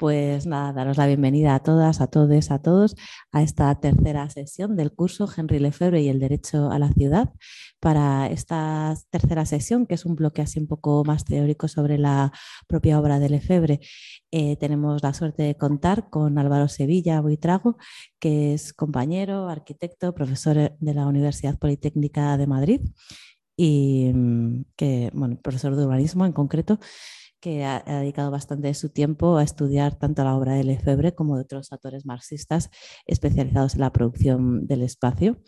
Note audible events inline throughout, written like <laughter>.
Pues nada, daros la bienvenida a todas, a todos, a todos a esta tercera sesión del curso Henry Lefebvre y el derecho a la ciudad. Para esta tercera sesión, que es un bloque así un poco más teórico sobre la propia obra de Lefebvre, eh, tenemos la suerte de contar con Álvaro Sevilla Buitrago, que es compañero, arquitecto, profesor de la Universidad Politécnica de Madrid y mm, que, bueno, profesor de urbanismo en concreto que ha, dedicado bastante de su tiempo a estudiar tanto la obra de Lefebvre como de otros autores marxistas especializados en la producción del espacio.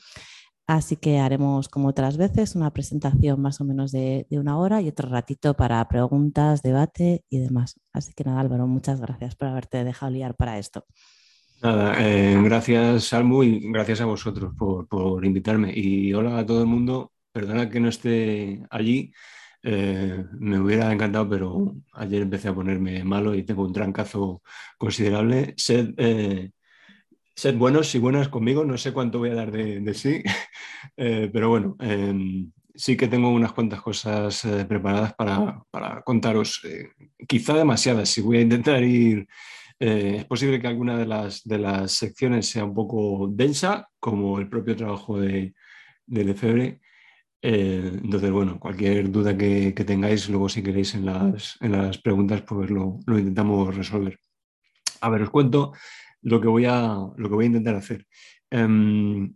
Así que haremos como otras veces una presentación más o menos de, una hora y otro ratito para preguntas, debate y demás. Así que nada, Álvaro, muchas gracias por haberte dejado liar para esto. Nada, eh, gracias Salmo y gracias a vosotros por, por invitarme. Y hola a todo el mundo, perdona que no esté allí, eh, me hubiera encantado, pero ayer empecé a ponerme malo y tengo un trancazo considerable. Sed, eh, buenos y buenas conmigo, no sé cuánto voy a dar de, sí, <laughs> eh, pero bueno, em, sí que tengo unas cuantas cosas preparadas para, para contaros, quizá demasiadas, si voy a intentar ir... es posible que alguna de las, de las secciones sea un poco densa, como el propio trabajo de, de Lefebvre, eh, entonces, bueno, cualquier duda que, tengáis, luego si queréis en las, en las preguntas, pues lo, lo, intentamos resolver. A ver, os cuento lo que voy a, lo que voy a intentar hacer. Em,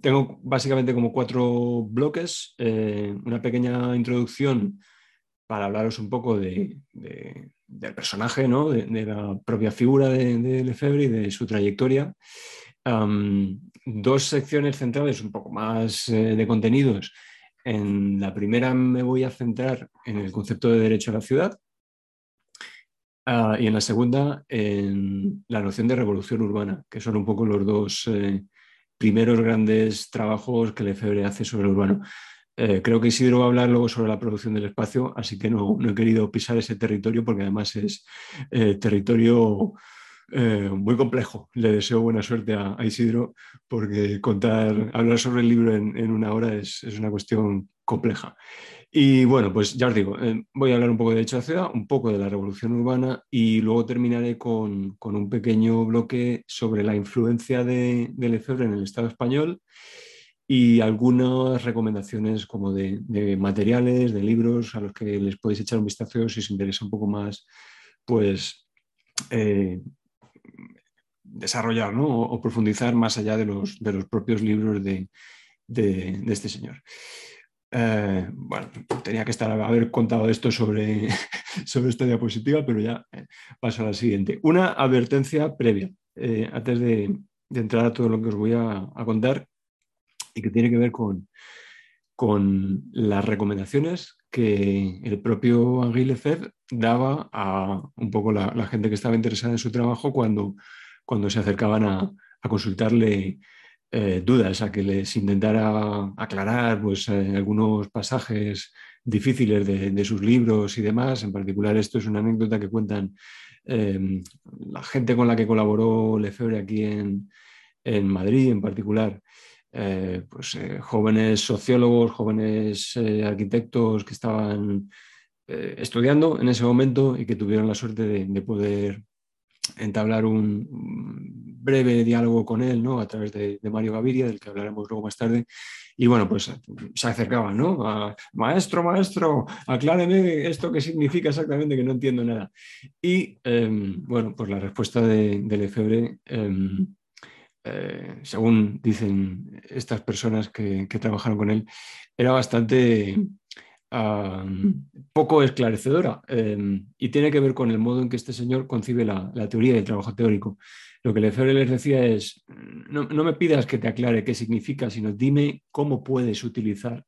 tengo básicamente como cuatro bloques, eh, una pequeña introducción para hablaros un poco de, del personaje, ¿no? de, la propia figura de, Lefebvre y de su trayectoria dos secciones centrales un poco más eh, de contenidos. En la primera me voy a centrar en el concepto de derecho a la ciudad ah, y en la segunda en la noción de revolución urbana, que son un poco los dos eh, primeros grandes trabajos que Lefebvre hace sobre el urbano. Eh, creo que Isidro va a hablar luego sobre la producción del espacio, así que no, no he querido pisar ese territorio porque además es territorio eh, muy complejo. Le deseo buena suerte a, Isidro porque contar, hablar sobre el libro en, una hora es, una cuestión compleja. Y bueno, pues ya os digo, eh, voy a hablar un poco de a la ciudad, un poco de la revolución urbana y luego terminaré con, un pequeño bloque sobre la influencia de, de, Lefebvre en el Estado español y algunas recomendaciones como de, materiales, de libros a los que les podéis echar un vistazo si os interesa un poco más, pues eh, desarrollar o, profundizar más allá de los, de los propios libros de, este señor. Eh, bueno, tenía que estar haber contado esto sobre, <laughs> sobre esta diapositiva, pero ya eh, paso a la siguiente. Una advertencia previa, eh, antes de, entrar a todo lo que os voy a, contar y que tiene que ver con, con las recomendaciones que el propio Lefebvre daba a un poco la, gente que estaba interesada en su trabajo cuando cuando se acercaban a, consultarle eh, dudas, a que les intentara aclarar pues, eh, algunos pasajes difíciles de, sus libros y demás. En particular, esto es una anécdota que cuentan em, la gente con la que colaboró Lefebvre aquí en, Madrid, en particular. Eh, pues, jóvenes sociólogos, jóvenes arquitectos que estaban estudiando en ese momento y que tuvieron la suerte de poder entablar un breve diálogo con él, ¿no? A través de, Mario Gaviria, del que hablaremos luego más tarde. Y bueno, pues se acercaban, ¿no? maestro, maestro, acláreme esto que significa exactamente, que no entiendo nada. Y em, bueno, pues la respuesta de, de Lefebvre, em, eh, según dicen estas personas que, que trabajaron con él, era bastante poco esclarecedora em, y tiene que ver con el modo en que este señor concibe la, teoría y el trabajo teórico. Lo que Lefebvre les decía es, no, me pidas que te aclare qué significa, sino dime cómo puedes utilizar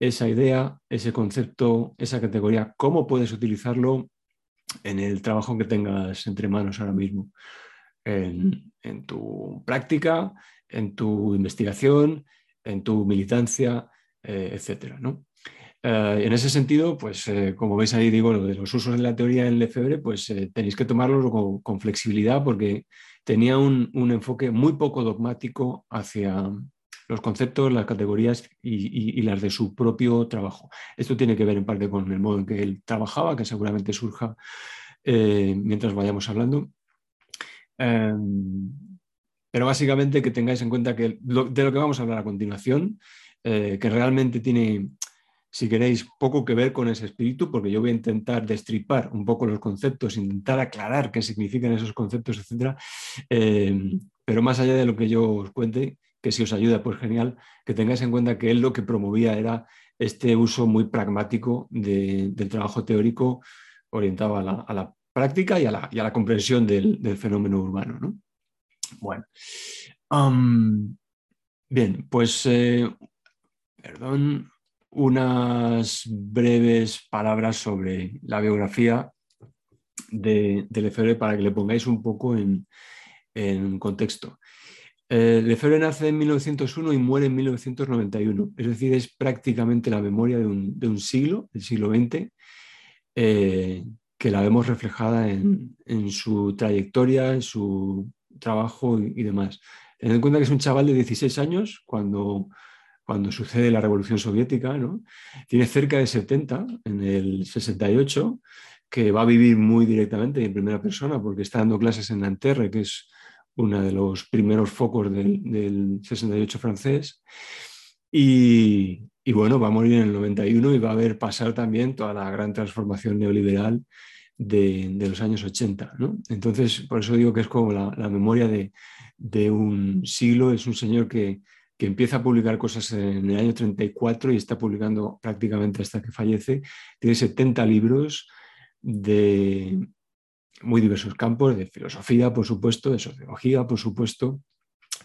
esa idea, ese concepto, esa categoría, cómo puedes utilizarlo en el trabajo que tengas entre manos ahora mismo, en, en tu práctica, en tu investigación, en tu militancia, etcétera, ¿no? En ese sentido, pues como veis ahí, digo, lo de los usos de la teoría en Lefebvre, pues tenéis que tomarlo con, flexibilidad porque tenía un, enfoque muy poco dogmático hacia, los conceptos, las categorías y, las de su propio trabajo. Esto tiene que ver en parte con el modo en que él trabajaba, que seguramente surja eh, mientras vayamos hablando. Em, pero básicamente que tengáis en cuenta que de lo que vamos a hablar a continuación, eh, que realmente tiene, si queréis, poco que ver con ese espíritu, porque yo voy a intentar destripar un poco los conceptos, intentar aclarar qué significan esos conceptos, etc. Em, pero más allá de lo que yo os cuente, que si os ayuda, pues genial, que tengáis en cuenta que él lo que promovía era este uso muy pragmático del trabajo teórico orientado a la, práctica y a la, comprensión del, fenómeno urbano. Bueno, bien, pues, eh, perdón, unas breves palabras sobre la biografía de, de Lefebvre para que le pongáis un poco en, en contexto. Eh, Lefebvre nace en 1901 y muere en 1991, es decir, es prácticamente la memoria de un, siglo, el siglo XX, eh, que la vemos reflejada en, su trayectoria, en su trabajo y, demás. Tened en cuenta que es un chaval de 16 años cuando, cuando sucede la Revolución Soviética, ¿no? tiene cerca de 70 en el 68, que va a vivir muy directamente en primera persona porque está dando clases en Nanterre, que es uno de los primeros focos del, 68 francés. Y, bueno, va a morir en el 91 y va a ver pasar también toda la gran transformación neoliberal de, los años 80. Entonces, por eso digo que es como la, memoria de, un siglo, es un señor que, que, empieza a publicar cosas en el año 34 y está publicando prácticamente hasta que fallece. Tiene 70 libros de, muy diversos campos, de filosofía, por supuesto, de sociología, por supuesto,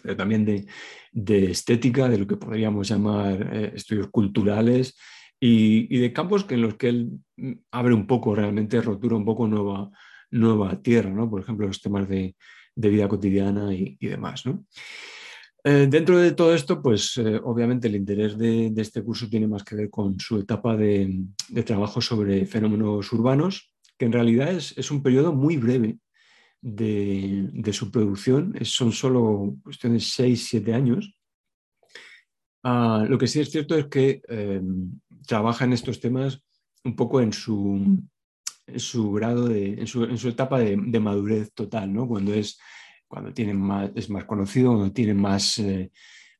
pero también de, estética, de lo que podríamos llamar eh, estudios culturales y, de campos en los que él mm, abre un poco, realmente rotura un poco nueva, nueva tierra, ¿no? por ejemplo, los temas de, vida cotidiana y, demás. ¿no? Eh, dentro de todo esto, pues eh, obviamente el interés de, este curso tiene más que ver con su etapa de, trabajo sobre fenómenos urbanos, que en realidad es, un periodo muy breve de, su producción, son solo cuestiones 6, 7 años. Ah, lo que sí es cierto es que em, trabaja en estos temas un poco en su, su grado, de, en, su, etapa de, madurez total, ¿no? cuando, es, cuando tiene más, es más conocido, cuando tiene más eh,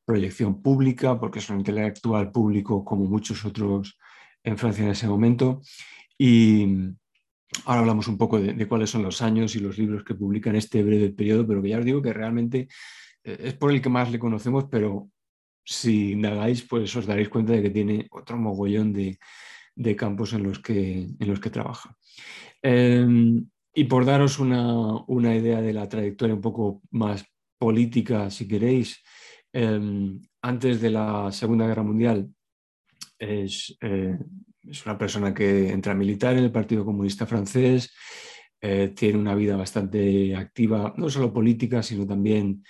proyección pública, porque es un intelectual público como muchos otros en Francia en ese momento. Y, Ahora hablamos un poco de, cuáles son los años y los libros que publica en este breve periodo, pero que ya os digo que realmente eh, es por el que más le conocemos, pero si indagáis, pues os daréis cuenta de que tiene otro mogollón de, campos en los que, en los que trabaja. Em, y por daros una, idea de la trayectoria un poco más política, si queréis, em, antes de la Segunda Guerra Mundial es, eh, es una persona que entra militar en el Partido Comunista francés, eh, tiene una vida bastante activa, no solo política, sino también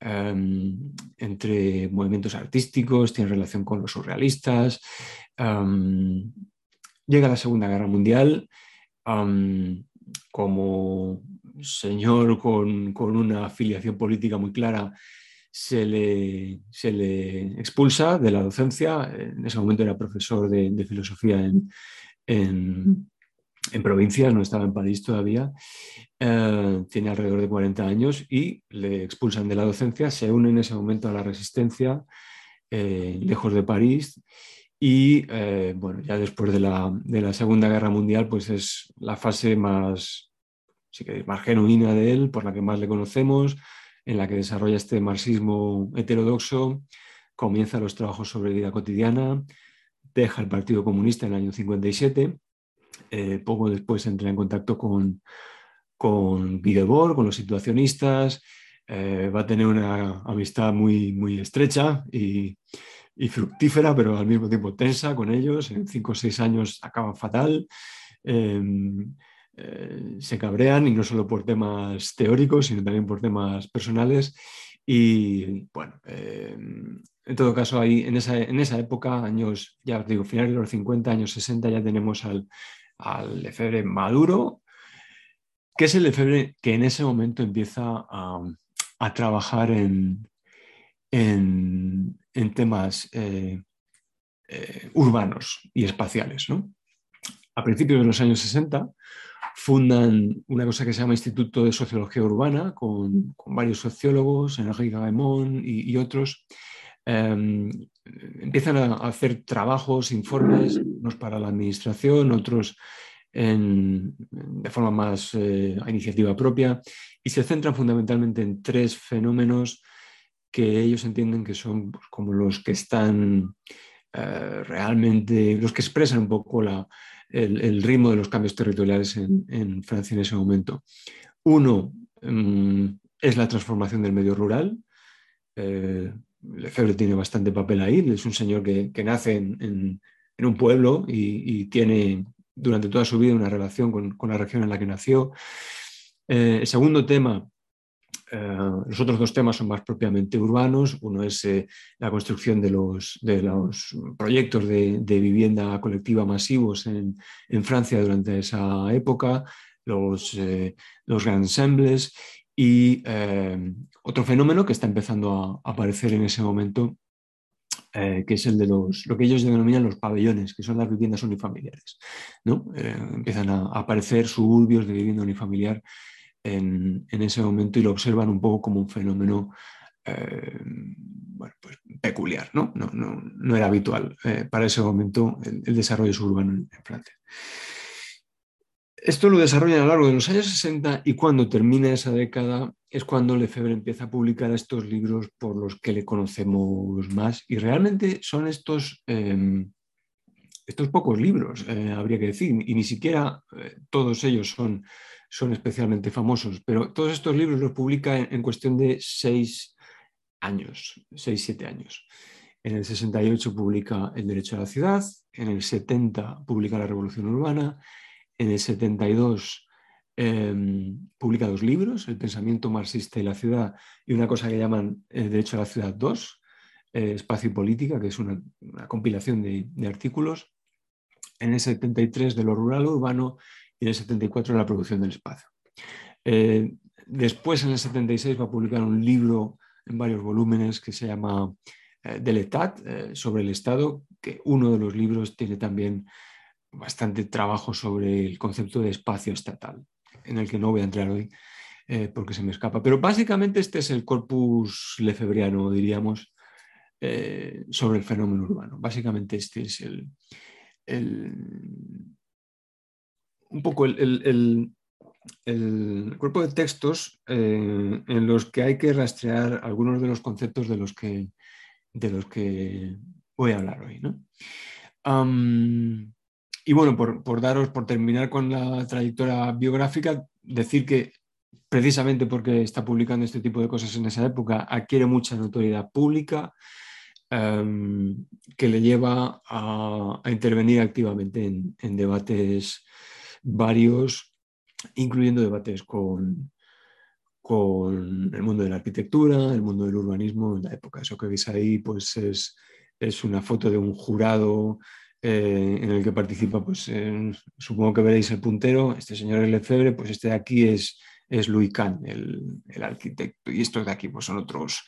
em, entre movimientos artísticos, tiene relación con los surrealistas. Em, llega la Segunda Guerra Mundial como señor con, con, una afiliación política muy clara se le, se le, expulsa de la docencia. En ese momento era profesor de, filosofía en, en, en, provincias, no estaba en París todavía. Eh, tiene alrededor de 40 años y le expulsan de la docencia. Se une en ese momento a la resistencia, eh, lejos de París. Y eh, bueno, ya después de la, de la, Segunda Guerra Mundial, pues es la fase más, si más genuina de él, por la que más le conocemos en la que desarrolla este marxismo heterodoxo, comienza los trabajos sobre vida cotidiana, deja el Partido Comunista en el año 57, eh, poco después entra en contacto con, con con los situacionistas, eh, va a tener una amistad muy, muy estrecha y, fructífera, pero al mismo tiempo tensa con ellos. En cinco o seis años acaban fatal. Em, eh, se cabrean y no solo por temas teóricos, sino también por temas personales. Y bueno, eh, en todo caso, ahí en esa, en esa época, años, ya digo, finales de los 50, años 60, ya tenemos al, al maduro, que es el Lefebvre que en ese momento empieza a, trabajar en, en, temas eh, eh, urbanos y espaciales. A principios de los años 60 fundan una cosa que se llama Instituto de Sociología Urbana con, varios sociólogos, Enrique Gaimón y, otros. Em, empiezan a hacer trabajos, informes, unos para la administración, otros de forma más eh, a iniciativa propia, y se centran fundamentalmente en tres fenómenos que ellos entienden que son pues, como los que están eh, realmente, los que expresan un poco el, ritmo de los cambios territoriales en, Francia en ese momento. Uno mm, es la transformación del medio rural. Eh, Lefebvre tiene bastante papel ahí, es un señor que, nace en, un pueblo y, tiene durante toda su vida una relación con, la región en la que nació. Eh, el segundo tema los otros dos temas son más propiamente urbanos. Uno es eh, la construcción de los, proyectos de, vivienda colectiva masivos en, Francia durante esa época, los, eh, los ensembles y otro fenómeno que está empezando a aparecer en ese momento, que es el de los, lo que ellos denominan los pabellones, que son las viviendas unifamiliares. ¿no? empiezan a aparecer suburbios de vivienda unifamiliar en, ese momento y lo observan un poco como un fenómeno eh, pues peculiar, ¿no? No, era habitual eh, para ese momento el, desarrollo suburbano en, Francia. Esto lo desarrollan a lo largo de los años 60 y cuando termina esa década es cuando Lefebvre empieza a publicar estos libros por los que le conocemos más y realmente son estos, em, estos pocos libros, eh, habría que decir, y ni siquiera todos ellos son son especialmente famosos, pero todos estos libros los publica en, cuestión de seis años, seis, siete años. En el 68 publica El derecho a la ciudad, en el 70 publica La revolución urbana, en el 72 em, publica dos libros, El pensamiento marxista y la ciudad y una cosa que llaman El derecho a la ciudad 2, eh, Espacio y política, que es una, compilación de, de, artículos. En el 73 de lo rural urbano y en el 74 la producción del espacio. Eh, después, en el 76, va a publicar un libro en varios volúmenes que se llama eh, Del Etat, eh, sobre el Estado, que uno de los libros tiene también bastante trabajo sobre el concepto de espacio estatal, en el que no voy a entrar hoy porque se me escapa. Pero básicamente este es el corpus lefebriano, diríamos, sobre el fenómeno urbano. Básicamente este es el, el un poco el, cuerpo de textos eh, en los que hay que rastrear algunos de los conceptos de los que, de los que voy a hablar hoy. y bueno, por, daros, por terminar con la trayectoria biográfica, decir que precisamente porque está publicando este tipo de cosas en esa época, adquiere mucha notoriedad pública que le lleva a, intervenir activamente en debates varios, incluyendo debates con, con el mundo de la arquitectura, el mundo del urbanismo en la época. Eso que veis ahí pues es, es una foto de un jurado eh, en el que participa, pues supongo que veréis el puntero, este señor Lefebvre, pues este de aquí es es Louis Kahn, el, arquitecto, y estos de aquí pues, son otros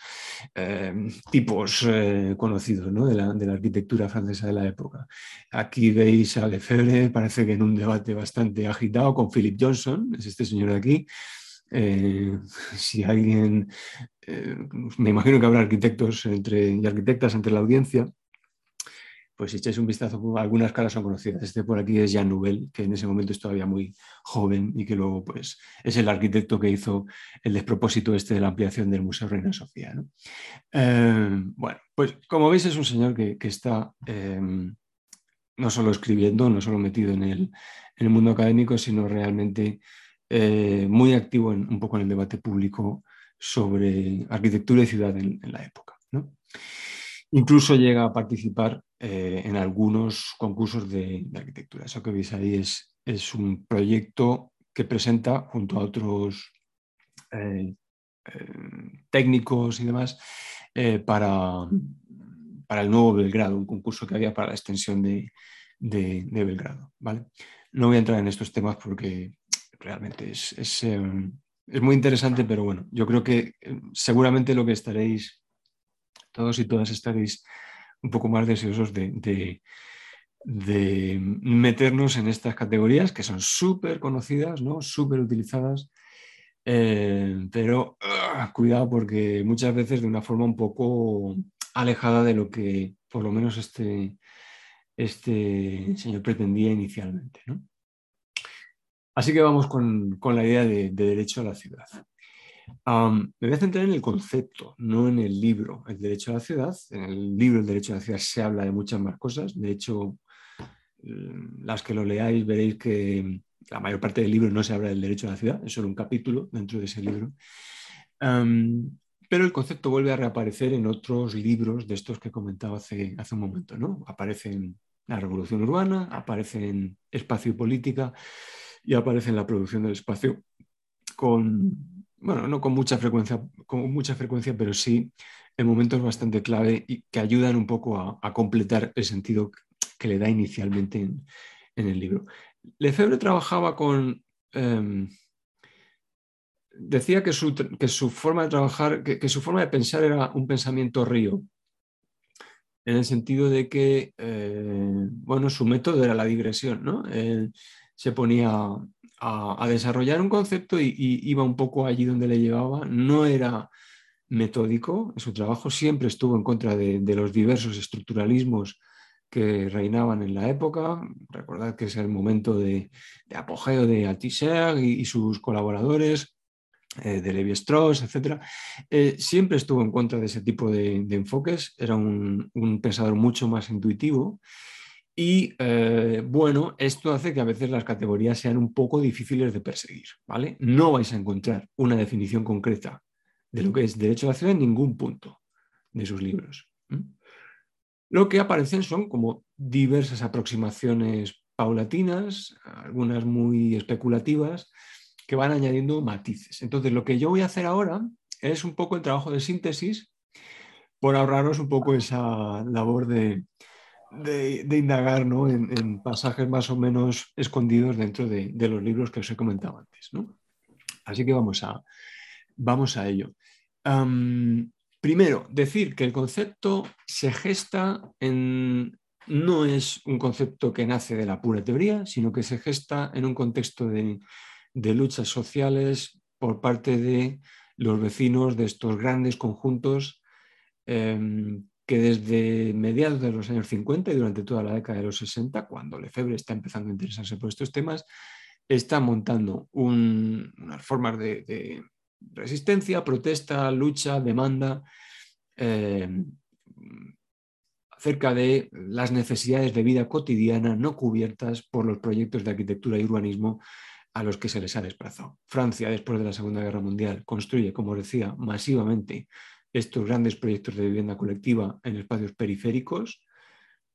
eh, tipos eh, conocidos de, la, arquitectura francesa de la época. Aquí veis a Lefebvre, parece que en un debate bastante agitado con Philip Johnson, es este señor de aquí. Eh, si alguien, me imagino que habrá arquitectos entre, y arquitectas entre la audiencia, pues si echáis un vistazo, algunas caras son conocidas. Este por aquí es Jean Nouvel, que en ese momento es todavía muy joven y que luego pues, es el arquitecto que hizo el despropósito este de la ampliación del Museo Reina Sofía. Eh, bueno, pues como veis es un señor que, está em, no solo escribiendo, no solo metido en el, mundo académico, sino realmente eh, muy activo en, un poco en el debate público sobre arquitectura y ciudad en, la época. Incluso llega a participar eh, en algunos concursos de, arquitectura. Eso que veis ahí es, un proyecto que presenta junto a otros eh, eh, técnicos y demás para, para el nuevo Belgrado, un concurso que había para la extensión de, de, Belgrado. ¿vale? No voy a entrar en estos temas porque realmente es, es, es, muy interesante, pero bueno, yo creo que seguramente lo que estaréis, todos y todas estaréis un poco más deseosos de, meternos en estas categorías que son súper conocidas, ¿no? súper utilizadas, eh, pero ah, cuidado porque muchas veces de una forma un poco alejada de lo que por lo menos este, este señor pretendía inicialmente. ¿no? Así que vamos con la idea de, derecho a la ciudad. Me voy a centrar en el concepto, no en el libro, el derecho a la ciudad. En el libro El derecho a la ciudad se habla de muchas más cosas. De hecho, mm, las que lo leáis veréis que la mayor parte del libro no se habla del derecho a la ciudad, es solo un capítulo dentro de ese libro. pero el concepto vuelve a reaparecer en otros libros de estos que comentaba hace, hace un momento. ¿no? Aparece en la revolución urbana, aparece en espacio y política y aparece en la producción del espacio con, bueno, no con mucha frecuencia, con mucha frecuencia, pero sí en momentos bastante clave y que ayudan un poco a, completar el sentido que le da inicialmente en, el libro. Lefebvre trabajaba con... Em, decía que su, que su, forma de trabajar, que, su forma de pensar era un pensamiento río, en el sentido de que, eh, bueno, su método era la digresión, ¿no? Se ponía a, desarrollar un concepto y, iba un poco allí donde le llevaba. No era metódico, su trabajo siempre estuvo en contra de, los diversos estructuralismos que reinaban en la época. Recordad que es el momento de, apogeo de Althusser y, sus colaboradores, eh, de Levi Strauss, etc. Eh, siempre estuvo en contra de ese tipo de, enfoques. Era un, pensador mucho más intuitivo y eh, bueno, esto hace que a veces las categorías sean un poco difíciles de perseguir, ¿vale? No vais a encontrar una definición concreta de lo que es derecho a la ciudad en ningún punto de sus libros. Lo que aparecen son como diversas aproximaciones paulatinas, algunas muy especulativas, que van añadiendo matices. Entonces, lo que yo voy a hacer ahora es un poco el trabajo de síntesis por ahorraros un poco esa labor de, de, indagar en, pasajes más o menos escondidos dentro de, los libros que os he comentado antes. Así que vamos a, vamos a ello. primero, decir que el concepto se gesta en... No es un concepto que nace de la pura teoría, sino que se gesta en un contexto de, luchas sociales por parte de los vecinos de estos grandes conjuntos em, que desde mediados de los años 50 y durante toda la década de los 60, cuando Lefebvre está empezando a interesarse por estos temas, está montando unas formas de, resistencia, protesta, lucha, demanda eh, acerca de las necesidades de vida cotidiana no cubiertas por los proyectos de arquitectura y urbanismo a los que se les ha desplazado. Francia, después de la Segunda Guerra Mundial, construye, como decía, masivamente estos grandes proyectos de vivienda colectiva en espacios periféricos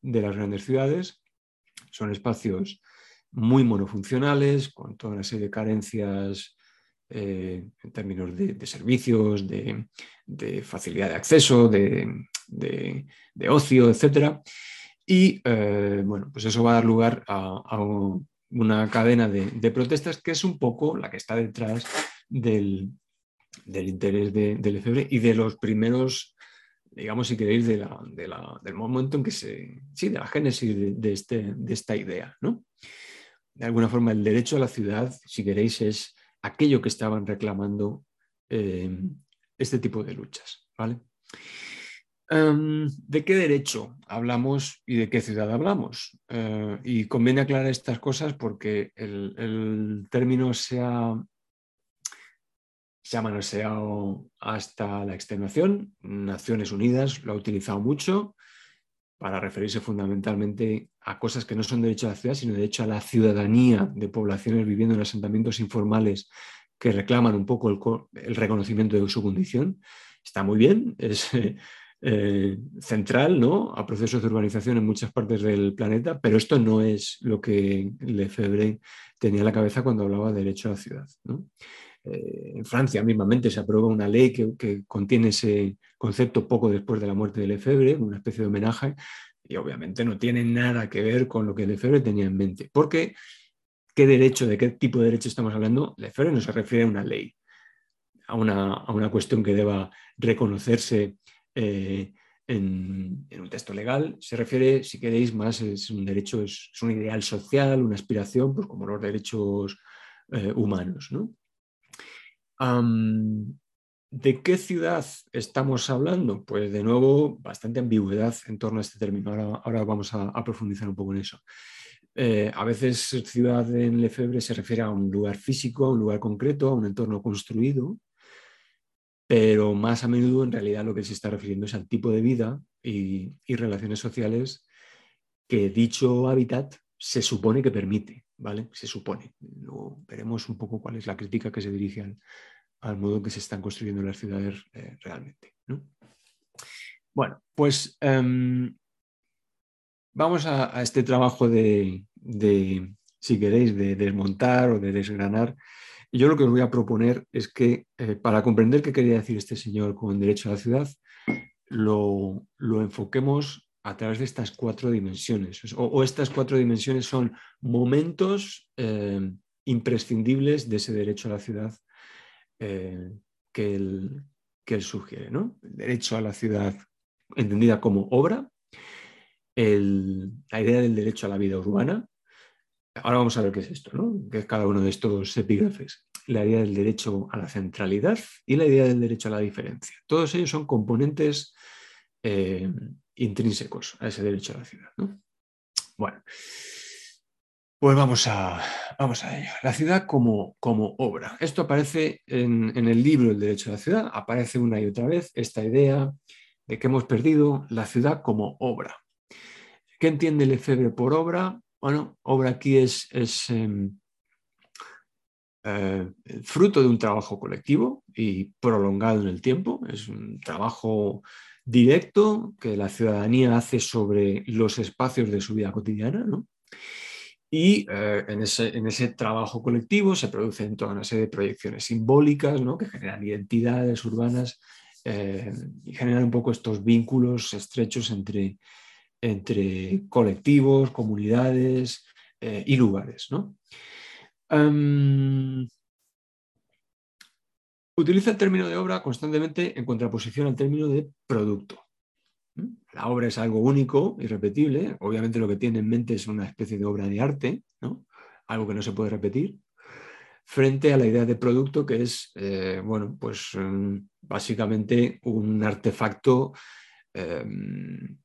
de las grandes ciudades. Son espacios muy monofuncionales, con toda una serie de carencias eh, en términos de, servicios, de, facilidad de acceso, de, ocio, etc. Y eh, bueno, pues eso va a dar lugar a, una cadena de, protestas que es un poco la que está detrás del, del interés de, Lefebvre y de los primeros, digamos, si queréis, de del momento en que se, sí, de la génesis de, este, de esta idea, ¿no? De alguna forma, el derecho a la ciudad, si queréis, es aquello que estaban reclamando eh, este tipo de luchas, ¿vale? Em, ¿De qué derecho hablamos y de qué ciudad hablamos? Eh, y conviene aclarar estas cosas porque el, el término se ha se ha manoseado hasta la extenuación. Naciones Unidas lo ha utilizado mucho para referirse fundamentalmente a cosas que no son derecho a la ciudad, sino derecho a la ciudadanía de poblaciones viviendo en asentamientos informales que reclaman un poco el, reconocimiento de su condición. Está muy bien, <laughs> es eh, central ¿no? a procesos de urbanización en muchas partes del planeta, pero esto no es lo que Lefebvre tenía en la cabeza cuando hablaba de derecho a la ciudad. Eh, en Francia mismamente se aprueba una ley que, contiene ese concepto poco después de la muerte de Lefebvre, una especie de homenaje, y obviamente no tiene nada que ver con lo que Lefebvre tenía en mente. Porque, ¿qué derecho, de qué tipo de derecho estamos hablando? Lefebvre no se refiere a una ley, a una, cuestión que deba reconocerse eh, en, un texto legal. Se refiere, si queréis, más es un derecho, es, un ideal social, una aspiración, pues como los derechos eh, humanos. ¿no? ¿De qué ciudad estamos hablando? Pues de nuevo, bastante ambigüedad en torno a este término. Ahora, vamos a, profundizar un poco en eso. Eh, a veces ciudad en Lefebvre se refiere a un lugar físico, a un lugar concreto, a un entorno construido, pero más a menudo en realidad lo que se está refiriendo es al tipo de vida y, relaciones sociales que dicho hábitat se supone que permite, ¿vale? Se supone. Luego veremos un poco cuál es la crítica que se dirige al, modo en que se están construyendo las ciudades eh, realmente. Bueno, pues em, vamos a, este trabajo de, si queréis, de desmontar o de desgranar yo lo que os voy a proponer es que eh, para comprender qué quería decir este señor con derecho a la ciudad, lo, enfoquemos a través de estas cuatro dimensiones. O, estas cuatro dimensiones son momentos eh, imprescindibles de ese derecho a la ciudad eh, que, él, que, él, sugiere. ¿no? El derecho a la ciudad entendida como obra, la idea del derecho a la vida urbana, Ahora vamos a ver qué es esto, ¿no? qué es cada uno de estos epígrafes. La idea del derecho a la centralidad y la idea del derecho a la diferencia. Todos ellos son componentes eh, intrínsecos a ese derecho a la ciudad. Bueno, pues vamos a, vamos a ello. La ciudad como, como obra. Esto aparece en, en, el libro El Derecho a la Ciudad, aparece una y otra vez esta idea de que hemos perdido la ciudad como obra. ¿Qué entiende Lefebvre por obra? Bueno, obra aquí es, em, eh, fruto de un trabajo colectivo y prolongado en el tiempo. Es un trabajo directo que la ciudadanía hace sobre los espacios de su vida cotidiana. Y eh, en, ese, trabajo colectivo se producen toda una serie de proyecciones simbólicas que generan identidades urbanas eh, y generan un poco estos vínculos estrechos entre, entre colectivos, comunidades eh, y lugares. Em, utiliza el término de obra constantemente en contraposición al término de producto. La obra es algo único, irrepetible. Obviamente lo que tiene en mente es una especie de obra de arte, algo que no se puede repetir, frente a la idea de producto que es, eh, bueno, pues mm, básicamente un artefacto em,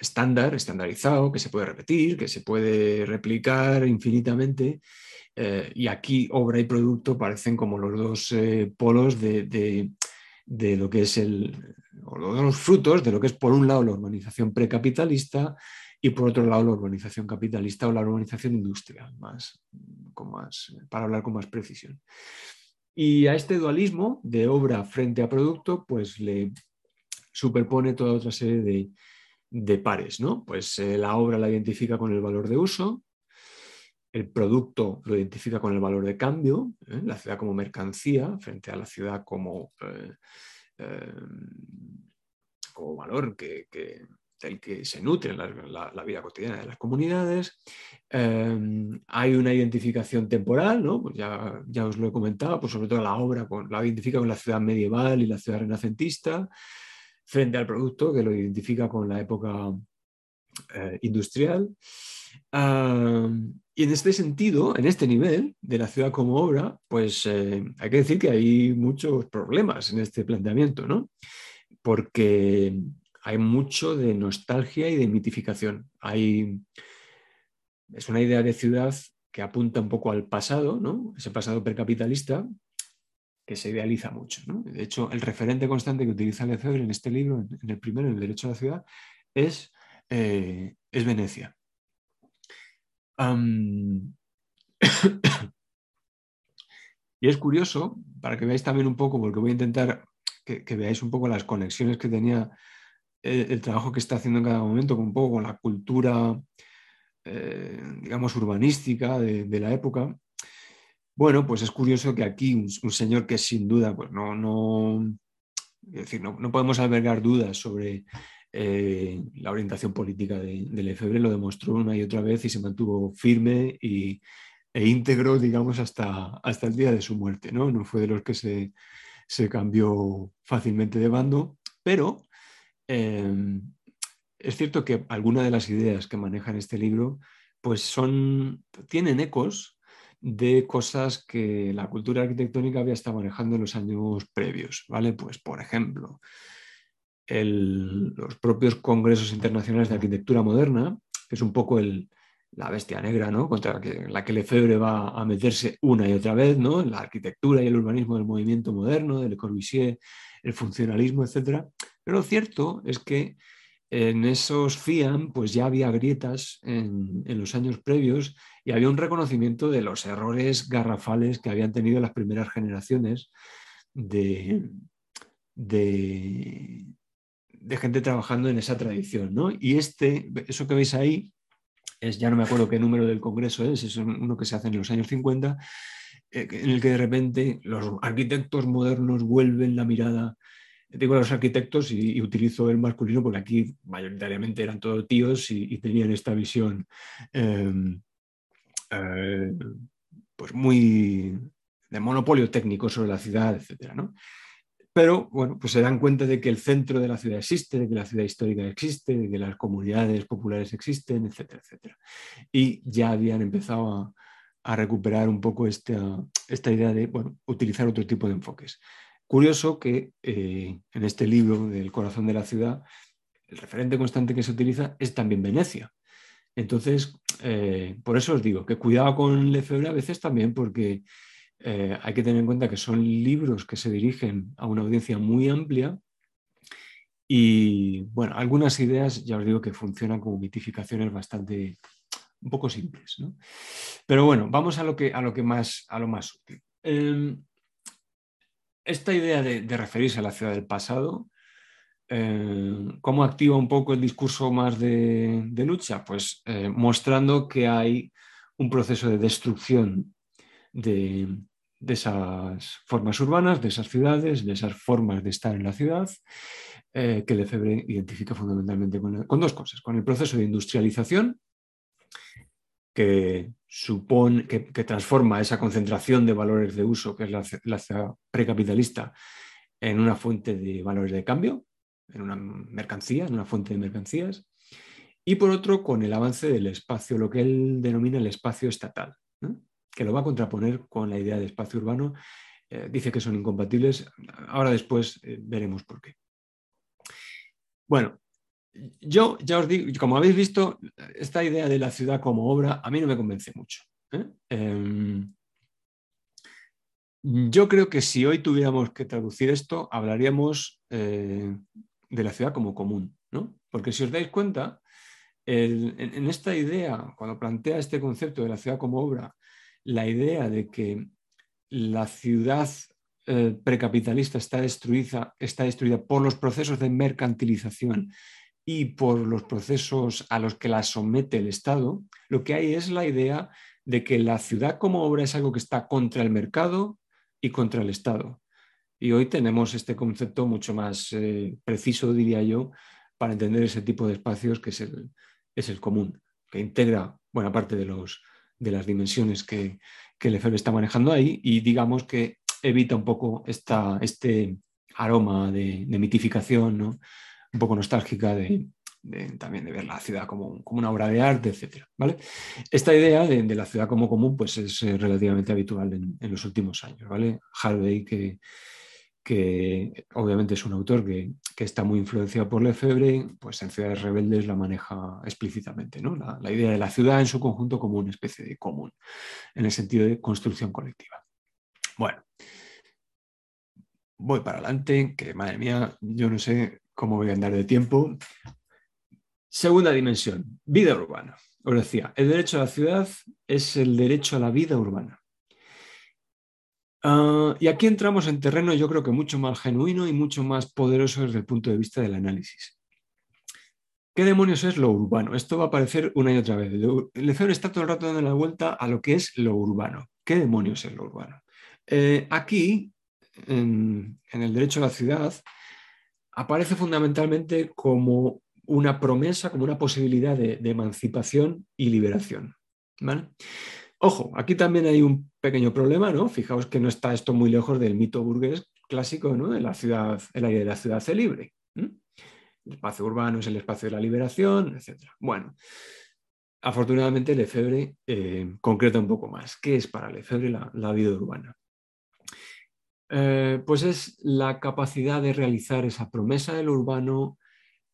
estándar, estandarizado, que se puede repetir, que se puede replicar infinitamente. Eh, y aquí obra y producto parecen como los dos eh, polos de, lo que es el, o los frutos de lo que es por un lado la urbanización precapitalista y por otro lado la urbanización capitalista o la urbanización industrial, más, con más, para hablar con más precisión. Y a este dualismo de obra frente a producto, pues le superpone toda otra serie de, de pares, ¿no? Pues eh, la obra la identifica con el valor de uso, el producto lo identifica con el valor de cambio, ¿eh? la ciudad como mercancía frente a la ciudad como, eh, como valor que, del que se nutre la, la, vida cotidiana de las comunidades. hay una identificación temporal, ¿no? Pues ya, ya, os lo he comentado, pues sobre todo la obra la identifica con la ciudad medieval y la ciudad renacentista frente al producto que lo identifica con la época eh, industrial. y en este sentido, en este nivel de la ciudad como obra, pues eh, hay que decir que hay muchos problemas en este planteamiento, ¿no? Porque hay mucho de nostalgia y de mitificación. Hay, es una idea de ciudad que apunta un poco al pasado, ¿no? ese pasado precapitalista, que se idealiza mucho. De hecho, el referente constante que utiliza Lefebvre en este libro, en el primero, en el Derecho a la Ciudad, es, eh, es Venecia. <coughs> y es curioso, para que veáis también un poco, porque voy a intentar que, veáis un poco las conexiones que tenía el, trabajo que está haciendo en cada momento, un poco con la cultura, eh, digamos, urbanística de la época. Bueno, pues es curioso que aquí un, señor que sin duda, pues no, no, decir, no, podemos albergar dudas sobre eh, la orientación política de, de, Lefebvre, lo demostró una y otra vez y se mantuvo firme y, e íntegro, digamos, hasta, hasta el día de su muerte. No, no fue de los que se, se cambió fácilmente de bando, pero em, es cierto que algunas de las ideas que maneja en este libro pues son, tienen ecos de cosas que la cultura arquitectónica había estado manejando en los años previos, ¿vale? Pues, por ejemplo, los propios congresos internacionales de arquitectura moderna, que es un poco el, la bestia negra, ¿no? Contra la que, la que Lefebvre va a meterse una y otra vez, ¿no? La arquitectura y el urbanismo del movimiento moderno, del Corbusier, el funcionalismo, etc. Pero lo cierto es que en esos FIAM pues ya había grietas en, los años previos y había un reconocimiento de los errores garrafales que habían tenido las primeras generaciones de, de, gente trabajando en esa tradición. ¿no? Y este, eso que veis ahí, es, ya no me acuerdo qué número del Congreso es, es uno que se hace en los años 50, eh, en el que de repente los arquitectos modernos vuelven la mirada digo los arquitectos y, utilizo el masculino porque aquí mayoritariamente eran todos tíos y, tenían esta visión em, eh, pues muy de monopolio técnico sobre la ciudad, etc. Pero bueno, pues se dan cuenta de que el centro de la ciudad existe, de que la ciudad histórica existe, de que las comunidades populares existen, etcétera, etcétera. Y ya habían empezado a, a recuperar un poco esta, esta idea de bueno, utilizar otro tipo de enfoques. Curioso que eh, en este libro del corazón de la ciudad, el referente constante que se utiliza es también Venecia. Entonces, eh, por eso os digo que cuidado con Lefebvre a veces también, porque eh, hay que tener en cuenta que son libros que se dirigen a una audiencia muy amplia y, bueno, algunas ideas ya os digo que funcionan como mitificaciones bastante, un poco simples. Pero bueno, vamos a lo que, a lo que más, a lo más útil. Em, esta idea de, referirse a la ciudad del pasado, eh, ¿cómo activa un poco el discurso más de, lucha? Pues eh, mostrando que hay un proceso de destrucción de, esas formas urbanas, de esas ciudades, de esas formas de estar en la ciudad, eh, que Lefebvre identifica fundamentalmente con, dos cosas, con el proceso de industrialización, que supone, que, transforma esa concentración de valores de uso, que es la, la precapitalista, en una fuente de valores de cambio, en una mercancía, en una fuente de mercancías, y por otro con el avance del espacio, lo que él denomina el espacio estatal, que lo va a contraponer con la idea de espacio urbano. Eh, dice que son incompatibles, ahora después eh, veremos por qué. Bueno, yo ya os digo, como habéis visto, esta idea de la ciudad como obra a mí no me convence mucho. ¿eh? Em, yo creo que si hoy tuviéramos que traducir esto, hablaríamos eh, de la ciudad como común, ¿no? Porque si os dais cuenta, en, esta idea, cuando plantea este concepto de la ciudad como obra, la idea de que la ciudad eh, precapitalista está destruida, está destruida por los procesos de mercantilización y por los procesos a los que la somete el Estado, lo que hay es la idea de que la ciudad como obra es algo que está contra el mercado y contra el Estado. Y hoy tenemos este concepto mucho más eh, preciso, diría yo, para entender ese tipo de espacios que es el, es el común, que integra buena parte de, los, de las dimensiones que, que Lefebvre está manejando ahí y digamos que evita un poco esta, este aroma de, de mitificación, ¿no? Un poco nostálgica de, también de ver la ciudad como, como, una obra de arte, etc. ¿vale? Esta idea de, la ciudad como común pues, es eh, relativamente habitual en, los últimos años. ¿vale? Harvey, que, que obviamente es un autor que, que, está muy influenciado por Lefebvre, pues en Ciudades Rebeldes la maneja explícitamente. ¿no? La, la idea de la ciudad en su conjunto como una especie de común, en el sentido de construcción colectiva. Bueno, voy para adelante, que madre mía, yo no sé cómo voy a andar de tiempo. Segunda dimensión, vida urbana. Os decía, el derecho a la ciudad es el derecho a la vida urbana. Ah, y aquí entramos en terreno yo creo que mucho más genuino y mucho más poderoso desde el punto de vista del análisis. ¿Qué demonios es lo urbano? Esto va a aparecer una y otra vez. El Lefebvre está todo el rato dando la vuelta a lo que es lo urbano. ¿qué demonios es lo urbano? Eh, aquí, en, el derecho a la ciudad, aparece fundamentalmente como una promesa, como una posibilidad de, emancipación y liberación. Ojo, aquí también hay un pequeño problema, ¿no? Fijaos que no está esto muy lejos del mito burgués clásico, ¿no? De la ciudad, el aire de la ciudad libre. El espacio urbano es el espacio de la liberación, etc. Bueno, afortunadamente Lefebvre eh, concreta un poco más. ¿Qué es para Lefebvre la, vida urbana? Eh, pues es la capacidad de realizar esa promesa del urbano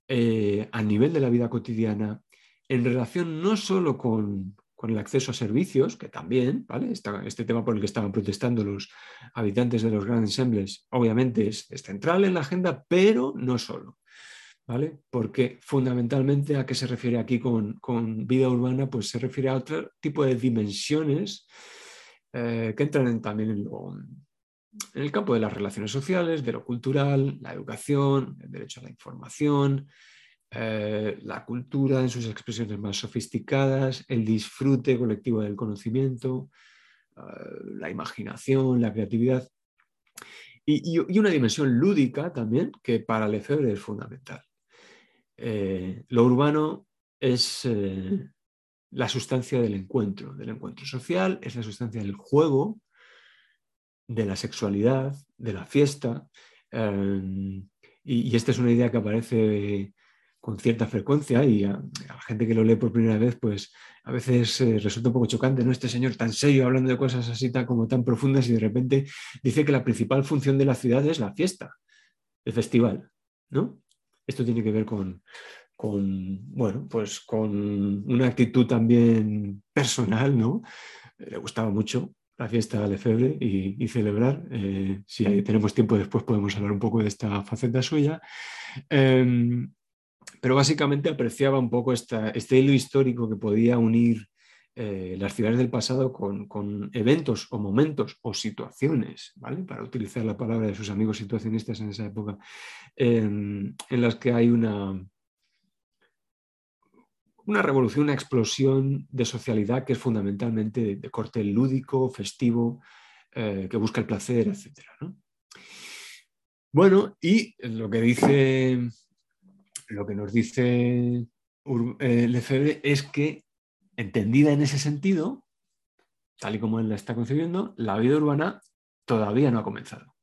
eh, a nivel de la vida cotidiana en relación no solo con, el acceso a servicios, que también, ¿vale? este tema por el que estaban protestando los habitantes de los grandes ensembles, obviamente es central en la agenda, pero no solo. ¿vale? Porque fundamentalmente a qué se refiere aquí con, vida urbana, pues se refiere a otro tipo de dimensiones eh, que entran también en, el campo de las relaciones sociales, de lo cultural, la educación, el derecho a la información, eh, la cultura en sus expresiones más sofisticadas, el disfrute colectivo del conocimiento, eh, la imaginación, la creatividad. Y, una dimensión lúdica también, que para Lefebvre es fundamental. Eh, lo urbano es la sustancia del encuentro, del encuentro social, es la sustancia del juego, de la sexualidad, de la fiesta. Eh, y, esta es una idea que aparece con cierta frecuencia y a, la gente que lo lee por primera vez, pues a veces resulta un poco chocante, ¿no? Este señor tan serio hablando de cosas así tan, como tan profundas y de repente dice que la principal función de la ciudad es la fiesta, el festival, ¿no? Esto tiene que ver con, bueno, pues con una actitud también personal, ¿no? Le gustaba mucho la fiesta de Febre y, celebrar. Eh, si tenemos tiempo después podemos hablar un poco de esta faceta suya. Em, pero básicamente apreciaba un poco este hilo histórico que podía unir eh, las ciudades del pasado con, eventos o momentos o situaciones, ¿vale? para utilizar la palabra de sus amigos situacionistas en esa época, en las que hay una, una revolución, una explosión de socialidad que es fundamentalmente de, corte lúdico, festivo, eh, que busca el placer, etc. Bueno, y lo que dice, lo que nos dice eh, Lefebvre es que entendida en ese sentido, tal y como él la está concebiendo, la vida urbana todavía no ha comenzado.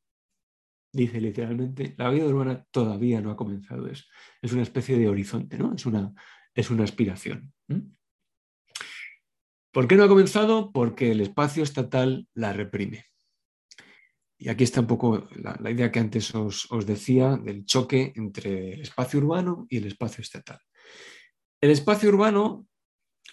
Dice literalmente, la vida urbana todavía no ha comenzado. Es, es una especie de horizonte, ¿no? es, una, es una aspiración. ¿Por qué no ha comenzado? Porque el espacio estatal la reprime. Y aquí está un poco la, idea que antes os, os, decía del choque entre el espacio urbano y el espacio estatal. El espacio urbano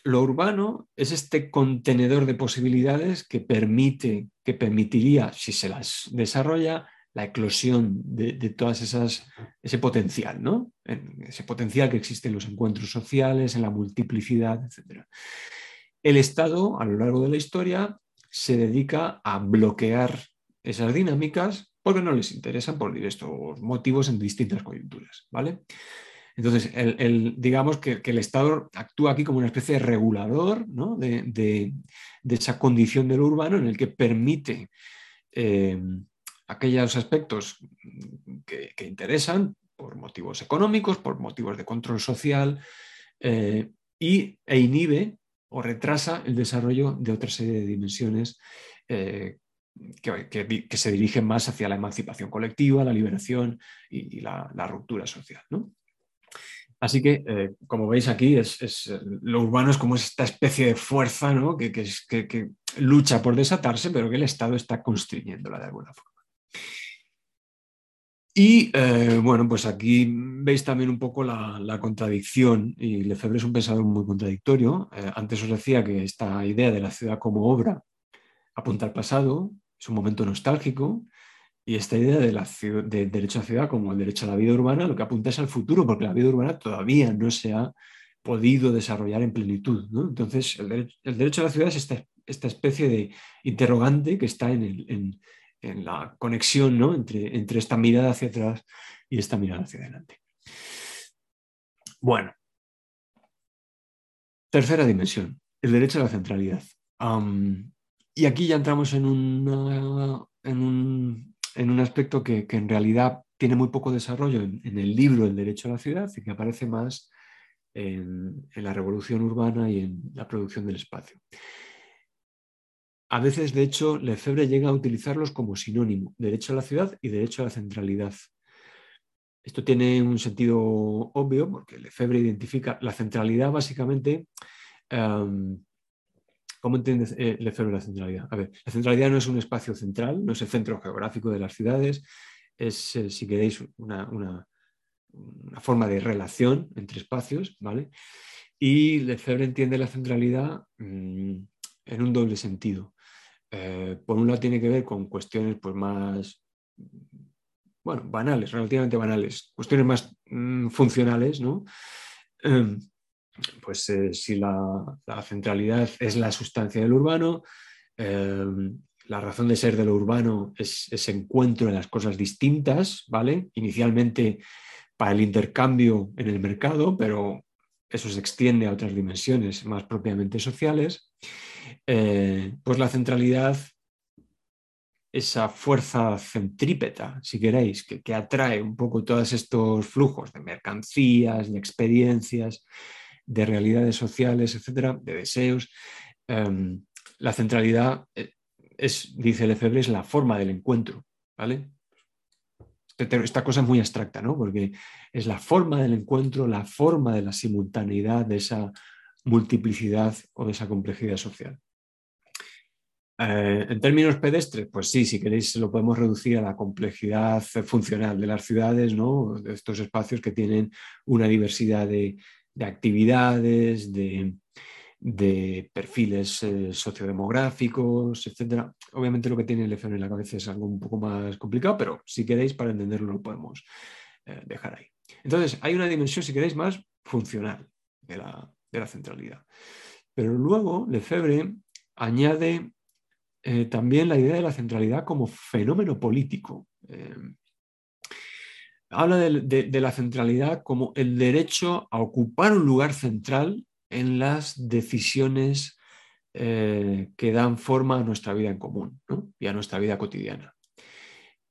lo urbano es este contenedor de posibilidades que permite, que permitiría, si se las desarrolla, la eclosión de, todas esas, ese potencial, ¿no? Ese potencial que existe en los encuentros sociales, en la multiplicidad, etc. El Estado, a lo largo de la historia, se dedica a bloquear esas dinámicas porque no les interesan por estos motivos en distintas coyunturas, ¿vale? Entonces, digamos que, el Estado actúa aquí como una especie de regulador de, esa condición de lo urbano en el que permite eh, aquellos aspectos que, interesan por motivos económicos, por motivos de control social, eh, y, e inhibe o retrasa el desarrollo de otra serie de dimensiones eh, que, se dirigen más hacia la emancipación colectiva, la liberación y, la, ruptura social. ¿no? Así que, eh, como veis aquí, es, lo urbano es como esta especie de fuerza que, lucha por desatarse, pero que el Estado está constriñéndola de alguna forma. Y eh, bueno, pues aquí veis también un poco la, contradicción, y Lefebvre es un pensador muy contradictorio. Eh, antes os decía que esta idea de la ciudad como obra apunta al pasado, es un momento nostálgico, y esta idea de del derecho a la ciudad como el derecho a la vida urbana lo que apunta es al futuro, porque la vida urbana todavía no se ha podido desarrollar en plenitud. Entonces, el derecho, a la ciudad es esta, especie de interrogante que está en, la conexión entre, entre esta mirada hacia atrás y esta mirada hacia adelante. Bueno, tercera dimensión, el derecho a la centralidad. y aquí ya entramos en, en, un, aspecto que, en realidad tiene muy poco desarrollo en, el libro El Derecho a la Ciudad y que aparece más en, la revolución urbana y en la producción del espacio. A veces, de hecho, Lefebvre llega a utilizarlos como sinónimo, derecho a la ciudad y derecho a la centralidad. Esto tiene un sentido obvio porque Lefebvre identifica la centralidad básicamente. ¿Cómo entiende eh, Lefebvre la centralidad? A ver, la centralidad no es un espacio central, no es el centro geográfico de las ciudades, es, eh, si queréis, una, forma de relación entre espacios, ¿vale? Y Lefebvre entiende la centralidad mm, en un doble sentido. Eh, por un lado tiene que ver con cuestiones pues, más, bueno, banales, relativamente banales, cuestiones más mm, funcionales, ¿no? Em, pues eh, si la, centralidad es la sustancia del urbano, em, la razón de ser de lo urbano es ese encuentro de las cosas distintas, ¿vale? Inicialmente para el intercambio en el mercado, pero eso se extiende a otras dimensiones más propiamente sociales. Eh, pues la centralidad, esa fuerza centrípeta, si queréis, que, atrae un poco todos estos flujos de mercancías, de experiencias, de realidades sociales, etcétera, de deseos. Em, la centralidad eh, es, dice Lefebvre, es la forma del encuentro, ¿vale? Esta cosa es muy abstracta, ¿no? Porque es la forma del encuentro, la forma de la simultaneidad, de esa multiplicidad o de esa complejidad social. Eh, en términos pedestres, pues sí, si queréis lo podemos reducir a la complejidad funcional de las ciudades, ¿no? de estos espacios que tienen una diversidad de, actividades, de, perfiles eh, sociodemográficos, etc. Obviamente lo que tiene el FN en la cabeza es algo un poco más complicado, pero si queréis para entenderlo lo podemos eh, dejar ahí. Entonces, hay una dimensión, si queréis, más funcional de la, de la centralidad. Pero luego Lefebvre añade eh, también la idea de la centralidad como fenómeno político. Eh, habla de, la centralidad como el derecho a ocupar un lugar central en las decisiones eh, que dan forma a nuestra vida en común y a nuestra vida cotidiana.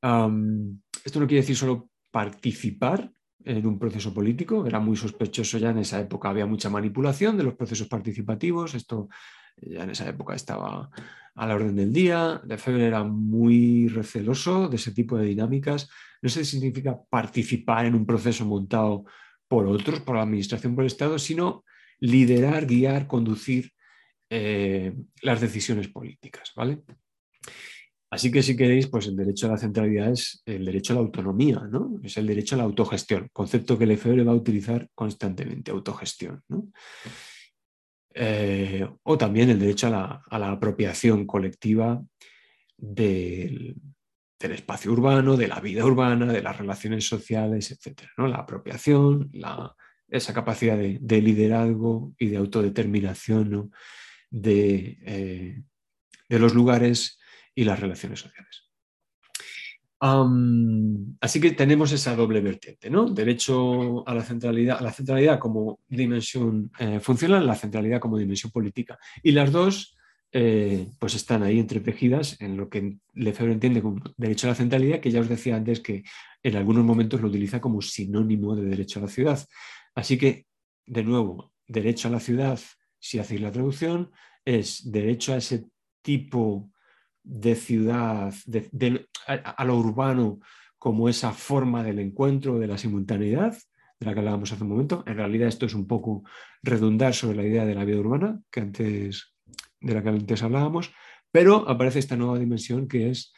esto no quiere decir solo participar en un proceso político, era muy sospechoso ya en esa época, había mucha manipulación de los procesos participativos, esto ya en esa época estaba a la orden del día, Lefebvre era muy receloso de ese tipo de dinámicas, no si significa participar en un proceso montado por otros, por la administración, por el Estado, sino liderar, guiar, conducir eh, las decisiones políticas, ¿vale? Así que si queréis, pues el derecho a la centralidad es el derecho a la autonomía, ¿no? Es el derecho a la autogestión, concepto que Lefebvre va a utilizar constantemente, autogestión, eh, o también el derecho a la, apropiación colectiva del, espacio urbano, de la vida urbana, de las relaciones sociales, etc. ¿no? La apropiación, esa capacidad de, liderazgo y de autodeterminación de, eh, de los lugares y las relaciones sociales. así que tenemos esa doble vertiente, ¿no? Derecho a la centralidad, a la centralidad como dimensión eh, funcional, la centralidad como dimensión política. Y las dos eh, pues están ahí entretejidas en lo que Lefebvre entiende como derecho a la centralidad, que ya os decía antes que en algunos momentos lo utiliza como sinónimo de derecho a la ciudad. Así que, de nuevo, derecho a la ciudad, si hacéis la traducción, es derecho a ese tipo de ciudad, a, lo urbano como esa forma del encuentro, de la simultaneidad, de la que hablábamos hace un momento. En realidad esto es un poco redundar sobre la idea de la vida urbana, que antes, de la que antes hablábamos, pero aparece esta nueva dimensión que es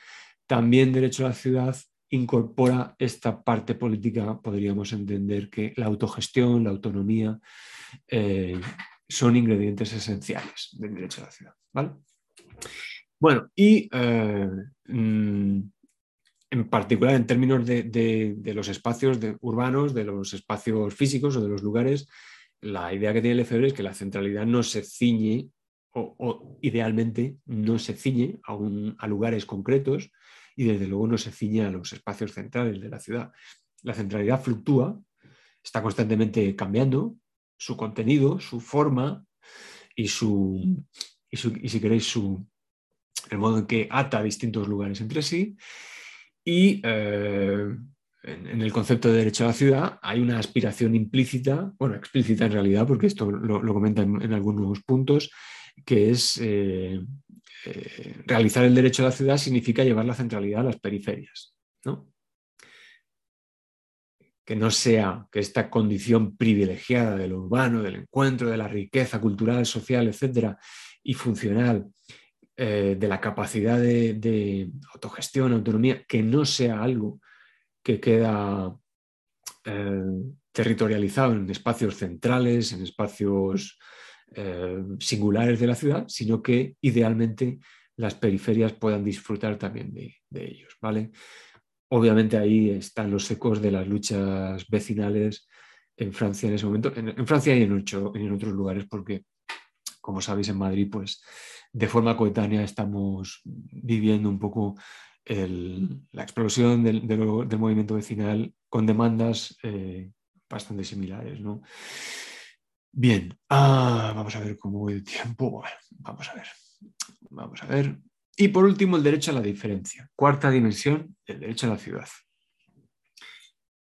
también derecho a la ciudad incorpora esta parte política, podríamos entender que la autogestión, la autonomía eh, son ingredientes esenciales del derecho a la ciudad. ¿vale? Bueno, y eh, mm, en particular en términos de, los espacios urbanos, de los espacios físicos o de los lugares, la idea que tiene Lefebvre es que la centralidad no se ciñe o, idealmente no se ciñe a, a, lugares concretos y desde luego no se ciñe a los espacios centrales de la ciudad. La centralidad fluctúa, está constantemente cambiando su contenido, su forma y, su, y si queréis su, el modo en que ata distintos lugares entre sí y eh, en, el concepto de derecho a la ciudad hay una aspiración implícita, bueno, explícita en realidad, porque esto lo, lo comenta en, algunos puntos, que es eh, eh, realizar el derecho a la ciudad significa llevar la centralidad a las periferias, ¿no? que no sea que esta condición privilegiada de lo urbano, del encuentro, de la riqueza cultural, social, etcétera, y funcional, eh, de la capacidad de, autogestión, autonomía, que no sea algo que queda eh, territorializado en espacios centrales, en espacios eh, singulares de la ciudad, sino que idealmente las periferias puedan disfrutar también de, ellos. ¿vale? Obviamente ahí están los ecos de las luchas vecinales en Francia en ese momento, en, Francia y en, en otros lugares, porque como sabéis en Madrid, pues de forma coetánea estamos viviendo un poco la explosión del, movimiento vecinal con demandas eh, bastante similares. ¿no? Bien, ah, vamos a ver cómo voy el tiempo. vamos a ver. Vamos a ver. Y por último, el derecho a la diferencia. Cuarta dimensión, el derecho a la ciudad.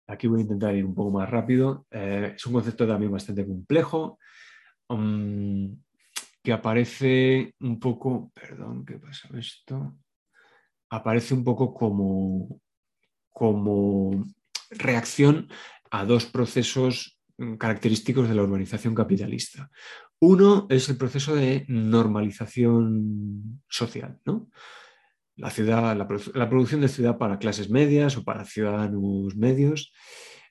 Aquí voy a intentar ir un poco más rápido. Eh, es un concepto también bastante complejo, um, que aparece un poco, perdón, ¿qué pasa esto? aparece un poco como, como reacción a dos procesos mm, característicos de la urbanización capitalista. Uno es el proceso de normalización social, La, ciudad, la, producción de ciudad para clases medias o para ciudadanos medios,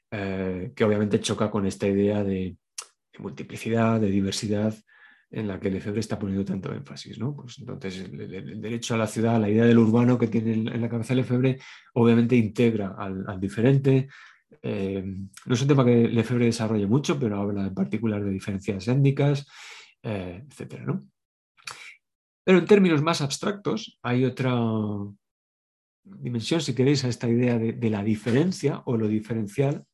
eh, que obviamente choca con esta idea de multiplicidad, de diversidad, en la que Lefebvre está poniendo tanto énfasis. ¿no? Pues entonces, el, derecho a la ciudad, la idea del urbano que tiene en la cabeza Lefebvre, obviamente integra al, diferente. Eh, no es un tema que Lefebvre desarrolle mucho, pero habla en particular de diferencias étnicas, eh, etc. Pero en términos más abstractos, hay otra dimensión, si queréis, a esta idea de la diferencia o lo diferencial,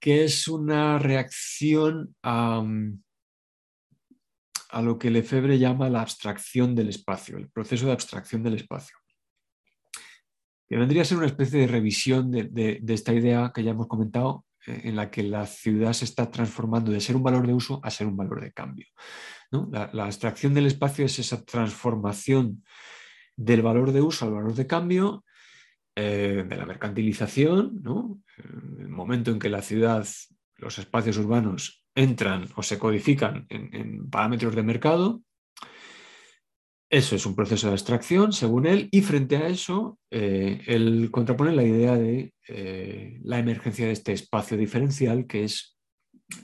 que es una reacción a a lo que Lefebvre llama la abstracción del espacio, el proceso de abstracción del espacio. Que vendría a ser una especie de revisión de, esta idea que ya hemos comentado, eh, en la que la ciudad se está transformando de ser un valor de uso a ser un valor de cambio. La, abstracción del espacio es esa transformación del valor de uso al valor de cambio, eh, de la mercantilización, el momento en que la ciudad, los espacios urbanos entran o se codifican en, parámetros de mercado. Eso es un proceso de abstracción, según él, y frente a eso, eh, él contrapone la idea de eh, la emergencia de este espacio diferencial, que es,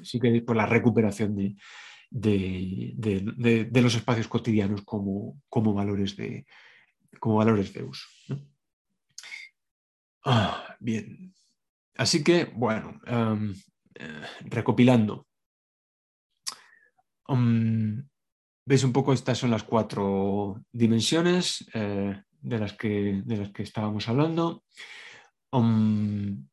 sí que por la recuperación de, los espacios cotidianos como, como, valores, de, como valores de uso. Ah, bien. Así que, bueno, eh, recopilando, Um, Veis un poco, estas son las cuatro dimensiones eh, de, las que, de, las que, estábamos hablando. Um,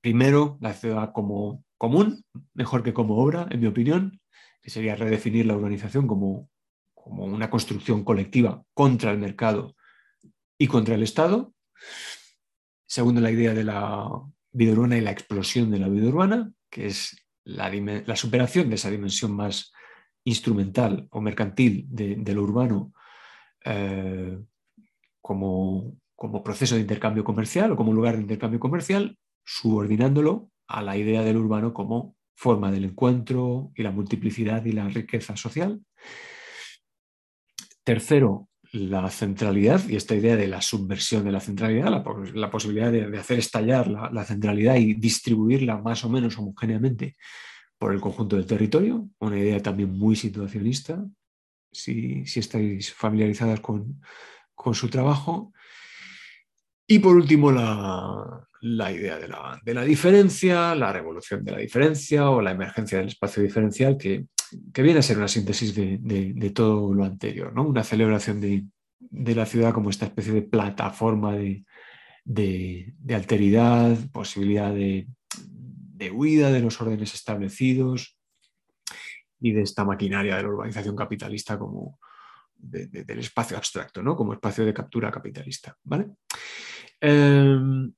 primero, la ciudad como común, mejor que como obra, en mi opinión, que sería redefinir la urbanización como, como una construcción colectiva contra el mercado y contra el Estado. Segundo, la idea de la vida urbana y la explosión de la vida urbana, que es la, superación de esa dimensión más instrumental o mercantil de, lo urbano eh, como, como, proceso de intercambio comercial o como lugar de intercambio comercial, subordinándolo a la idea del urbano como forma del encuentro y la multiplicidad y la riqueza social. Tercero, la centralidad y esta idea de la subversión de la centralidad, la, posibilidad de, hacer estallar la, centralidad y distribuirla más o menos homogéneamente por el conjunto del territorio, una idea también muy situacionista, si, estáis familiarizadas con, su trabajo. Y por último, la, idea de la, diferencia, la revolución de la diferencia o la emergencia del espacio diferencial, que que viene a ser una síntesis de, todo lo anterior, ¿no? una celebración de, la ciudad como esta especie de plataforma de, alteridad, posibilidad de, huida de los órdenes establecidos y de esta maquinaria de la urbanización capitalista como, del espacio abstracto, ¿no? como espacio de captura capitalista. ¿vale? Em,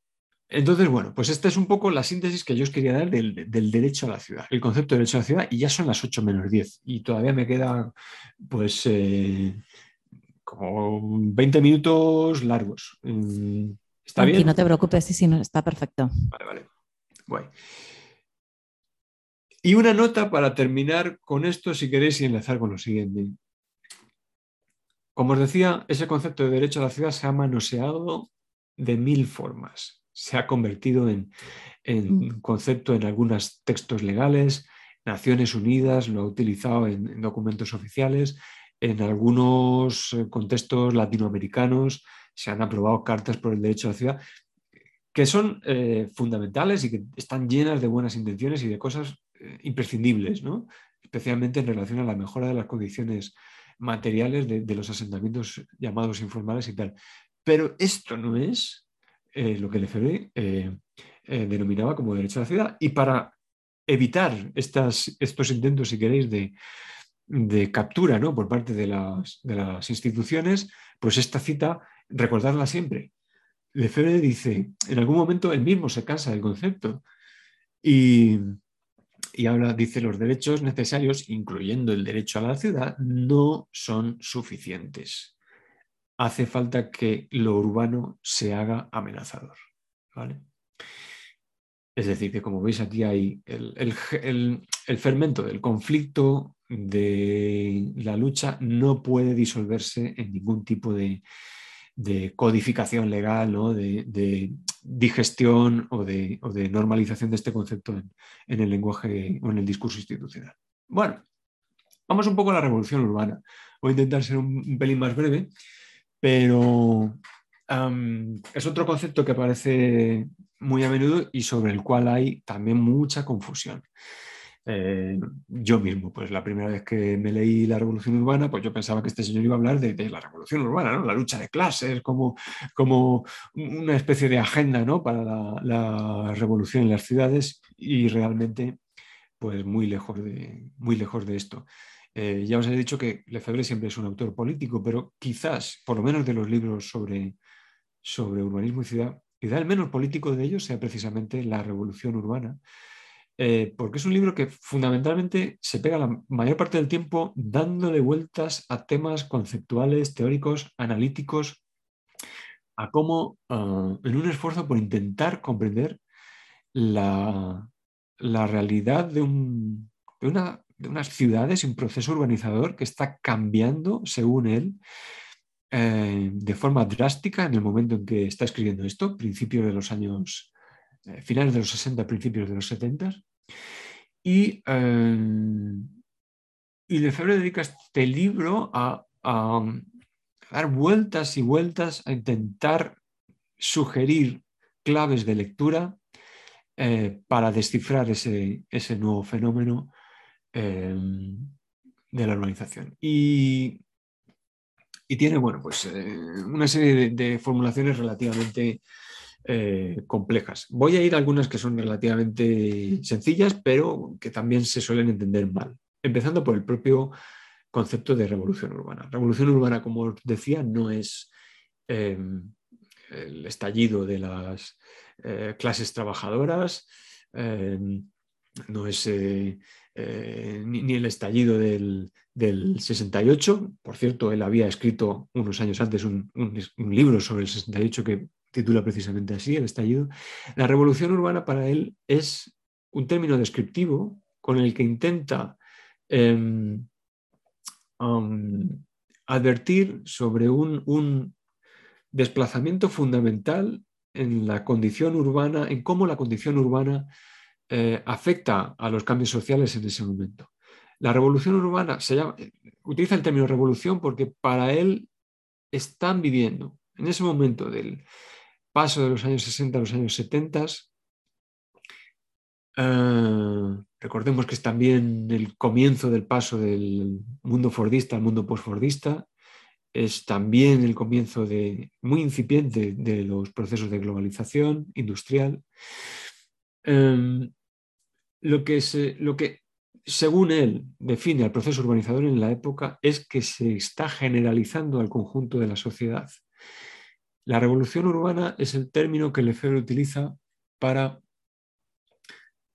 entonces, bueno, pues esta es un poco la síntesis que yo os quería dar del, derecho a la ciudad, el concepto de derecho a la ciudad, y ya son las 8 menos 10, y todavía me queda, pues, eh, como 20 minutos largos. Mm, ¿Está bien? no te preocupes, sí, sí, no, está perfecto. Vale, vale. Guay. Y una nota para terminar con esto, si queréis, y enlazar con lo siguiente. Como os decía, ese concepto de derecho a la ciudad se ha manoseado de mil formas. Se ha convertido en, en concepto en algunos textos legales. Naciones Unidas lo ha utilizado en documentos oficiales. En algunos eh, contextos latinoamericanos se han aprobado cartas por el derecho a la ciudad que son eh, fundamentales y que están llenas de buenas intenciones y de cosas eh, imprescindibles, ¿no? especialmente en relación a la mejora de las condiciones materiales de, los asentamientos llamados informales y tal. Pero esto no es lo que Lefebvre denominaba como derecho a la ciudad. Y para evitar estos intentos, si queréis, de, captura ¿no? por parte de las, de las, instituciones, pues esta cita, recordarla siempre. Lefebvre dice, en algún momento él mismo se cansa del concepto y, y habla, dice, los derechos necesarios, incluyendo el derecho a la ciudad, no son suficientes. Hace falta que lo urbano se haga amenazador. ¿vale? Es decir, que como veis aquí hay el, fermento del conflicto de la lucha no puede disolverse en ningún tipo de, codificación legal, de, digestión o de, normalización de este concepto en, el lenguaje o en el discurso institucional. Bueno, vamos un poco a la revolución urbana. Voy a intentar ser un, pelín más breve, pero es otro concepto que aparece muy a menudo y sobre el cual hay también mucha confusión. Eh, yo mismo, pues la primera vez que me leí La Revolución Urbana, pues yo pensaba que este señor iba a hablar de, la Revolución Urbana, la lucha de clases, como, como una especie de agenda ¿no? para la, revolución en las ciudades y realmente pues muy lejos de, muy lejos de esto. Eh, ya os he dicho que Lefebvre siempre es un autor político, pero quizás, por lo menos de los libros sobre, sobre urbanismo y ciudad, quizá el menos político de ellos sea precisamente la revolución urbana, eh, porque es un libro que fundamentalmente se pega la mayor parte del tiempo dándole vueltas a temas conceptuales, teóricos, analíticos, a cómo, ah, en un esfuerzo por intentar comprender la, realidad de, unas ciudades y un proceso urbanizador que está cambiando, según él, eh, de forma drástica en el momento en que está escribiendo esto, principios de los años, eh, finales de los 60, principios de los 70, y, eh, y Lefebvre dedica este libro a, dar vueltas y vueltas a intentar sugerir claves de lectura eh, para descifrar ese, nuevo fenómeno eh, de la organización. Y, tiene, bueno, pues una serie de formulaciones relativamente eh, complejas. Voy a ir a algunas que son relativamente sencillas, pero que también se suelen entender mal. Empezando por el propio concepto de revolución urbana. Revolución urbana, como os decía, no es em, el estallido de las eh, clases trabajadoras, em, no es eh, ni, el estallido del, 68. Por cierto, él había escrito unos años antes un, un libro sobre el 68 que titula precisamente así, el estallido, la revolución urbana para él es un término descriptivo con el que intenta em, advertir sobre un, desplazamiento fundamental en la condición urbana, en cómo la condición urbana eh, afecta a los cambios sociales en ese momento. La revolución urbana se llama, utiliza el término revolución porque para él están viviendo en ese momento del, paso de los años 60 a los años 70. Eh, recordemos que es también el comienzo del paso del mundo fordista al mundo postfordista. Es también el comienzo de, muy incipiente de los procesos de globalización industrial. Em, lo, que lo que según él define al proceso urbanizador en la época, es que se está generalizando al conjunto de la sociedad. La revolución urbana es el término que Lefebvre utiliza para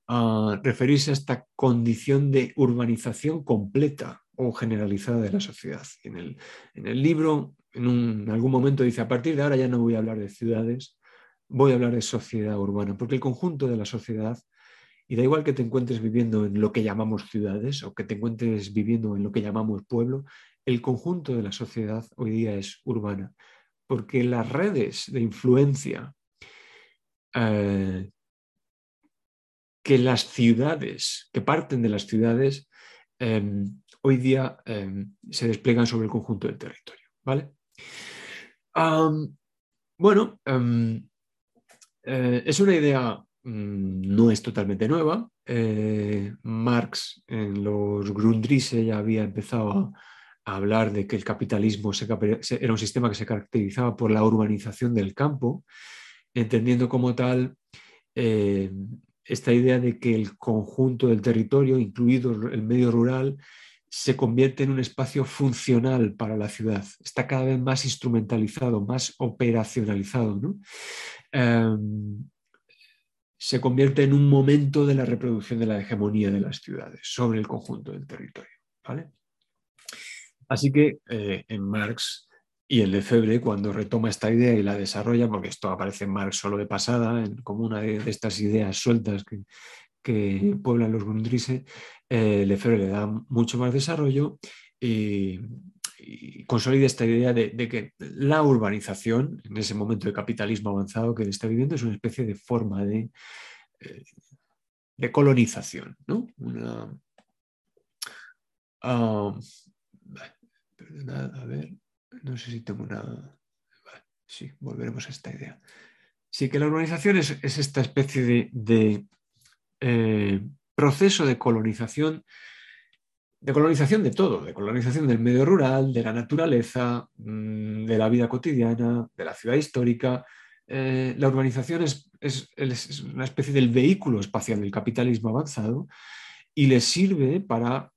ah, referirse a esta condición de urbanización completa o generalizada de la sociedad. En el, en el libro, en, algún momento dice, a partir de ahora ya no voy a hablar de ciudades, voy a hablar de sociedad urbana, porque el conjunto de la sociedad y da igual que te encuentres viviendo en lo que llamamos ciudades o que te encuentres viviendo en lo que llamamos pueblo, el conjunto de la sociedad hoy día es urbana, porque las redes de influencia eh, que las ciudades, que parten de las ciudades, em, hoy día em, se despliegan sobre el conjunto del territorio. ¿vale? bueno, em, eh, es una idea no es totalmente nueva. Eh, Marx en los Grundrisse ya había empezado a, hablar de que el capitalismo era un sistema que se caracterizaba por la urbanización del campo, entendiendo como tal eh, esta idea de que el conjunto del territorio, incluido el medio rural, se convierte en un espacio funcional para la ciudad. Está cada vez más instrumentalizado, más operacionalizado. ¿no? Em, se convierte en un momento de la reproducción de la hegemonía de las ciudades sobre el conjunto del territorio. ¿vale? Así que eh, en Marx y en Lefebvre, cuando retoma esta idea y la desarrolla, porque esto aparece en Marx solo de pasada, como una de, estas ideas sueltas que, que pueblan los Grundrisse, eh, Lefebvre le da mucho más desarrollo y, y consolida esta idea de, que la urbanización, en ese momento de capitalismo avanzado que está viviendo, es una especie de forma de, eh, colonización. ¿no? Ah, a ver, no sé si tengo una... sí, volveremos a esta idea. Sí, que la urbanización es, esta especie de, eh, proceso de colonización de colonización de todo, de colonización del medio rural, de la naturaleza, mm, de la vida cotidiana, de la ciudad histórica. Eh, la urbanización es, una especie del vehículo espacial del capitalismo avanzado y le sirve para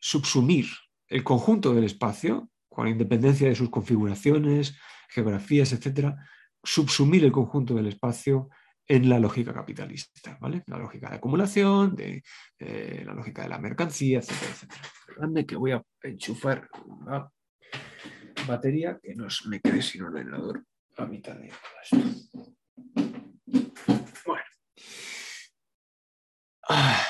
subsumir el conjunto del espacio, con independencia de sus configuraciones, geografías, etcétera, subsumir el conjunto del espacio en la lógica capitalista, ¿vale? La lógica de acumulación, de, eh, la lógica de la mercancía, etcétera, etcétera. que voy a enchufar una batería que no me quede sin ordenador a mitad de esto. Bueno. Ah.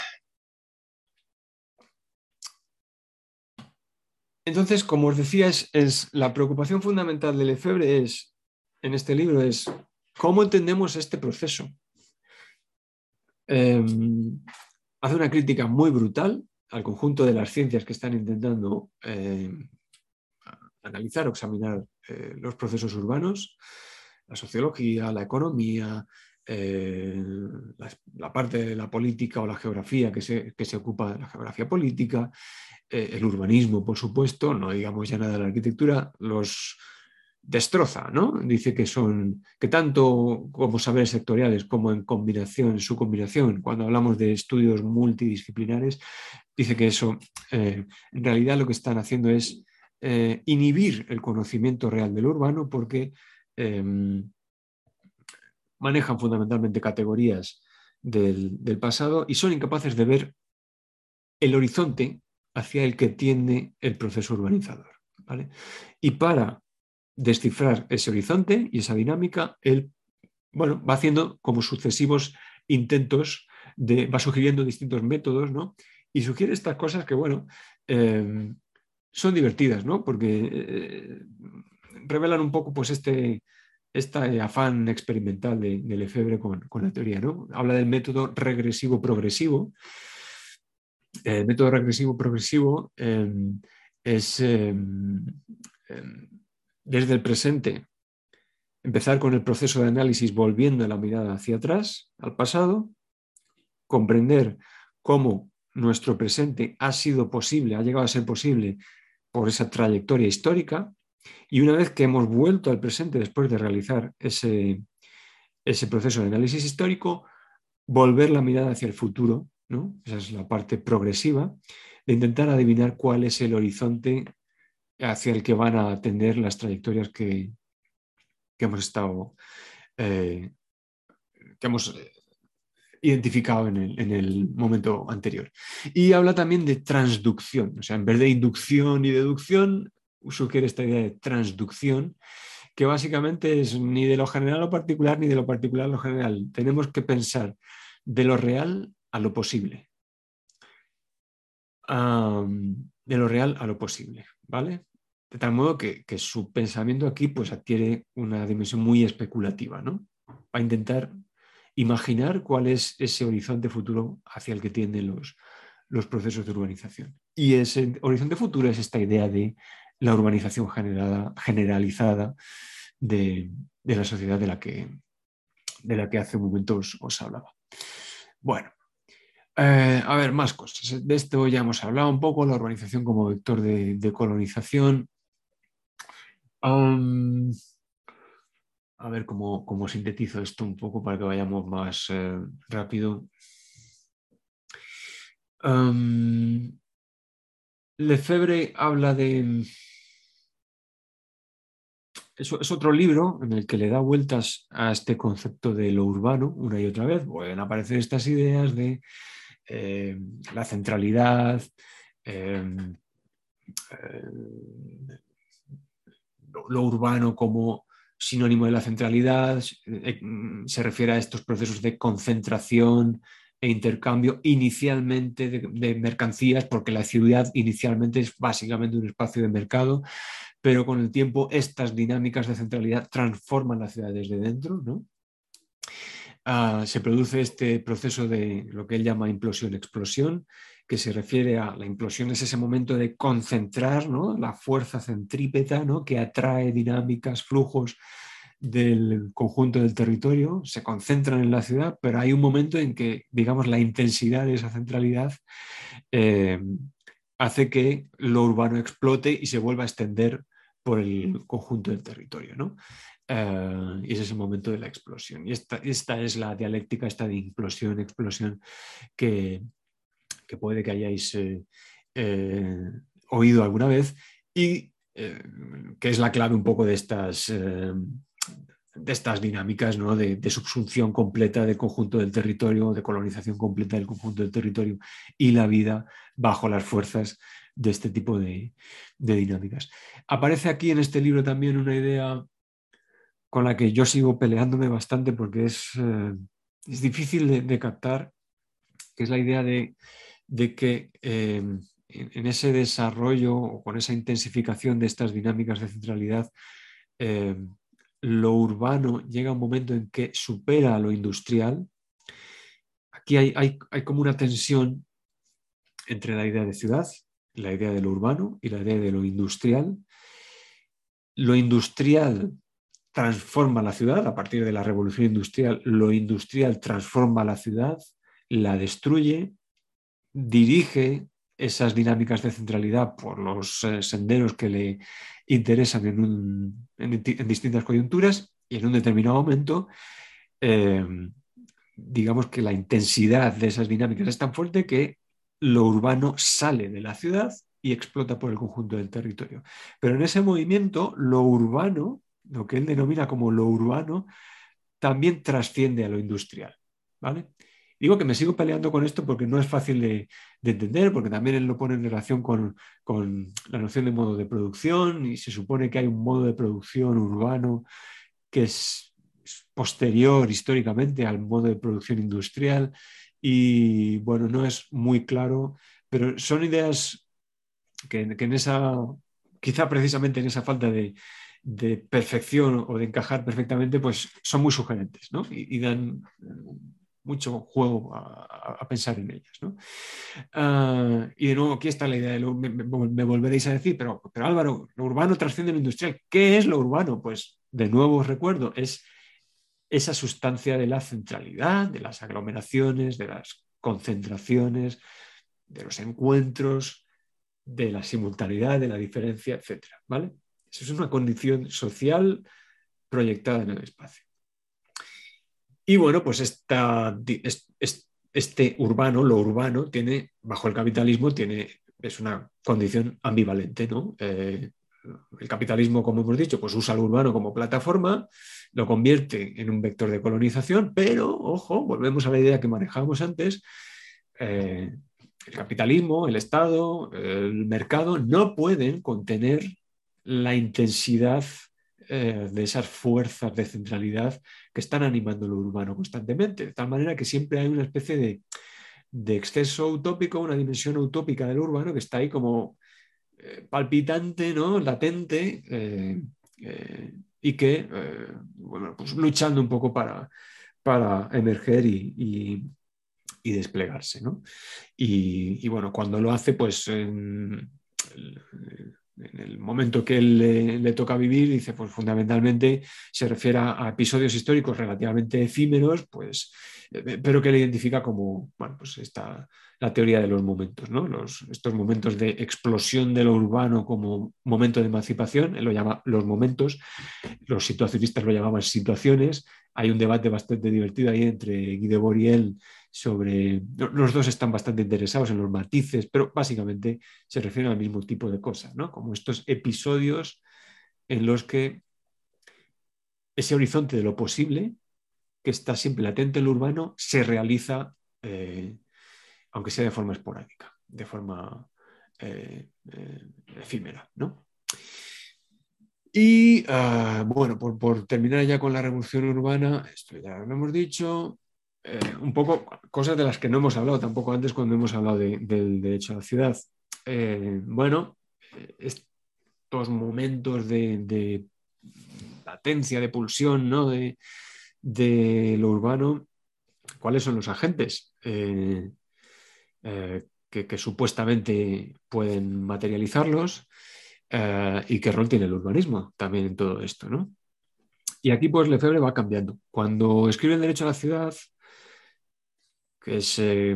Entonces, como os decía, es, es, la preocupación fundamental de Lefebvre es, en este libro es ¿Cómo entendemos este proceso? Em, hace una crítica muy brutal al conjunto de las ciencias que están intentando em, analizar o examinar eh, los procesos urbanos, la sociología, la economía, eh, la, parte de la política o la geografía que se, que se ocupa de la geografía política, eh, el urbanismo, por supuesto, no digamos ya nada de la arquitectura, los destroza, ¿no? Dice que son, que tanto como saberes sectoriales como en combinación, su combinación, cuando hablamos de estudios multidisciplinares, dice que eso, eh, en realidad lo que están haciendo es eh, inhibir el conocimiento real del urbano porque em, manejan fundamentalmente categorías del, del pasado y son incapaces de ver el horizonte hacia el que tiende el proceso urbanizador. ¿vale? Y para descifrar ese horizonte y esa dinámica, él bueno, va haciendo como sucesivos intentos, va sugiriendo distintos métodos, ¿no? Y sugiere estas cosas que, bueno, em, son divertidas, ¿no? Porque eh, revelan un poco pues, este, este afán experimental de, de Lefebvre con, con, la teoría, ¿no? Habla del método regresivo-progresivo. El método regresivo-progresivo em, es em, desde el presente, empezar con el proceso de análisis volviendo la mirada hacia atrás, al pasado, comprender cómo nuestro presente ha sido posible, ha llegado a ser posible por esa trayectoria histórica, y una vez que hemos vuelto al presente después de realizar ese, ese proceso de análisis histórico, volver la mirada hacia el futuro ¿no? Esa es la parte progresiva, de intentar adivinar cuál es el horizonte hacia el que van a atender las trayectorias que, hemos estado, eh, que hemos eh, identificado en el, momento anterior. Y habla también de transducción, o sea, en vez de inducción y deducción, sugiere esta idea de transducción, que básicamente es ni de lo general a lo particular, ni de lo particular a lo general. Tenemos que pensar de lo real a lo posible. de lo real a lo posible, ¿vale? De tal modo que, su pensamiento aquí pues adquiere una dimensión muy especulativa, ¿no? Va a intentar imaginar cuál es ese horizonte futuro hacia el que tienden los, los procesos de urbanización. Y ese horizonte futuro es esta idea de la urbanización generada, generalizada de, la sociedad de la, que, de la que hace un momento os, hablaba. Bueno, eh, a ver, más cosas. De esto ya hemos hablado un poco, la urbanización como vector de, colonización. A ver cómo, sintetizo esto un poco para que vayamos más eh, rápido. Lefebvre habla de, es, otro libro en el que le da vueltas a este concepto de lo urbano una y otra vez. Pueden aparecer estas ideas de eh, la centralidad, eh, eh, lo, urbano como sinónimo de la centralidad, se refiere a estos procesos de concentración e intercambio inicialmente de, mercancías, porque la ciudad inicialmente es básicamente un espacio de mercado, pero con el tiempo estas dinámicas de centralidad transforman la ciudad desde dentro, ¿no? Ah, se produce este proceso de lo que él llama implosión-explosión, que se refiere a la implosión es ese momento de concentrar ¿no? la fuerza centrípeta ¿no? que atrae dinámicas, flujos del conjunto del territorio, se concentran en la ciudad, pero hay un momento en que, digamos, la intensidad de esa centralidad eh, hace que lo urbano explote y se vuelva a extender por el conjunto del territorio. ¿no? Eh, y ese es el momento de la explosión. Y esta, esta es la dialéctica, esta de implosión, explosión, que, que puede que hayáis eh, eh, oído alguna vez y que es la clave un poco de estas de estas dinámicas ¿no? de, subsunción completa del conjunto del territorio, de colonización completa del conjunto del territorio y la vida bajo las fuerzas de este tipo de, dinámicas. Aparece aquí en este libro también una idea con la que yo sigo peleándome bastante porque es, eh, es difícil de, captar, que es la idea de, que eh, en, ese desarrollo o con esa intensificación de estas dinámicas de centralidad, eh, lo urbano llega a un momento en que supera a lo industrial, aquí hay, como una tensión entre la idea de ciudad, la idea de lo urbano y la idea de lo industrial. Lo industrial transforma la ciudad, a partir de la revolución industrial, lo industrial transforma la ciudad, la destruye, dirige esas dinámicas de centralidad por los eh, senderos que le interesan en, distintas coyunturas y en un determinado momento, eh, digamos que la intensidad de esas dinámicas es tan fuerte que lo urbano sale de la ciudad y explota por el conjunto del territorio. Pero en ese movimiento, lo urbano, lo que él denomina como lo urbano, también trasciende a lo industrial. ¿vale? Digo que me sigo peleando con esto porque no es fácil de, entender, porque también él lo pone en relación con, la noción de modo de producción y se supone que hay un modo de producción urbano que es posterior históricamente al modo de producción industrial y bueno, no es muy claro, pero son ideas que, en esa, quizá precisamente en esa falta de, perfección o de encajar perfectamente, pues son muy sugerentes ¿no? y, dan mucho juego a, pensar en ellas. Ah, y de nuevo, aquí está la idea, de lo, me, volveréis a decir, pero, pero Álvaro, lo urbano trasciende lo industrial. ¿Qué es lo urbano? Pues de nuevo os recuerdo, es esa sustancia de la centralidad, de las aglomeraciones, de las concentraciones, de los encuentros, de la simultaneidad, de la diferencia, etc. ¿vale? Eso es una condición social proyectada en el espacio. Y bueno, pues este urbano, lo urbano, tiene, bajo el capitalismo, tiene, es una condición ambivalente, ¿no? Eh, el capitalismo, como hemos dicho, pues usa lo urbano como plataforma, lo convierte en un vector de colonización, pero, ojo, volvemos a la idea que manejábamos antes, eh, el capitalismo, el Estado, el mercado no pueden contener la intensidad eh, de esas fuerzas de centralidad que están animando lo urbano constantemente, de tal manera que siempre hay una especie de, exceso utópico, una dimensión utópica del urbano que está ahí como eh, palpitante, ¿no? latente, eh, y que, bueno, pues luchando un poco para, para emerger y, desplegarse. Y, bueno, cuando lo hace, pues en el momento que él le, toca vivir, dice, pues fundamentalmente se refiere a, episodios históricos relativamente efímeros, pues, eh, pero que le identifica como, bueno, pues está la teoría de los momentos, ¿no? Los, estos momentos de explosión de lo urbano como momento de emancipación, él lo llama los momentos, los situacionistas lo llamaban situaciones, hay un debate bastante divertido ahí entre Guy Debord y él sobre, los dos están bastante interesados en los matices, pero básicamente se refieren al mismo tipo de cosas, ¿no? como estos episodios en los que ese horizonte de lo posible, que está siempre latente en lo urbano, se realiza, eh, aunque sea de forma esporádica, de forma eh, eh, efímera. ¿no? Y ah, bueno, por, por, terminar ya con la revolución urbana, esto ya lo hemos dicho, eh, un poco cosas de las que no hemos hablado tampoco antes cuando hemos hablado del derecho a la ciudad. Eh, bueno, estos momentos de, latencia, de pulsión ¿no? de, lo urbano, ¿cuáles son los agentes eh, que, supuestamente pueden materializarlos? ¿Y qué rol tiene el urbanismo también en todo esto? ¿no? Y aquí pues Lefebvre va cambiando. Cuando escribe el derecho a la ciudad, que es eh,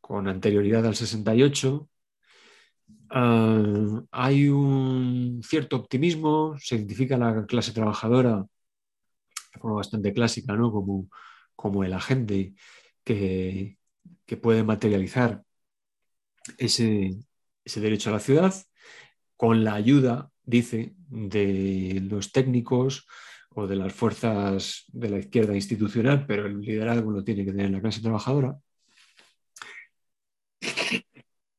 con anterioridad al 68. Ah, hay un cierto optimismo, se identifica la clase trabajadora de forma bastante clásica, ¿no? como, como el agente que, puede materializar ese, ese derecho a la ciudad con la ayuda, dice, de los técnicos, o de las fuerzas de la izquierda institucional, pero el liderazgo lo tiene que tener la clase trabajadora.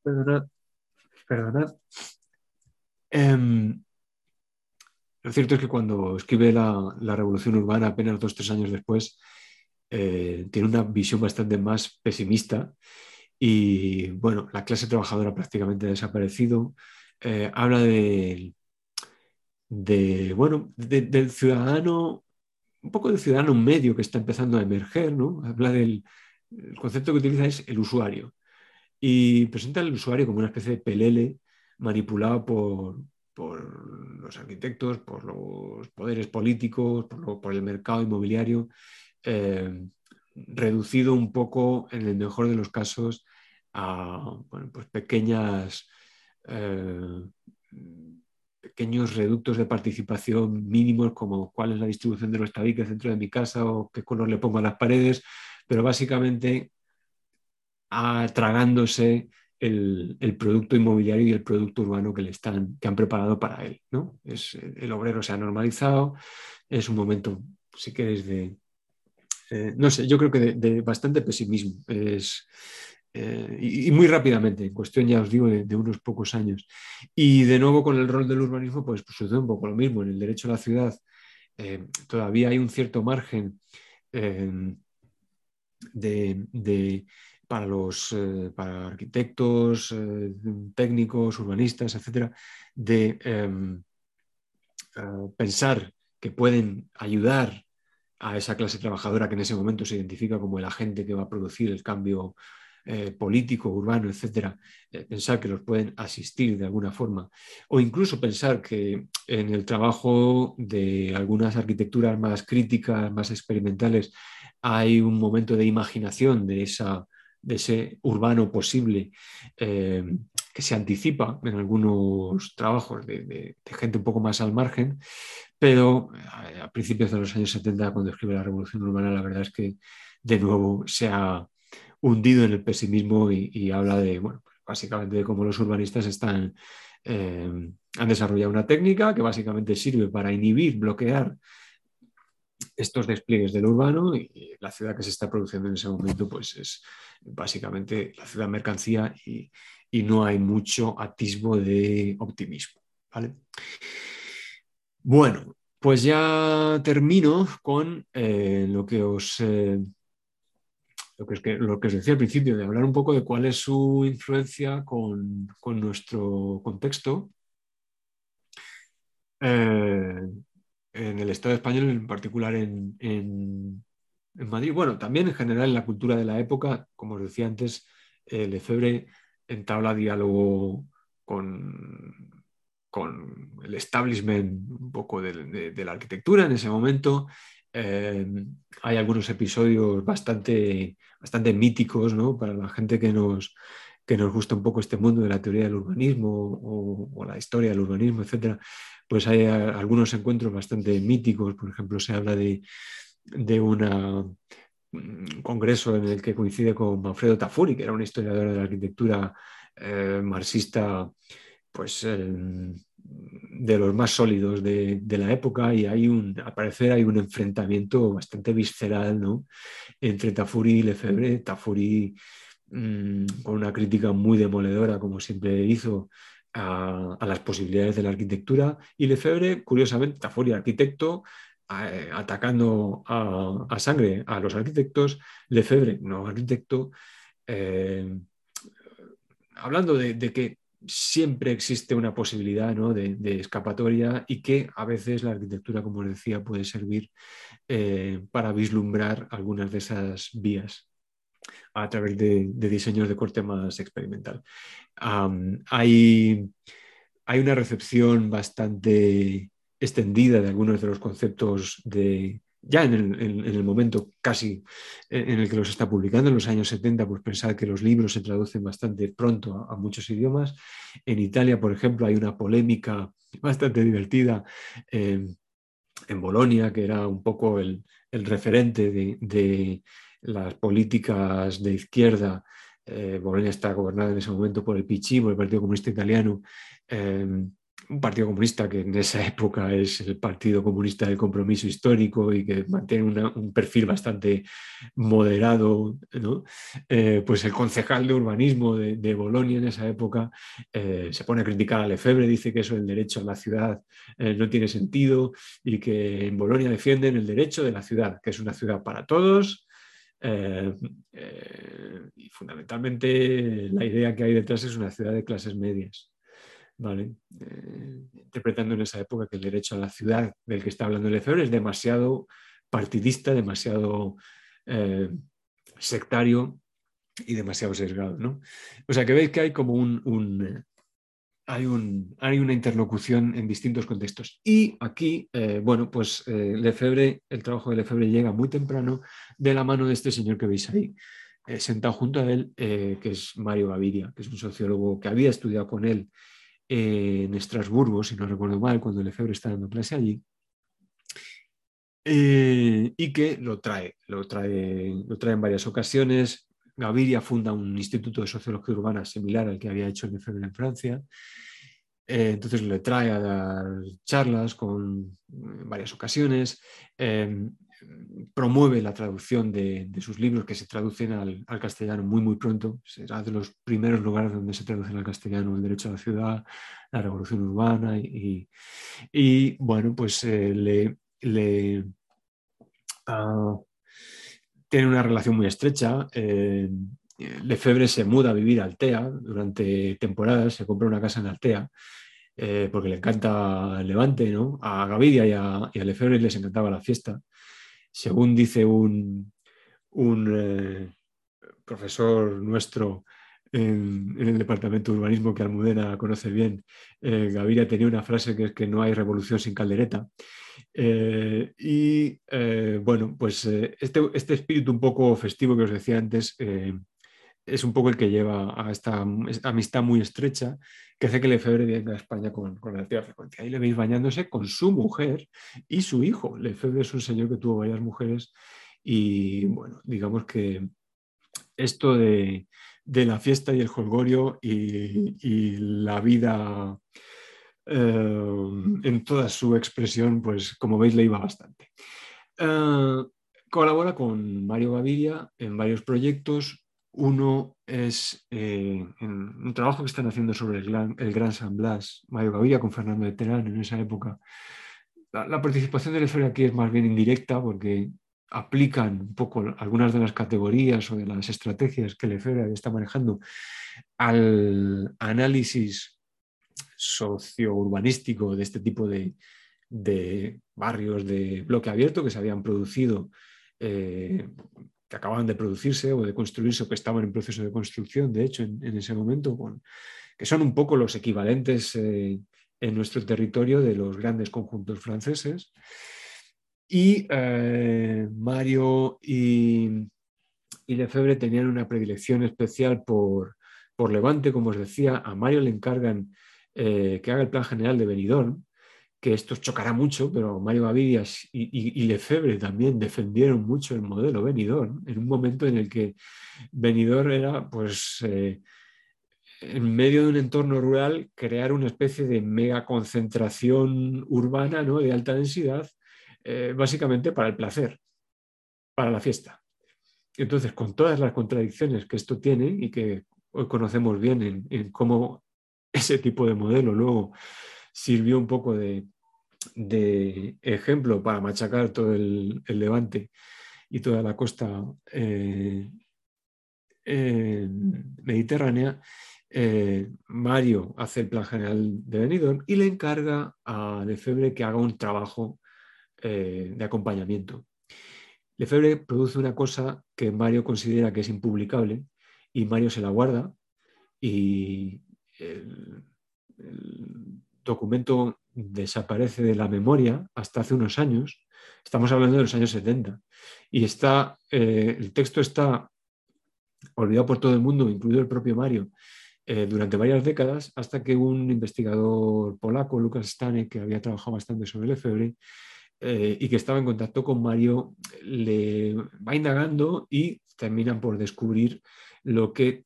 Perdonad, perdonad. Em, lo cierto es que cuando escribe la, Revolución Urbana, apenas dos o tres años después, eh, tiene una visión bastante más pesimista y, bueno, la clase trabajadora prácticamente ha desaparecido. Eh, habla de de, bueno, del ciudadano, un poco del ciudadano medio que está empezando a emerger, ¿no? Habla del el concepto que utiliza es el usuario y presenta al usuario como una especie de pelele manipulado por, los arquitectos, por los poderes políticos, por, el mercado inmobiliario, eh, reducido un poco, en el mejor de los casos, a pues pequeñas eh, pequeños reductos de participación mínimos como cuál es la distribución de los tabiques dentro de mi casa o qué color le pongo a las paredes, pero básicamente tragándose el, producto inmobiliario y el producto urbano que, le están, que han preparado para él. ¿no? Es, el obrero se ha normalizado, es un momento, si queréis, de... Eh, no sé, yo creo que de, de bastante pesimismo. Es, eh, y, muy rápidamente, en cuestión ya os digo de, unos pocos años. Y de nuevo con el rol del urbanismo, pues, pues, sucede un poco lo mismo. En el derecho a la ciudad eh, todavía hay un cierto margen eh, de, para los para arquitectos, técnicos, urbanistas, etcétera, de pensar que pueden ayudar a esa clase trabajadora que en ese momento se identifica como el agente que va a producir el cambio eh, político, urbano, etcétera, eh, pensar que los pueden asistir de alguna forma, o incluso pensar que en el trabajo de algunas arquitecturas más críticas, más experimentales, hay un momento de imaginación de, esa, de ese urbano posible eh, que se anticipa en algunos trabajos de, gente un poco más al margen, pero a, principios de los años 70, cuando escribe la Revolución Urbana, la verdad es que de nuevo se ha hundido en el pesimismo y, habla de, bueno, básicamente de cómo los urbanistas están, eh, han desarrollado una técnica que básicamente sirve para inhibir, bloquear estos despliegues del urbano y la ciudad que se está produciendo en ese momento pues es básicamente la ciudad mercancía y, no hay mucho atisbo de optimismo. Bueno, pues ya termino con eh, lo que os... Eh, lo que, lo que os decía al principio, de hablar un poco de cuál es su influencia con, nuestro contexto eh, en el Estado español, en particular en, en, Madrid. Bueno, también en general en la cultura de la época, como os decía antes, eh, Lefebvre entabla diálogo con, con el establishment un poco de, la arquitectura en ese momento. Eh, hay algunos episodios bastante, bastante míticos ¿no? para la gente que nos, que nos gusta un poco este mundo de la teoría del urbanismo o, la historia del urbanismo, etcétera pues hay algunos encuentros bastante míticos, por ejemplo, se habla de, un congreso en el que coincide con Manfredo Tafuri, que era un historiador de la arquitectura eh, marxista, pues de los más sólidos de, la época, y hay un, al parecer hay un enfrentamiento bastante visceral ¿no? entre Tafuri y Lefebvre. Tafuri mm, con una crítica muy demoledora, como siempre hizo, a, las posibilidades de la arquitectura y Lefebvre, curiosamente, Tafuri, arquitecto, atacando a, sangre a los arquitectos, Lefebvre, no arquitecto, eh, hablando de, que siempre existe una posibilidad de, escapatoria y que a veces la arquitectura, como decía, puede servir eh, para vislumbrar algunas de esas vías a través de, diseños de corte más experimental. hay, hay una recepción bastante extendida de algunos de los conceptos de, ya en el, momento casi en el que los está publicando, en los años 70, pues pensar que los libros se traducen bastante pronto a, muchos idiomas. En Italia, por ejemplo, hay una polémica <laughs> bastante divertida en Bolonia, que era un poco el, referente de, las políticas de izquierda, eh, Bolonia está gobernada en ese momento por el por el Partido Comunista Italiano, un partido comunista que en esa época es el Partido Comunista del Compromiso Histórico y que mantiene un perfil bastante moderado, eh, pues el concejal de urbanismo de, Bolonia en esa época eh, se pone a criticar a Lefebvre, dice que eso del derecho a la ciudad eh, no tiene sentido y que en Bolonia defienden el derecho de la ciudad, que es una ciudad para todos, y fundamentalmente la idea que hay detrás es una ciudad de clases medias. Eh, interpretando en esa época que el derecho a la ciudad del que está hablando Lefebvre es demasiado partidista, demasiado eh, sectario y demasiado sesgado. ¿no? O sea que veis que hay como un, hay, un, hay, una interlocución en distintos contextos. Y aquí, eh, bueno, pues Lefebvre, el trabajo de Lefebvre llega muy temprano de la mano de este señor que veis ahí. sentado junto a él, que es Mario Gaviria, que es un sociólogo que había estudiado con él en Estrasburgo, si no recuerdo mal, cuando Lefebvre está dando clase allí, eh, y que lo trae, lo trae, lo trae en varias ocasiones. Gaviria funda un instituto de sociología urbana similar al que había hecho Lefebvre en Francia. Eh, entonces le trae a dar charlas con, en varias ocasiones. Eh, promueve la traducción de, sus libros que se traducen al, castellano muy muy pronto. Será de los primeros lugares donde se traducen al castellano el derecho a la ciudad, la revolución urbana y, bueno, pues eh, le, ah, tiene una relación muy estrecha. Eh, Lefebvre se muda a vivir a Altea durante temporadas, se compra una casa en Altea. Eh, porque le encanta Levante, ¿no? A Gaviria y a, y a Lefebvre les encantaba la fiesta según dice un, eh, profesor nuestro en, el departamento de urbanismo que Almudena conoce bien, eh, Gaviria tenía una frase que es que no hay revolución sin caldereta. Eh, y bueno, pues este, este, espíritu un poco festivo que os decía antes es un poco el que lleva a esta amistad muy estrecha que hace que Lefebvre venga a España con, con relativa frecuencia. Ahí le veis bañándose con su mujer y su hijo. Lefebvre es un señor que tuvo varias mujeres y, bueno, digamos que esto de, la fiesta y el jolgorio y, la vida eh, en toda su expresión, pues como veis le iba bastante. Eh, colabora con Mario Gaviria en varios proyectos. Uno es eh, un trabajo que están haciendo sobre el Gran, San Blas, Mario Gaviria con Fernando de Terán en esa época. La, participación de Lefebvre aquí es más bien indirecta porque aplican un poco algunas de las categorías o de las estrategias que Lefebvre está manejando al análisis socio-urbanístico de este tipo de, barrios de bloque abierto que se habían producido, eh, que acababan de producirse o de construirse o que estaban en proceso de construcción, de hecho, en, ese momento, que son un poco los equivalentes eh, en nuestro territorio de los grandes conjuntos franceses. Y eh, Mario y, y, Lefebvre tenían una predilección especial por, por, Levante, como os decía. A Mario le encargan eh, que haga el plan general de Benidorm, que esto chocará mucho, pero Mario Gavidias y, y, Lefebvre también defendieron mucho el modelo Benidorm, en un momento en el que Benidorm era, pues, eh, en medio de un entorno rural, crear una especie de mega concentración urbana ¿no? de alta densidad eh, básicamente para el placer, para la fiesta. Entonces, con todas las contradicciones que esto tiene y que hoy conocemos bien en, cómo ese tipo de modelo luego sirvió un poco de, ejemplo para machacar todo el, levante y toda la costa eh, mediterránea, eh, Mario hace el plan general de Benidorm y le encarga a Lefebvre que haga un trabajo eh, de acompañamiento. Lefebvre produce una cosa que Mario considera que es impublicable y Mario se la guarda y el, documento desaparece de la memoria hasta hace unos años. Estamos hablando de los años 70 y está, eh, el texto está olvidado por todo el mundo, incluido el propio Mario, eh, durante varias décadas, hasta que un investigador polaco, Lucas Stane, que había trabajado bastante sobre Lefebvre, eh, y que estaba en contacto con Mario, le va indagando y terminan por descubrir lo que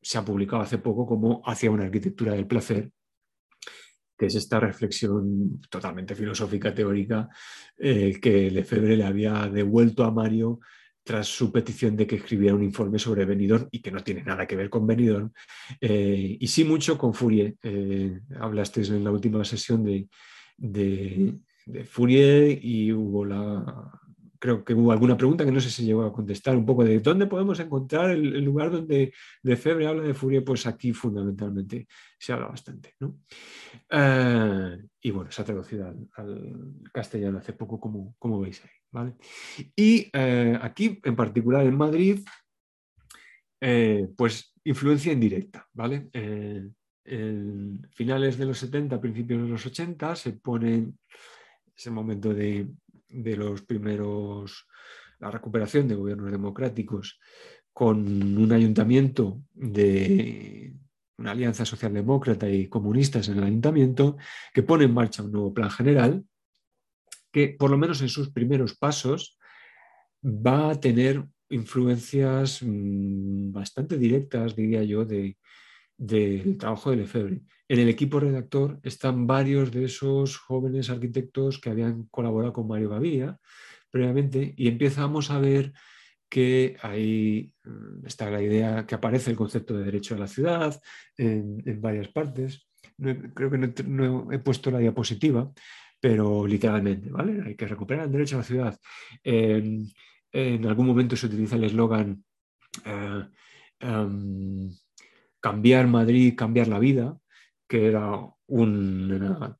se ha publicado hace poco como hacia una arquitectura del placer, que es esta reflexión totalmente filosófica, teórica, eh, que Lefebvre le había devuelto a Mario tras su petición de que escribiera un informe sobre Benidorm y que no tiene nada que ver con Benidorm, eh, y sí mucho con Fourier. hablaste en la última sesión de, de Fourier y hubo la, creo que hubo alguna pregunta que no sé si llegó a contestar, un poco de dónde podemos encontrar el, lugar donde Lefebvre habla de Fourier, pues aquí fundamentalmente se habla bastante. Eh, y bueno, se ha traducido al, castellano hace poco, como, como veis ahí. ¿vale? Y eh, aquí, en particular en Madrid, eh, pues influencia indirecta. ¿vale? en finales de los 70, principios de los 80, se ponen ese momento de, los primeros, la recuperación de gobiernos democráticos con un ayuntamiento de una alianza socialdemócrata y comunistas en el ayuntamiento que pone en marcha un nuevo plan general que por lo menos en sus primeros pasos va a tener influencias mm, bastante directas, diría yo, de, del trabajo de Lefebvre. En el equipo redactor están varios de esos jóvenes arquitectos que habían colaborado con Mario Gaviria previamente y empezamos a ver que ahí mm, está la idea que aparece el concepto de derecho a la ciudad en, varias partes. creo que no, he puesto la diapositiva, pero literalmente, ¿vale? Hay que recuperar el derecho a la ciudad. en algún momento se utiliza el eslogan eh, em, cambiar Madrid, cambiar la vida, que era una,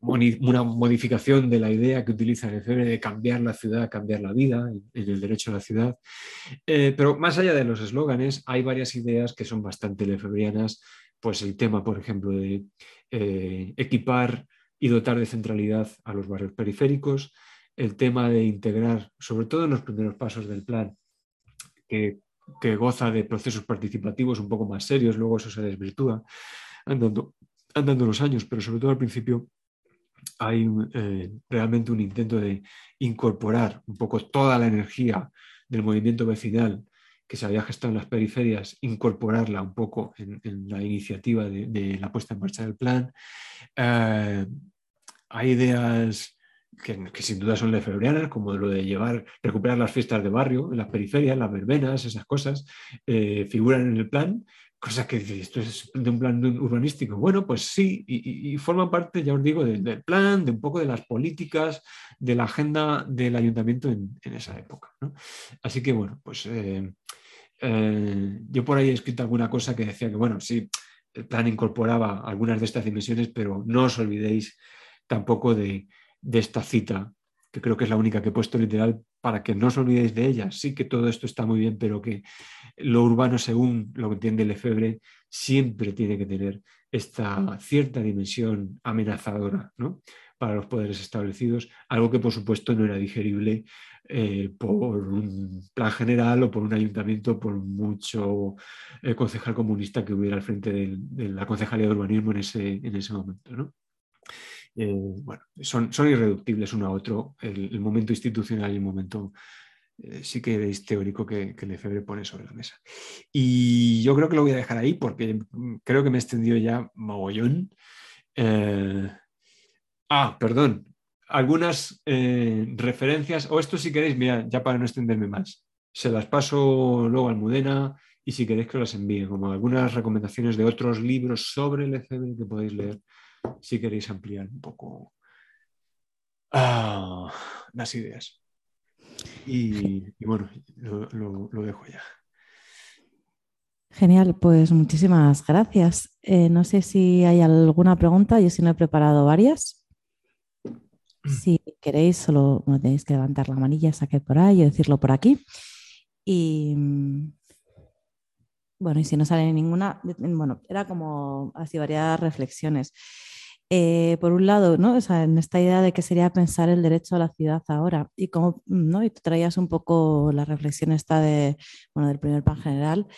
modificación de la idea que utiliza el FEBRE de cambiar la ciudad, cambiar la vida, en el derecho a la ciudad. Eh, pero más allá de los eslóganes, hay varias ideas que son bastante lefebrianas, pues el tema, por ejemplo, de eh, equipar y dotar de centralidad a los barrios periféricos, el tema de integrar, sobre todo en los primeros pasos del plan, que que goza de procesos participativos un poco más serios, luego eso se desvirtúa andando, andando los años, pero sobre todo al principio hay eh, realmente un intento de incorporar un poco toda la energía del movimiento vecinal que se había gestado en las periferias, incorporarla un poco en, la iniciativa de, la puesta en marcha del plan. Eh, hay ideas que, sin duda son lefebvrianas, como lo de llevar, recuperar las fiestas de barrio, las periferias, las verbenas, esas cosas, eh, figuran en el plan, cosas que esto es de un plan urbanístico. Bueno, pues sí, y, forman parte, ya os digo, del, plan, de un poco de las políticas, de la agenda del ayuntamiento en, esa época. Así que bueno, pues eh, eh, yo por ahí he escrito alguna cosa que decía que, bueno, sí, el plan incorporaba algunas de estas dimensiones, pero no os olvidéis tampoco de, esta cita, que creo que es la única que he puesto literal, para que no os olvidéis de ella. Sí que todo esto está muy bien, pero que lo urbano, según lo que entiende Lefebvre, siempre tiene que tener esta cierta dimensión amenazadora para los poderes establecidos, algo que por supuesto no era digerible eh, por un plan general o por un ayuntamiento, por mucho eh, concejal comunista que hubiera al frente de, la concejalía de urbanismo en ese, en ese momento. Eh, bueno, son, irreductibles uno a otro, el, momento institucional y el momento sí que es teórico que, que Lefebvre pone sobre la mesa. Y yo creo que lo voy a dejar ahí porque creo que me he extendido ya mogollón. ah, perdón, algunas eh, referencias, o esto si queréis, mira, ya para no extenderme más, se las paso luego a Almudena y si queréis que las envíe, como algunas recomendaciones de otros libros sobre el ECB que podéis leer si queréis ampliar un poco ah, las ideas. Y, bueno, lo, dejo ya. Genial, pues muchísimas gracias. Eh, no sé si hay alguna pregunta, yo sí me he preparado varias. Si queréis, solo tenéis que levantar la manilla, saque por ahí o decirlo por aquí. Y mm, bueno, y si no sale ninguna, bueno, era como así varias reflexiones. Eh, por un lado, ¿no? en esta idea de que sería pensar el derecho a la ciudad ahora y como, ¿no? Y tú traías un poco la reflexión esta de, bueno, del primer plan general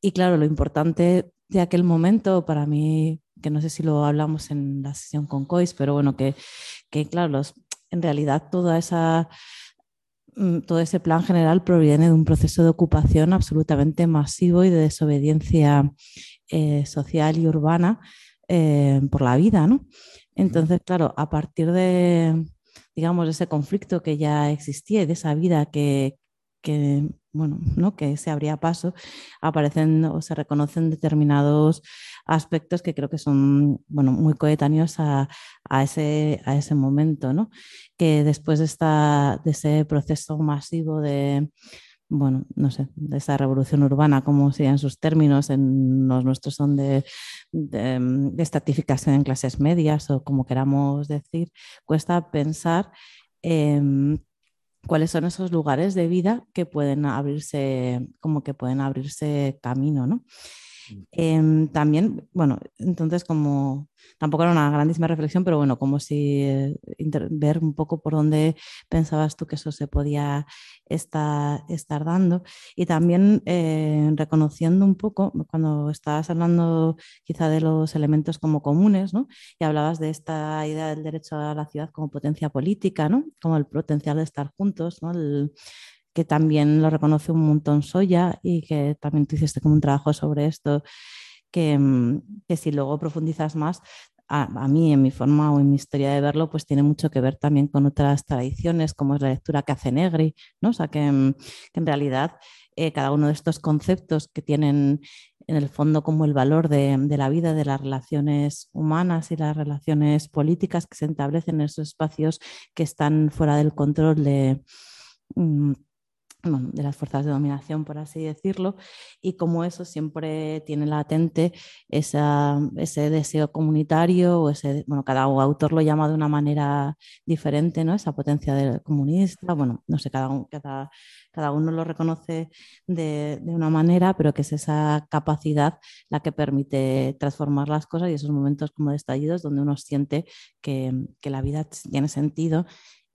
y claro, lo importante de aquel momento para mí que no sé si lo hablamos en la sesión con COIS, pero bueno, que, claro, los, en realidad toda esa, mm, todo ese plan general proviene de un proceso de ocupación absolutamente masivo y de desobediencia eh, social y urbana eh, por la vida, ¿no? Entonces, claro, a partir de, digamos, ese conflicto que ya existía y de esa vida que, que bueno, ¿no? que se abría paso, aparecen o se reconocen determinados aspectos que creo que son bueno, muy coetáneos a, ese, a ese momento, ¿no? que después de, esta, de ese proceso masivo de, bueno, no sé, de esa revolución urbana, como serían sus términos, en los nuestros son de, de, estatificación en clases medias o como queramos decir, cuesta pensar cuáles son esos lugares de vida que pueden abrirse, como que pueden abrirse camino, ¿no? Em, también, bueno, entonces como tampoco era una grandísima reflexión, pero bueno, como si eh, ver un poco por dónde pensabas tú que eso se podía estar, estar dando y también eh, reconociendo un poco cuando estabas hablando quizá de los elementos como comunes, ¿no? Y hablabas de esta idea del derecho a la ciudad como potencia política, ¿no? Como el potencial de estar juntos, ¿no? Que también lo reconoce un montón Soya y que también tú hiciste como un trabajo sobre esto, que, mm, que si luego profundizas más, a, mí en mi forma o en mi historia de verlo, pues tiene mucho que ver también con otras tradiciones, como es la lectura que hace Negri, ¿no? O sea, que, mm, en realidad eh, cada uno de estos conceptos que tienen en el fondo como el valor de, de, la vida, de las relaciones humanas y las relaciones políticas que se establecen en esos espacios que están fuera del control de, de las fuerzas de dominación, por así decirlo, y como eso siempre tiene latente ese deseo comunitario, o ese, bueno, cada autor lo llama de una manera diferente, ¿no? Esa potencia del comunista, bueno, no sé, cada, cada, cada uno lo reconoce de, de, una manera, pero que es esa capacidad la que permite transformar las cosas y esos momentos como de estallidos donde uno siente que, que la vida tiene sentido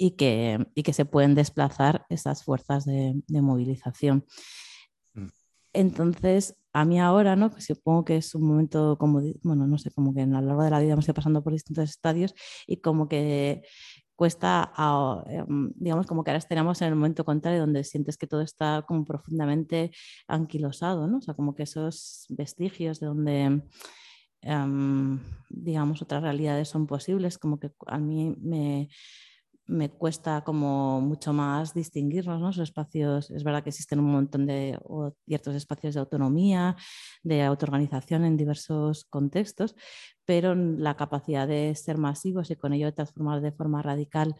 y que, y que se pueden desplazar esas fuerzas de, movilización. Mm. Entonces, a mí ahora, ¿no? supongo que es un momento como, bueno, no sé, como que a lo largo de la vida me estoy pasando por distintos estadios y como que cuesta, em, digamos, como que ahora estaríamos en el momento contrario, donde sientes que todo está como profundamente anquilosado, ¿no? O sea, como que esos vestigios de donde, em, digamos, otras realidades son posibles, como que a mí me, me cuesta como mucho más distinguirlos, ¿no? Los espacios, es verdad que existen un montón de ciertos espacios de autonomía, de autoorganización en diversos contextos, pero la capacidad de ser masivos y con ello transformar de forma radical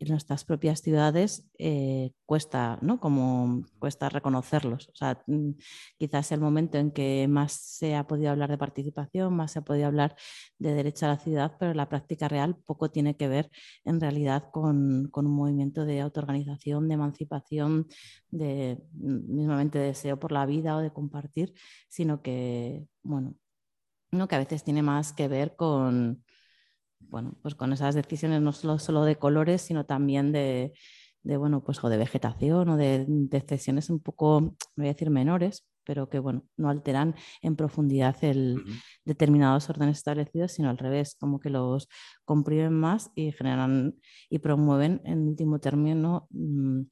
en nuestras propias ciudades eh, cuesta, ¿no? Como cuesta reconocerlos. O sea, mm, quizás el momento en que más se ha podido hablar de participación, más se ha podido hablar de derecho a la ciudad, pero la práctica real poco tiene que ver en realidad con, con un movimiento de autoorganización, de emancipación, de mm, mismamente deseo por la vida o de compartir, sino que, bueno, ¿no? que a veces tiene más que ver con bueno, pues con esas decisiones no solo, solo de colores, sino también de, bueno, pues o de vegetación o de decisiones un poco, voy a decir menores, pero que bueno, no alteran en profundidad el, determinados órdenes establecidos, sino al revés, como que los comprimen más y generan y promueven en último término mm,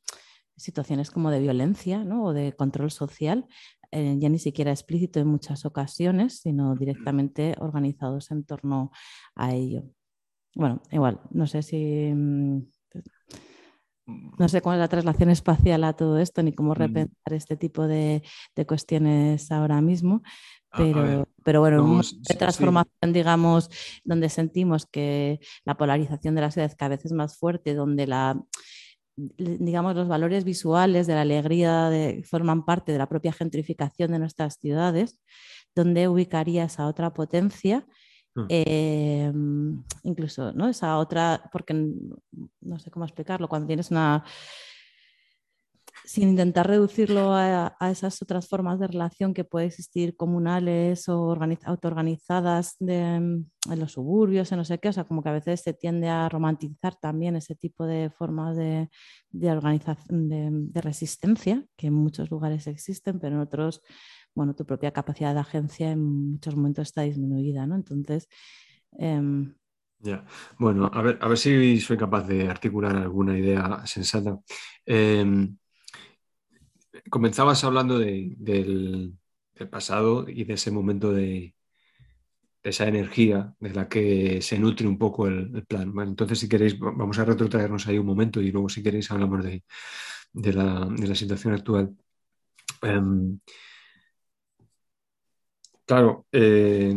situaciones como de violencia ¿no? o de control social, eh, ya ni siquiera explícito en muchas ocasiones, sino directamente organizados en torno a ello. Bueno, igual, no sé si... Mm, no sé cuál es la traslación espacial a todo esto, ni cómo mm. repensar este tipo de, cuestiones ahora mismo, pero, pero bueno, de transformación, digamos, donde sentimos que la polarización de la ciudad cada vez es más fuerte, donde la, digamos, los valores visuales de la alegría forman parte de la propia gentrificación de nuestras ciudades, donde ubicarías a otra potencia Mm. Em, incluso, ¿no? Esa otra, porque no sé cómo explicarlo, cuando tienes una... Sin intentar reducirlo a, esas otras formas de relación que pueden existir comunales o autoorganizadas en los suburbios, en no sé qué, o sea, como que a veces se tiende a romantizar también ese tipo de formas de, de organización, de, de resistencia, que en muchos lugares existen, pero en otros bueno, tu propia capacidad de agencia en muchos momentos está disminuida, ¿no? Entonces... Em, ya, bueno, a ver, a ver si soy capaz de articular alguna idea sensata. Em, comenzabas hablando del, pasado y de ese momento de, esa energía de la que se nutre un poco el, plan. entonces, si queréis, vamos a retrotraernos ahí un momento y luego, si queréis, hablamos de, la, situación actual. Em, Claro, eh,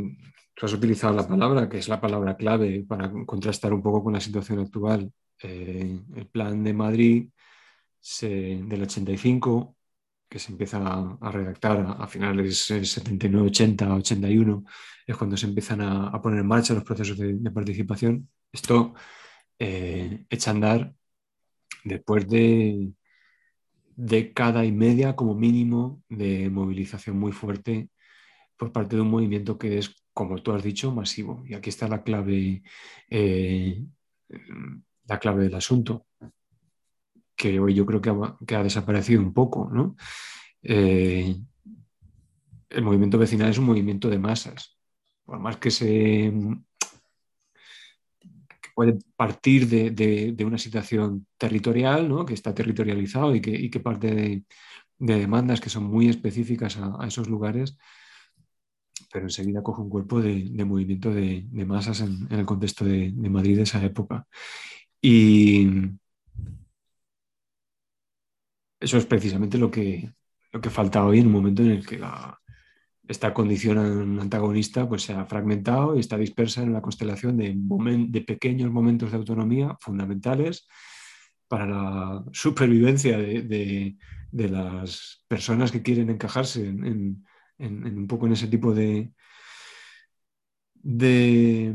tú has utilizado la palabra, que es la palabra clave para contrastar un poco con la situación actual. Eh, el plan de Madrid del 85, que se empieza a, redactar a, finales 79, 80, 81, es cuando se empiezan a, poner en marcha los procesos de, participación. Esto eh, echa a andar después de década y media como mínimo de movilización muy fuerte por parte de un movimiento que es, como tú has dicho, masivo. Y aquí está la clave, eh, la clave del asunto, que hoy yo creo que ha, desaparecido un poco. Eh, el movimiento vecinal es un movimiento de masas. Por más que se puede partir de, una situación territorial, que está territorializado y que, parte de, demandas que son muy específicas a esos lugares, pero enseguida coge un cuerpo de, movimiento de, masas en, el contexto de, Madrid de esa época. Y eso es precisamente lo que, lo que falta hoy en un momento en el que esta condición antagonista pues, se ha fragmentado y está dispersa en una constelación de, de pequeños momentos de autonomía fundamentales para la supervivencia de, las personas que quieren encajarse en, un poco en ese tipo de, de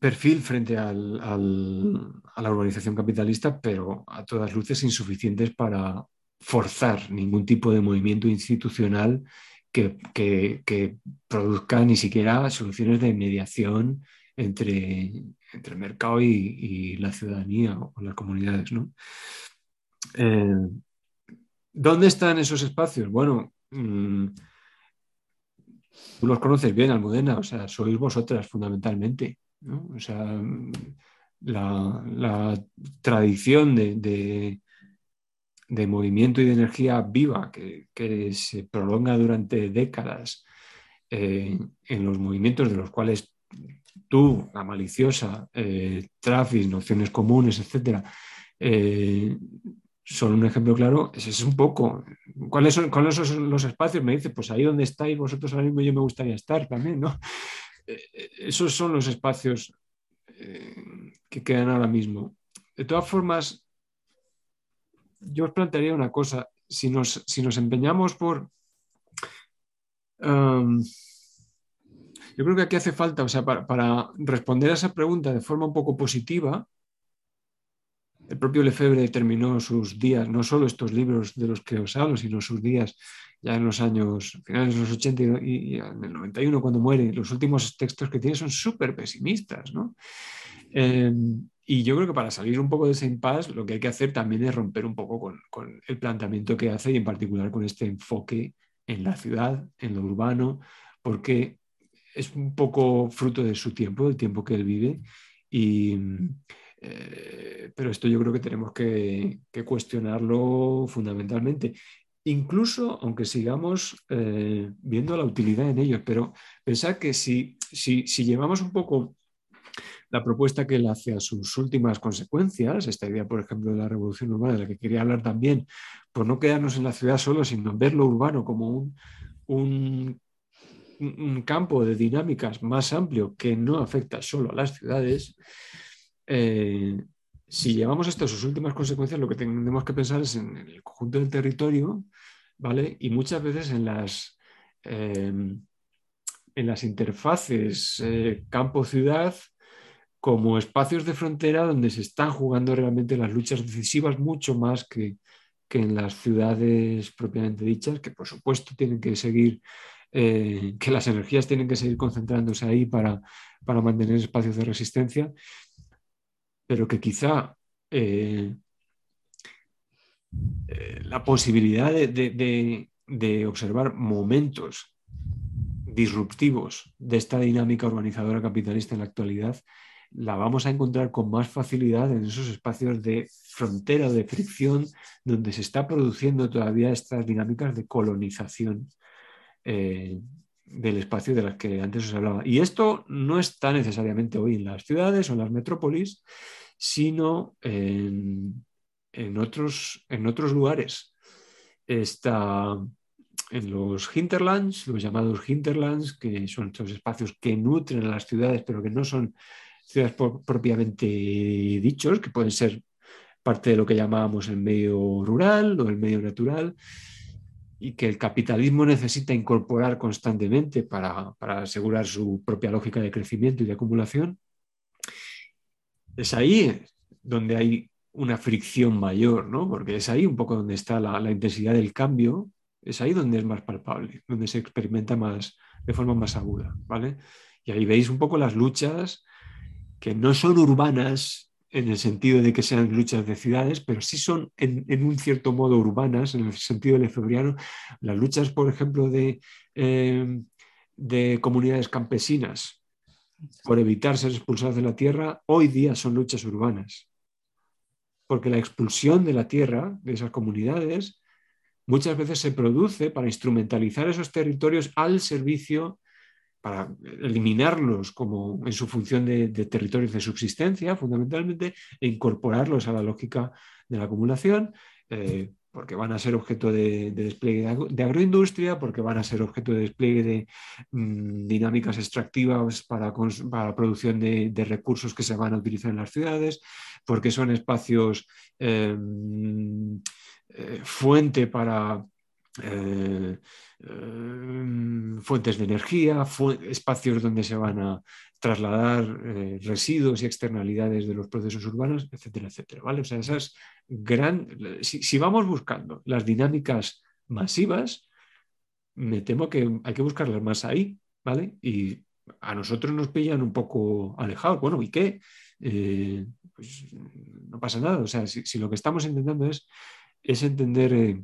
perfil frente al, a la urbanización capitalista, pero a todas luces insuficientes para forzar ningún tipo de movimiento institucional que, produzca ni siquiera soluciones de mediación entre, entre el mercado y, la ciudadanía o las comunidades. Eh, ¿Dónde están esos espacios? Bueno, Mm, tú los conoces bien, Almudena, o sea, sois vosotras fundamentalmente. O sea, la, tradición de, movimiento y de energía viva que, se prolonga durante décadas eh, en los movimientos de los cuales tú, la maliciosa, eh, nociones comunes, etcétera, eh, son un ejemplo claro. Ese es un poco. ¿Cuáles son, ¿Cuáles son los espacios? Me dice, pues ahí donde estáis vosotros ahora mismo yo me gustaría estar también, ¿no? Eh, eh, esos son los espacios que quedan ahora mismo. De todas formas, yo os plantearía una cosa. Si nos, si nos empeñamos por. Yo creo que aquí hace falta, o sea, para, responder a esa pregunta de forma un poco positiva, el propio Lefebvre terminó sus días, no solo estos libros de los que os hablo, sino sus días ya en los años finales de los 80 y, en el 91 cuando muere. Los últimos textos que tiene son súper pesimistas, ¿no? Em, y yo creo que para salir un poco de ese impasse, lo que hay que hacer también es romper un poco con, con, el planteamiento que hace y en particular con este enfoque en la ciudad, en lo urbano, porque es un poco fruto de su tiempo, del tiempo que él vive. Y, eh, pero esto yo creo que tenemos que, cuestionarlo fundamentalmente. Incluso aunque sigamos eh, viendo la utilidad en ello, pero pensad que si, si, si llevamos un poco la propuesta que él hace a sus últimas consecuencias, esta idea, por ejemplo, de la revolución urbana, de la que quería hablar también, por no quedarnos en la ciudad solo, sino ver lo urbano como un un campo de dinámicas más amplio que no afecta solo a las ciudades, eh, si llevamos esto a sus últimas consecuencias, lo que tenemos que pensar es en, el conjunto del territorio, ¿vale? Y muchas veces en las, eh, en las interfaces eh, campo-ciudad como espacios de frontera donde se están jugando realmente las luchas decisivas mucho más que, que en las ciudades propiamente dichas, que por supuesto tienen que seguir que las energías tienen que seguir concentrándose ahí para, mantener espacios de resistencia, pero que quizá eh, eh, la posibilidad de, observar momentos disruptivos de esta dinámica urbanizadora capitalista en la actualidad, la vamos a encontrar con más facilidad en esos espacios de frontera, de fricción, donde se está produciendo todavía estas dinámicas de colonización eh, del espacio de las que antes os hablaba. Y esto no está necesariamente hoy en las ciudades o en las metrópolis, sino en, otros, en otros lugares. Está en los hinterlands, los llamados hinterlands, que son estos espacios que nutren a las ciudades, pero que no son ciudades propiamente dichos, que pueden ser parte de lo que llamábamos el medio rural o el medio natural, y que el capitalismo necesita incorporar constantemente para, asegurar su propia lógica de crecimiento y de acumulación, es ahí donde hay una fricción mayor, ¿no? porque es ahí un poco donde está la, intensidad del cambio, es ahí donde es más palpable, donde se experimenta más, de forma más aguda. ¿vale? Y ahí veis un poco las luchas que no son urbanas en el sentido de que sean luchas de ciudades, pero sí son en, un cierto modo urbanas, en el sentido lefebriano. Las luchas, por ejemplo, de, eh, de comunidades campesinas por evitar ser expulsadas de la tierra, hoy día son luchas urbanas. Porque la expulsión de la tierra, de esas comunidades, muchas veces se produce para instrumentalizar esos territorios al servicio para eliminarlos como en su función de, territorios de subsistencia, fundamentalmente, e incorporarlos a la lógica de la acumulación, eh, porque van a ser objeto de, despliegue de, agroindustria, porque van a ser objeto de despliegue de mm, dinámicas extractivas para, para producción de, recursos que se van a utilizar en las ciudades, porque son espacios eh, eh, fuente para eh, eh, fuentes de energía, espacios donde se van a trasladar eh, residuos y externalidades de los procesos urbanos, etcétera, etcétera. ¿vale? O sea, esas gran... si, vamos buscando las dinámicas masivas, me temo que hay que buscarlas más ahí, ¿vale? Y a nosotros nos pillan un poco alejados. Bueno, ¿y qué? pues no pasa nada. O sea, si, lo que estamos intentando es, es entender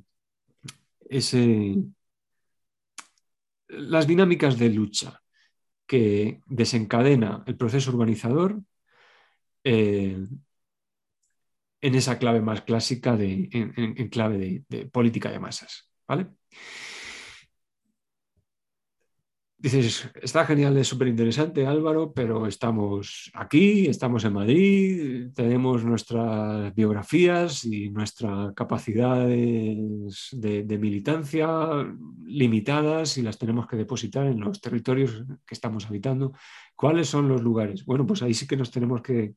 las dinámicas de lucha que desencadena el proceso urbanizador eh, en esa clave más clásica, de, en, clave de, política de masas. ¿vale? Dices, está genial, es súper interesante Álvaro, pero estamos aquí, estamos en Madrid, tenemos nuestras biografías y nuestras capacidades de, militancia limitadas y las tenemos que depositar en los territorios que estamos habitando. ¿Cuáles son los lugares? Bueno, pues ahí sí que nos tenemos que,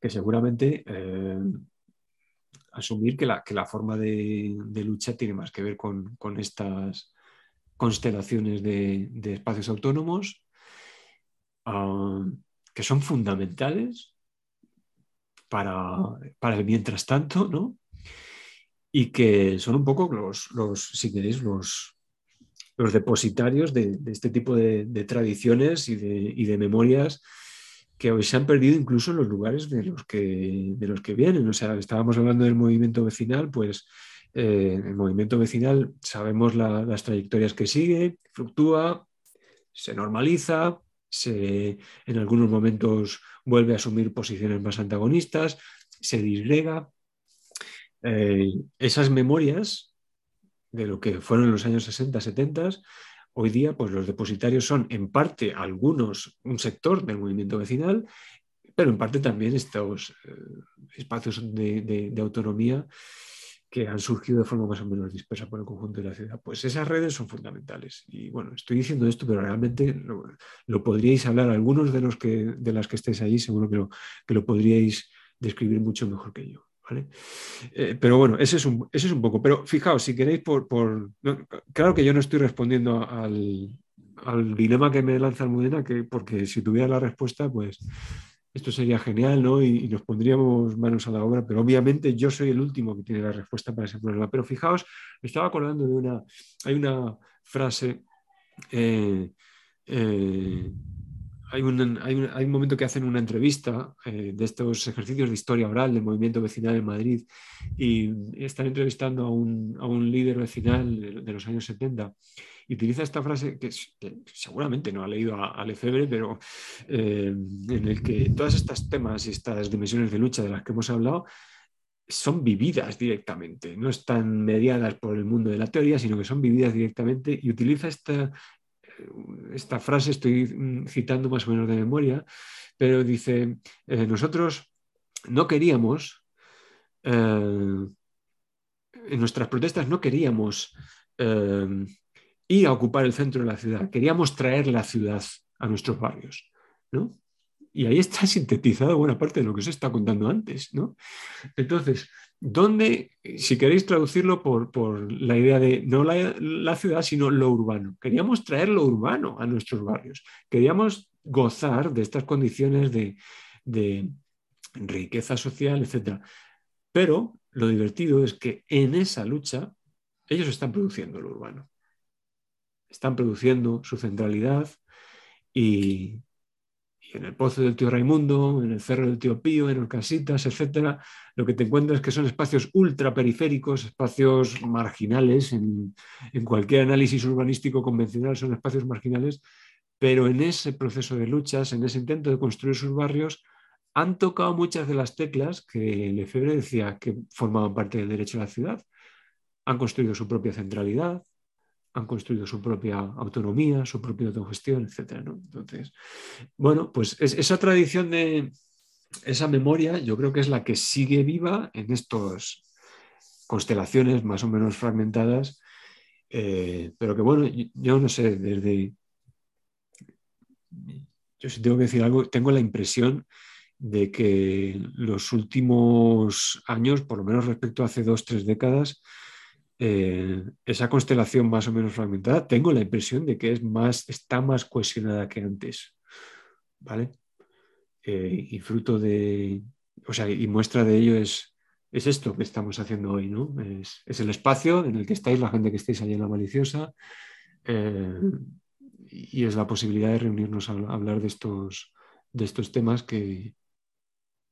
que seguramente eh, asumir que la, que la forma de, lucha tiene más que ver con, con estas constelaciones de, espacios autónomos ah, que son fundamentales para, el mientras tanto, ¿no? Y que son un poco los, si queréis, los, depositarios de, este tipo de, tradiciones y de, y de, memorias que hoy se han perdido incluso en los lugares de los que, de los que vienen. O sea, estábamos hablando del movimiento vecinal, pues eh, el movimiento vecinal sabemos las trayectorias que sigue, fluctúa, se normaliza, en algunos momentos vuelve a asumir posiciones más antagonistas, se disgrega. Eh, esas memorias de lo que fueron los años 60, 70, hoy día pues los depositarios son en parte algunos, un sector del movimiento vecinal, pero en parte también estos eh, espacios de autonomía que han surgido de forma más o menos dispersa por el conjunto de la ciudad. Pues esas redes son fundamentales. Y bueno, estoy diciendo esto, pero realmente lo, podríais hablar, algunos de, los que, de las que estéis allí, seguro que lo, que lo podríais describir mucho mejor que yo. ¿vale? Eh, pero bueno, ese es, un, ese es un poco. Pero fijaos, si queréis, por, por claro que yo no estoy respondiendo al, al dilema que me lanza Almudena, que, porque si tuviera la respuesta, pues esto sería genial, ¿no? Y, nos pondríamos manos a la obra, pero obviamente yo soy el último que tiene la respuesta para ese problema. Pero fijaos, me estaba acordando de una, hay una frase, eh, eh, hay, un, hay, un, momento que hacen una entrevista eh, de estos ejercicios de historia oral del movimiento vecinal en Madrid y están entrevistando a un, a un líder vecinal de, los años 70 utiliza esta frase que, seguramente no ha leído a, Lefebvre, pero eh, en el que todas estas temas y estas dimensiones de lucha de las que hemos hablado son vividas directamente, no están mediadas por el mundo de la teoría, sino que son vividas directamente y utiliza esta, esta frase, estoy mm, citando más o menos de memoria, pero dice, eh, nosotros no queríamos, eh, en nuestras protestas no queríamos y a ocupar el centro de la ciudad. Queríamos traer la ciudad a nuestros barrios. ¿no? Y ahí está <laughs> sintetizada buena parte de lo que se está contando antes. ¿no? Entonces, ¿dónde, si queréis traducirlo por, por la idea de no la, ciudad, sino lo urbano? Queríamos traer lo urbano a nuestros barrios. Queríamos gozar de estas condiciones de, de riqueza social, etc. Pero lo divertido es que en esa lucha ellos están produciendo lo urbano están produciendo su centralidad y, en el pozo del tío Raimundo, en el cerro del tío Pío, en Orcasitas, etcétera, lo que te encuentras es que son espacios ultraperiféricos, espacios marginales, en, en, cualquier análisis urbanístico convencional son espacios marginales, pero en ese proceso de luchas, en ese intento de construir sus barrios, han tocado muchas de las teclas que Lefebvre decía que formaban parte del derecho a la ciudad. Han construido su propia centralidad, han construido su propia autonomía, su propia autogestión, etc. Entonces, bueno, pues esa tradición de esa memoria yo creo que es la que sigue viva en estas constelaciones más o menos fragmentadas, eh, pero que bueno, yo, no sé, desde... Yo si tengo que decir algo, tengo la impresión de que los últimos años, por lo menos respecto a hace dos, tres décadas, eh, esa constelación más o menos fragmentada, tengo la impresión de que es más, está más cohesionada que antes. ¿Vale? Eh, y fruto de, o sea, y muestra de ello es, es esto que estamos haciendo hoy, ¿no? Es, el espacio en el que estáis, la gente que estáis allí en la maliciosa, eh, y es la posibilidad de reunirnos a, hablar de estos, de estos temas que,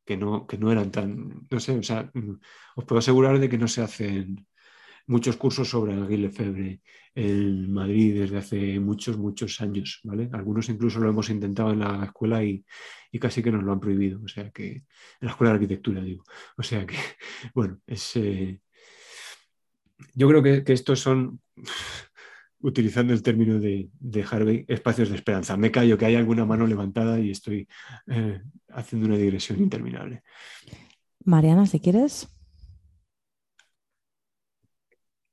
que, no, que no eran tan, no sé, o sea, os puedo asegurar de que no se hacen muchos cursos sobre Henri Lefebvre en Madrid desde hace muchos, muchos años, ¿vale? Algunos incluso lo hemos intentado en la escuela y, casi que nos lo han prohibido, o sea que, en la escuela de arquitectura digo, o sea que, <laughs> bueno, es... Eh, yo creo que, estos son, <laughs> utilizando el término de, Harvey, espacios de esperanza. Me callo que hay alguna mano levantada y estoy eh, haciendo una digresión interminable. Mariana, si quieres.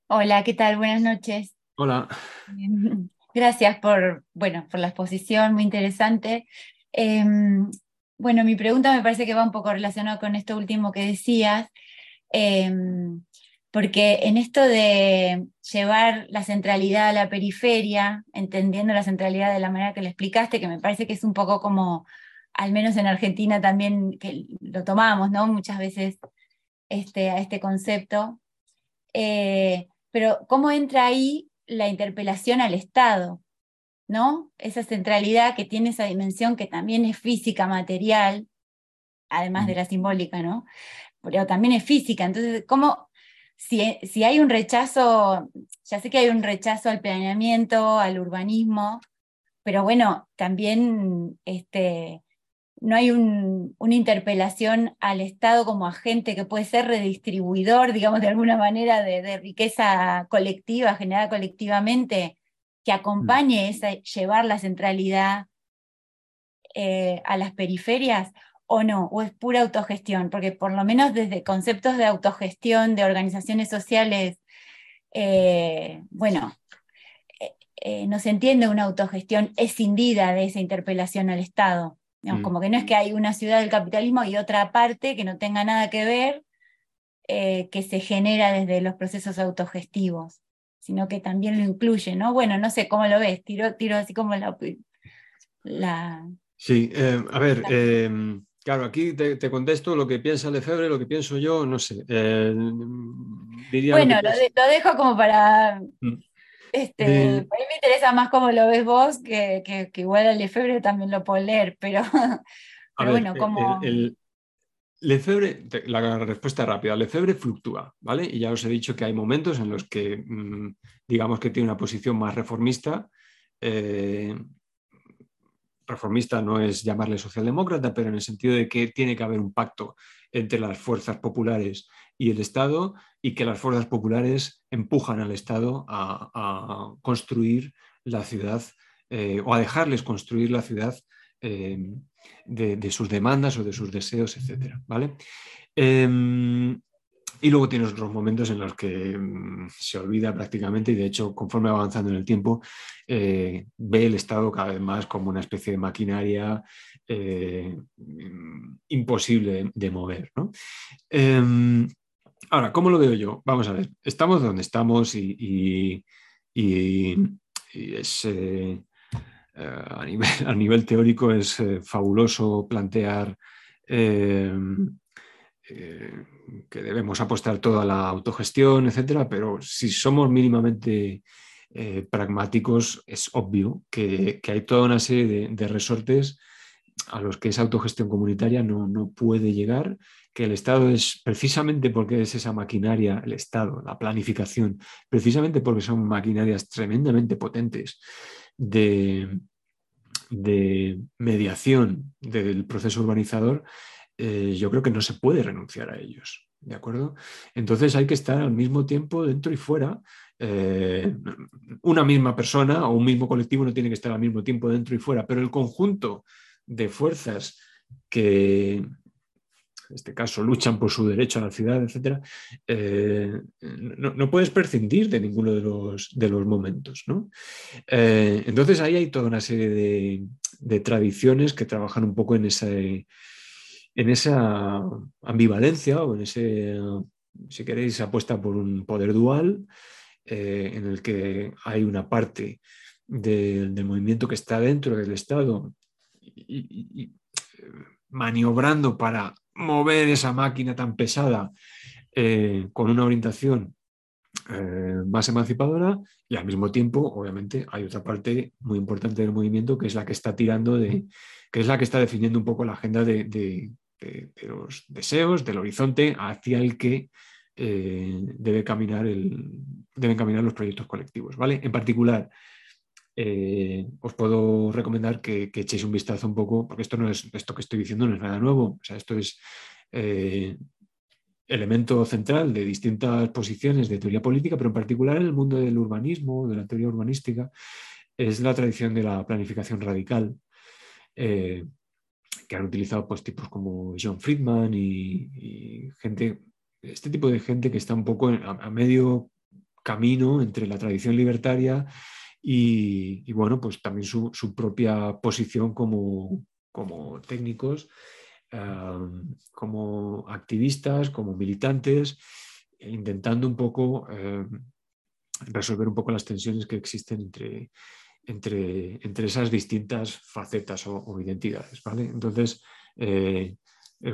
Hola, ¿qué tal? Buenas noches. Hola. Gracias por, bueno, por la exposición, muy interesante. Em, bueno, mi pregunta me parece que va un poco relacionada con esto último que decías, em, porque en esto de llevar la centralidad a la periferia, entendiendo la centralidad de la manera que le explicaste, que me parece que es un poco como, al menos en Argentina también, que lo tomamos, ¿no? Muchas veces este, a este concepto. Eh, pero ¿cómo entra ahí la interpelación al Estado? ¿No? Esa centralidad que tiene esa dimensión que también es física, material, además de la simbólica, ¿no? Pero también es física. Entonces, ¿cómo, si, si hay un rechazo, ya sé que hay un rechazo al planeamiento, al urbanismo, pero bueno, también este, no hay una interpelación al Estado como agente que puede ser redistribuidor, digamos, de alguna manera, de, riqueza colectiva, generada colectivamente, que acompañe mm. esa, llevar la centralidad eh, a las periferias, o no, o es pura autogestión, porque por lo menos desde conceptos de autogestión, de organizaciones sociales, eh, bueno, eh, no se entiende una autogestión escindida de esa interpelación al Estado. Mm. Como que no es que hay una ciudad del capitalismo y otra parte que no tenga nada que ver, eh, que se genera desde los procesos autogestivos, sino que también lo incluye, ¿no? Bueno, no sé cómo lo ves, tiro, tiro así como la... la sí, eh, a ver, em, claro, aquí te, contesto lo que piensa Lefebvre, lo que pienso yo, no sé. Eh, bueno, lo, dejo como para... Mm. Este, A mí me interesa más cómo lo ves vos, que, que, igual a Lefebvre también lo puedo leer, pero, bueno, como... Lefebvre, la respuesta rápida, Lefebvre fluctúa, ¿vale? Y ya os he dicho que hay momentos en los que, mm, digamos que tiene una posición más reformista. Eh, reformista no es llamarle socialdemócrata, pero en el sentido de que tiene que haber un pacto entre las fuerzas populares y el Estado y que las fuerzas populares empujan al Estado a, construir la ciudad eh, o a dejarles construir la ciudad eh, de, sus demandas o de sus deseos, etc. ¿vale? Em, y luego tienes otros momentos en los que mm, se olvida prácticamente y de hecho conforme va avanzando en el tiempo eh, ve el Estado cada vez más como una especie de maquinaria imposible de mover. ¿no? Em, Ahora, ¿cómo lo veo yo? Vamos a ver, estamos donde estamos y, es, eh, eh, <laughs> a, nivel, teórico es eh, fabuloso plantear que debemos apostar toda la autogestión, etcétera, pero si somos mínimamente pragmáticos, es obvio que, hay toda una serie de, resortes a los que esa autogestión comunitaria no, no puede llegar que el Estado es precisamente porque es esa maquinaria, el Estado, la planificación, precisamente porque son maquinarias tremendamente potentes de, de mediación del proceso urbanizador, eh, yo creo que no se puede renunciar a ellos. ¿De acuerdo? Entonces hay que estar al mismo tiempo dentro y fuera. Eh, una misma persona o un mismo colectivo no tiene que estar al mismo tiempo dentro y fuera, pero el conjunto de fuerzas que, en este caso luchan por su derecho a la ciudad, etc., eh, no, puedes prescindir de ninguno de los, de los momentos. ¿no? Eh, entonces ahí hay toda una serie de, tradiciones que trabajan un poco en, ese, en esa ambivalencia o en ese, si queréis, apuesta por un poder dual eh, en el que hay una parte del movimiento que está dentro del Estado maniobrando para mover esa máquina tan pesada eh, con una orientación eh, más emancipadora y al mismo tiempo, obviamente, hay otra parte muy importante del movimiento que es la que está tirando de, que es la que está definiendo un poco la agenda de, los deseos, del horizonte hacia el que debe caminar deben caminar los proyectos colectivos. ¿vale? En particular, os puedo recomendar que, echéis un vistazo un poco, porque esto no es esto que estoy diciendo no es nada nuevo. O sea, esto es elemento central de distintas posiciones de teoría política, pero en particular en el mundo del urbanismo, de la teoría urbanística, es la tradición de la planificación radical, eh, que han utilizado pues, tipos como John Friedman y, gente, este tipo de gente que está un poco a, medio camino entre la tradición libertaria y, bueno, pues también su, propia posición como, como técnicos como activistas, como militantes, intentando un poco resolver un poco las tensiones que existen entre, entre, entre esas distintas facetas o, identidades. ¿vale? Entonces, eh,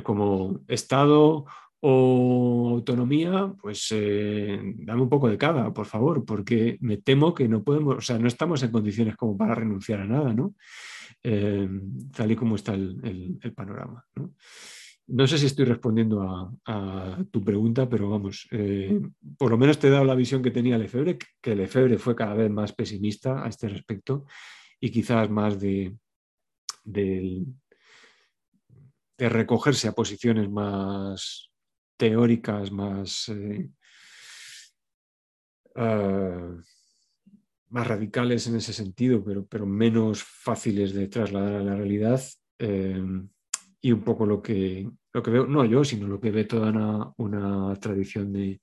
como Estado o autonomía, pues eh, dame un poco de cada, por favor, porque me temo que no podemos, o sea, no estamos en condiciones como para renunciar a nada, ¿no? Eh, tal y como está el, panorama. ¿no? sé si estoy respondiendo a, tu pregunta, pero vamos, eh, por lo menos te he dado la visión que tenía Lefebvre, que Lefebvre fue cada vez más pesimista a este respecto y quizás más de, de, recogerse a posiciones más teóricas, más... Eh, ah, más radicales en ese sentido, pero, pero menos fáciles de trasladar a la realidad. Eh, y un poco lo que, lo que veo, no yo, sino lo que ve toda una, tradición de,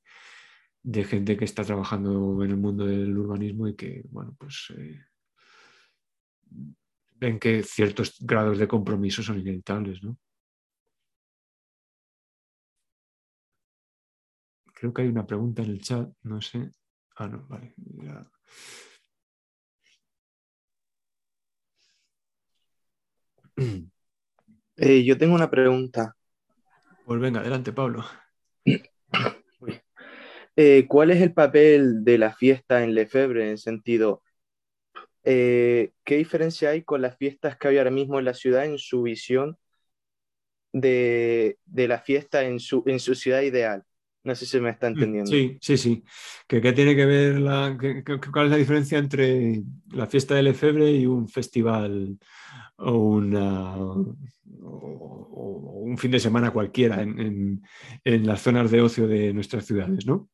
gente que está trabajando en el mundo del urbanismo y que, bueno, pues eh, ven que ciertos grados de compromiso son inevitables, ¿no? Creo que hay una pregunta en el chat, no sé. Ah, no, vale. <clears throat> Eh, yo tengo una pregunta. Pues venga, adelante, Pablo. <clears throat> Eh, ¿Cuál es el papel de la fiesta en Lefebvre en sentido? Eh, ¿Qué diferencia hay con las fiestas que hay ahora mismo en la ciudad en su visión de, la fiesta en su, en su ciudad ideal? No sé si me está mm, entendiendo. Sí, sí, sí. ¿Qué, tiene que ver, la, cuál es la diferencia entre la fiesta de Lefebvre y un festival o, una, un fin de semana cualquiera en, las zonas de ocio de nuestras ciudades, ¿no?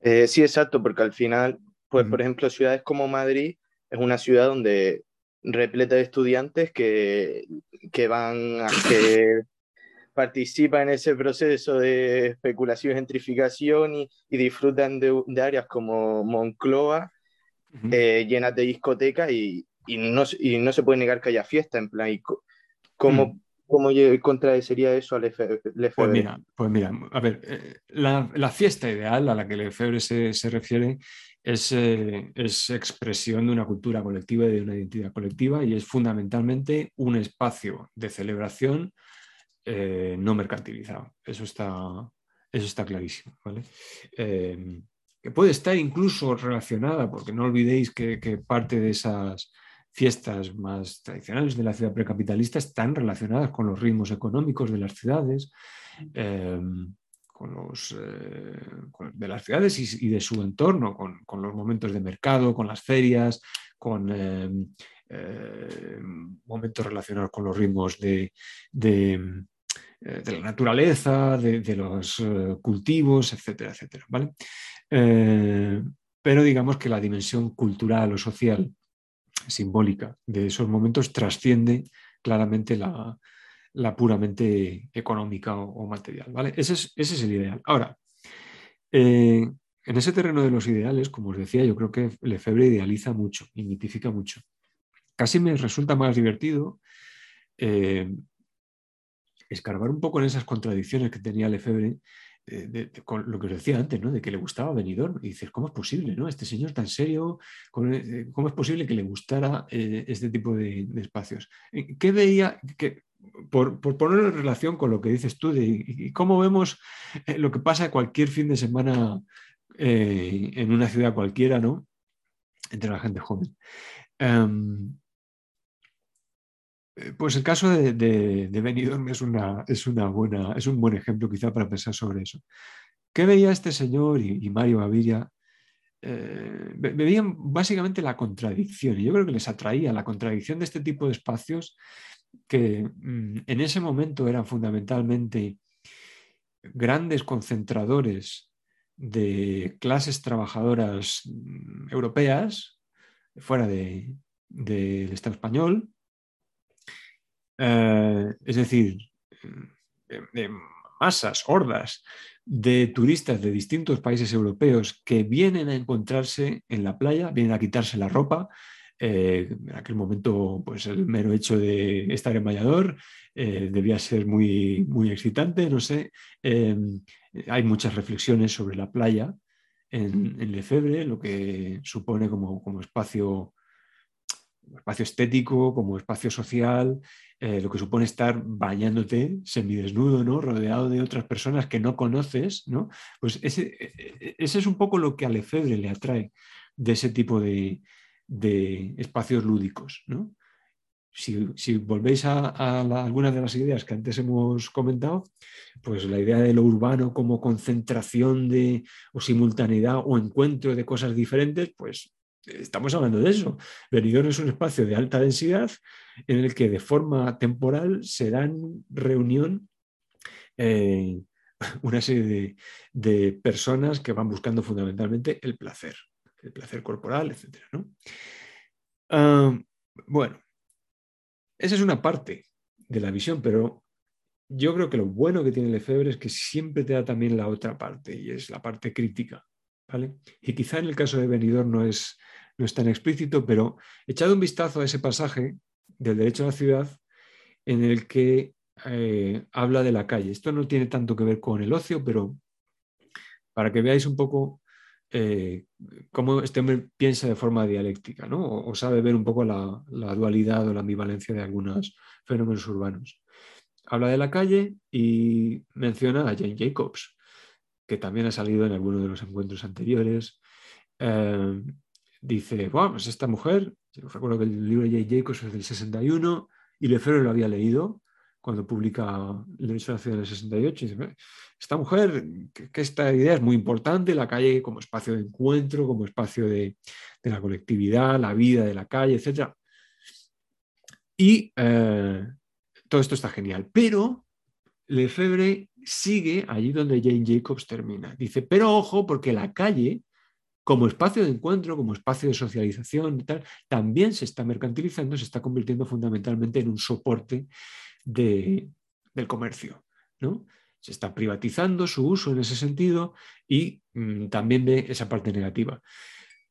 Eh, sí, exacto, porque al final, pues por ejemplo, ciudades como Madrid es una ciudad donde repleta de estudiantes que, que van a que participan en ese proceso de especulación y gentrificación y, disfrutan de, áreas como Moncloa, eh, llenas de discotecas y, y no, y no se puede negar que haya fiesta, en plan, ¿cómo, mm. ¿cómo contradeciría eso a Lefebvre? Pues mira, pues mira, a ver, eh, la, la, fiesta ideal a la que Lefebvre se, se refiere es, eh, es, expresión de una cultura colectiva y de una identidad colectiva y es fundamentalmente un espacio de celebración eh, no mercantilizado. Eso está, eso está clarísimo. ¿vale? que puede estar incluso relacionada, porque no olvidéis que, parte de esas fiestas más tradicionales de la ciudad precapitalista están relacionadas con los ritmos económicos de las ciudades, em, con los, eh, de las ciudades y, de su entorno, con, los momentos de mercado, con las ferias, con em, em, momentos relacionados con los ritmos de, eh, la naturaleza, de, los eh, cultivos, etcétera, etcétera. ¿vale? pero digamos que la dimensión cultural o social simbólica de esos momentos trasciende claramente la, puramente económica o, material. ¿vale? Ese, es, el ideal. Ahora, eh, en ese terreno de los ideales, como os decía, yo creo que Lefebvre idealiza mucho y mitifica mucho. Casi me resulta más divertido eh, escarbar un poco en esas contradicciones que tenía Lefebvre de, con lo que os decía antes, ¿no? de que le gustaba Benidorm. Y dices, ¿cómo es posible? ¿no? Este señor tan serio, eh, ¿cómo es posible que le gustara eh, este tipo de, espacios? Eh, ¿Qué veía? Que, por, ponerlo en relación con lo que dices tú, y cómo vemos lo que pasa cualquier fin de semana en una ciudad cualquiera, ¿no? Entre la gente joven. Em, Eh, pues el caso de, de, Benidorm es, una, es, una buena, es un buen ejemplo quizá para pensar sobre eso. ¿Qué veía este señor y, Mario Gaviria? Eh, veían básicamente la contradicción y yo creo que les atraía la contradicción de este tipo de espacios que mm, en ese momento eran fundamentalmente grandes concentradores de clases trabajadoras mm, europeas fuera del Estado español, eh, es decir, de, masas, hordas de turistas de distintos países europeos que vienen a encontrarse en la playa, vienen a quitarse la ropa. Eh, en aquel momento, pues el mero hecho de estar en Vallador eh, debía ser muy, muy excitante, no sé. hay muchas reflexiones sobre la playa en, en Lefebvre, lo que supone como, como espacio espacio estético, como espacio social, eh, lo que supone estar bañándote semidesnudo, ¿no? rodeado de otras personas que no conoces, ¿no? Pues ese, e, e, ese es un poco lo que a Lefebvre le atrae de ese tipo de, espacios lúdicos. ¿no? Si, volvéis a, algunas de las ideas que antes hemos comentado, pues la idea de lo urbano como concentración de, o simultaneidad o encuentro de cosas diferentes, pues estamos hablando de eso. Benidorm es un espacio de alta densidad en el que de forma temporal se dan reunión eh, <laughs> una serie de, personas que van buscando fundamentalmente el placer, el placer corporal, etc. Ah, bueno, esa es una parte de la visión, pero yo creo que lo bueno que tiene Lefebvre es que siempre te da también la otra parte, y es la parte crítica. Y quizá en el caso de Benidorm no es, no es tan explícito, pero echado un vistazo a ese pasaje del derecho a la ciudad en el que eh, habla de la calle. Esto no tiene tanto que ver con el ocio, pero para que veáis un poco eh, cómo este hombre piensa de forma dialéctica, ¿no? o, sabe ver un poco la, dualidad o la ambivalencia de algunos fenómenos urbanos. Habla de la calle y menciona a Jane Jacobs, que también ha salido en alguno de los encuentros anteriores. Eh, dice, bueno, pues esta mujer, yo recuerdo que el libro de J. Jacobs es del 61 y Lefebvre lo había leído cuando publica El derecho a la ciudad del 68. Y dice, esta mujer, que, esta idea es muy importante, la calle como espacio de encuentro, como espacio de, la colectividad, la vida de la calle, etc. Y eh, todo esto está genial. Pero Lefebvre sigue allí donde Jane Jacobs termina. Dice, pero ojo, porque la calle como espacio de encuentro, como espacio de socialización y tal, también se está mercantilizando, se está convirtiendo fundamentalmente en un soporte del comercio. ¿no? Se está privatizando su uso en ese sentido y mm, también ve esa parte negativa.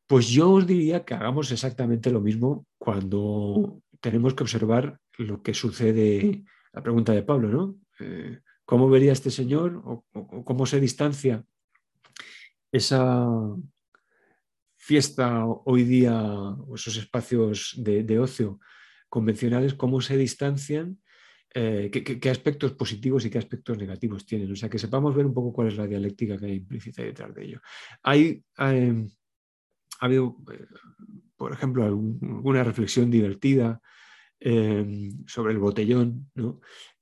Pues yo os diría que hagamos exactamente lo mismo cuando tenemos que observar lo que sucede, la pregunta de Pablo, ¿no? Eh, ¿Cómo vería este señor o cómo se distancia esa, fiesta hoy día, o esos espacios de, ocio convencionales, cómo se distancian, eh, qué, aspectos positivos y qué aspectos negativos tienen. O sea, que sepamos ver un poco cuál es la dialéctica que hay implícita detrás de ello. Hay, em, ha habido, eh, por ejemplo, alguna reflexión divertida em, sobre el botellón,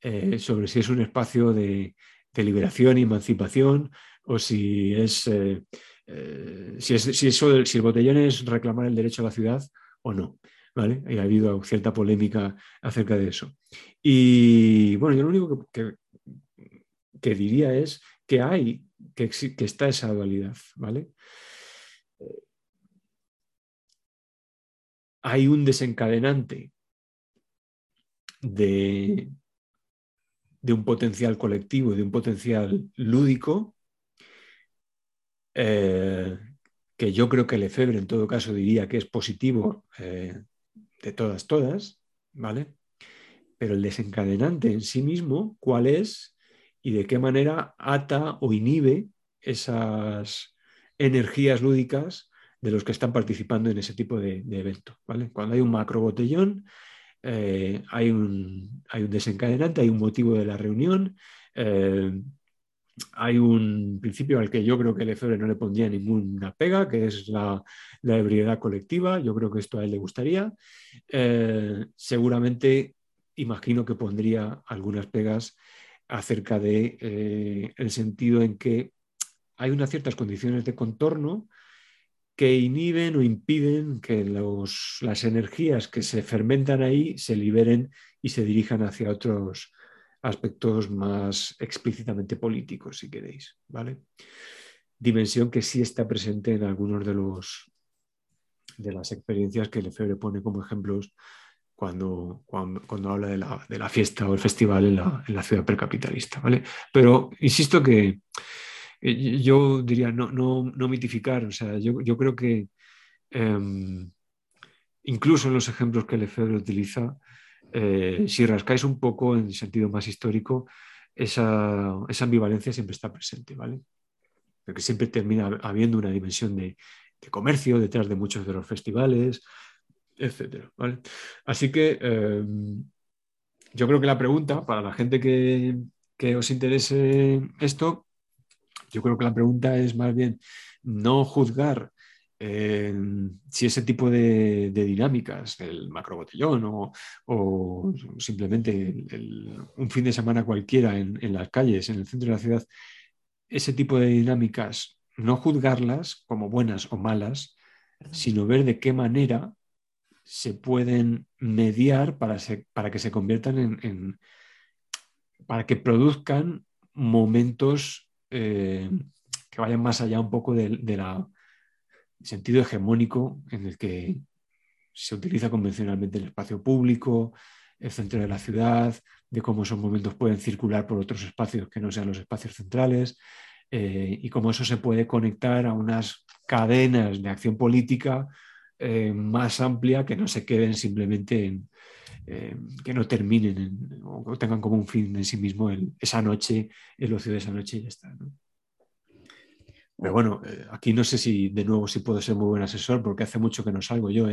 eh, sobre si es un espacio de, liberación y emancipación o si es eh, si, si, eso, si el botellón es reclamar el derecho a la ciudad o no. ¿vale? Ha habido cierta polémica acerca de eso. Y bueno, yo lo único que, que, diría es que hay, que, que, está esa dualidad. ¿vale? hay un desencadenante de, de un potencial colectivo, de un potencial lúdico, eh, que yo creo que Lefebvre en todo caso diría que es positivo eh, de todas, todas, ¿vale? Pero el desencadenante en sí mismo, ¿cuál es y de qué manera ata o inhibe esas energías lúdicas de los que están participando en ese tipo de, evento, ¿vale? Cuando hay un macro botellón, eh, hay, un, desencadenante, hay un motivo de la reunión, hay un principio al que yo creo que Lefebvre no le pondría ninguna pega, que es la, ebriedad colectiva. Yo creo que esto a él le gustaría. Eh, seguramente imagino que pondría algunas pegas acerca de eh, el sentido en que hay unas ciertas condiciones de contorno que inhiben o impiden que las energías que se fermentan ahí se liberen y se dirijan hacia otros aspectos más explícitamente políticos, si queréis, ¿vale? Dimensión que sí está presente en algunos de los de las experiencias que Lefebvre pone como ejemplos cuando, cuando, habla de la, fiesta o el festival en la, ciudad precapitalista. ¿vale? Pero insisto que yo diría no, no, mitificar, o sea, yo, creo que em, incluso en los ejemplos que Lefebvre utiliza, eh, si rascáis un poco en sentido más histórico, esa, esa ambivalencia siempre está presente, ¿vale? Porque siempre termina habiendo una dimensión de, de comercio detrás de muchos de los festivales, etcétera. Así que em, yo creo que la pregunta, para la gente que, os interese esto, yo creo que la pregunta es más bien no juzgar em, si ese tipo de, dinámicas, el macrobotellón o, o simplemente un fin de semana cualquiera en, en, las calles, en el centro de la ciudad, ese tipo de dinámicas, no juzgarlas como buenas o malas, sino ver de qué manera se pueden mediar para, para que se conviertan en, para que produzcan momentos eh, que vayan más allá un poco del sentido hegemónico en el que se utiliza convencionalmente el espacio público, el centro de la ciudad, de cómo esos momentos pueden circular por otros espacios que no sean los espacios centrales, eh, y cómo eso se puede conectar a unas cadenas de acción política eh, más amplia que no se queden simplemente en, eh, que no terminen o tengan como un fin en sí mismo esa noche, el ocio de esa noche y ya está. Pero bueno, eh, aquí no sé si de nuevo si puedo ser muy buen asesor porque hace mucho que no salgo yo.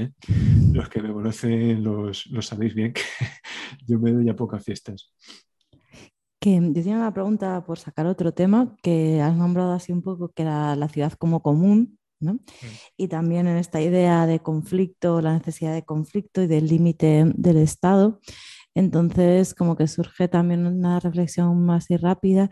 Los que me conocen los, sabéis bien que <laughs> yo me doy a pocas fiestas. Que yo tenía una pregunta por sacar otro tema que has nombrado así un poco, que era la ciudad como común. Mm. Y también en esta idea de conflicto, la necesidad de conflicto y del límite del Estado. Entonces, como que surge también una reflexión más y rápida,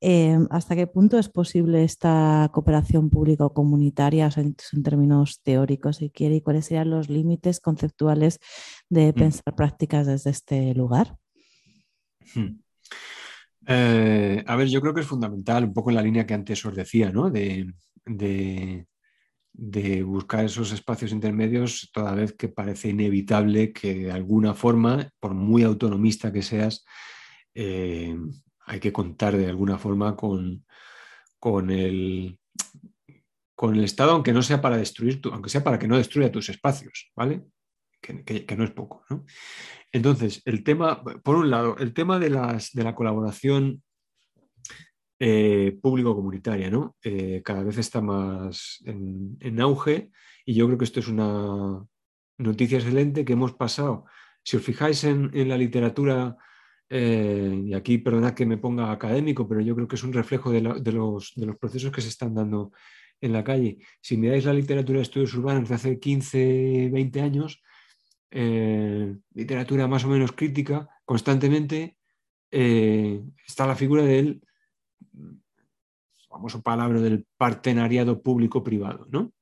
eh, ¿hasta qué punto es posible esta cooperación pública o comunitaria en, términos teóricos, si quiere, y cuáles serían los límites conceptuales de mm. pensar prácticas desde este lugar? Hmm. Eh, a ver, yo creo que es fundamental, un poco en la línea que antes os decía, ¿no? de, de buscar esos espacios intermedios toda vez que parece inevitable que de alguna forma, por muy autonomista que seas, eh, hay que contar de alguna forma con, con, el, con el Estado, aunque no sea para destruir, tu, aunque sea para que no destruya tus espacios, ¿vale? Que, no es poco. Entonces, el tema, por un lado, el tema de, las, de la colaboración eh, público-comunitaria, ¿no? Eh, cada vez está más en, auge y yo creo que esto es una noticia excelente que hemos pasado. Si os fijáis en, la literatura, eh, y aquí perdonad que me ponga académico, pero yo creo que es un reflejo de, los, procesos que se están dando en la calle. Si miráis la literatura de estudios urbanos de hace 15, 20 años, literatura más o menos crítica, constantemente está la figura del famoso palabra del partenariado público-privado, ¿no?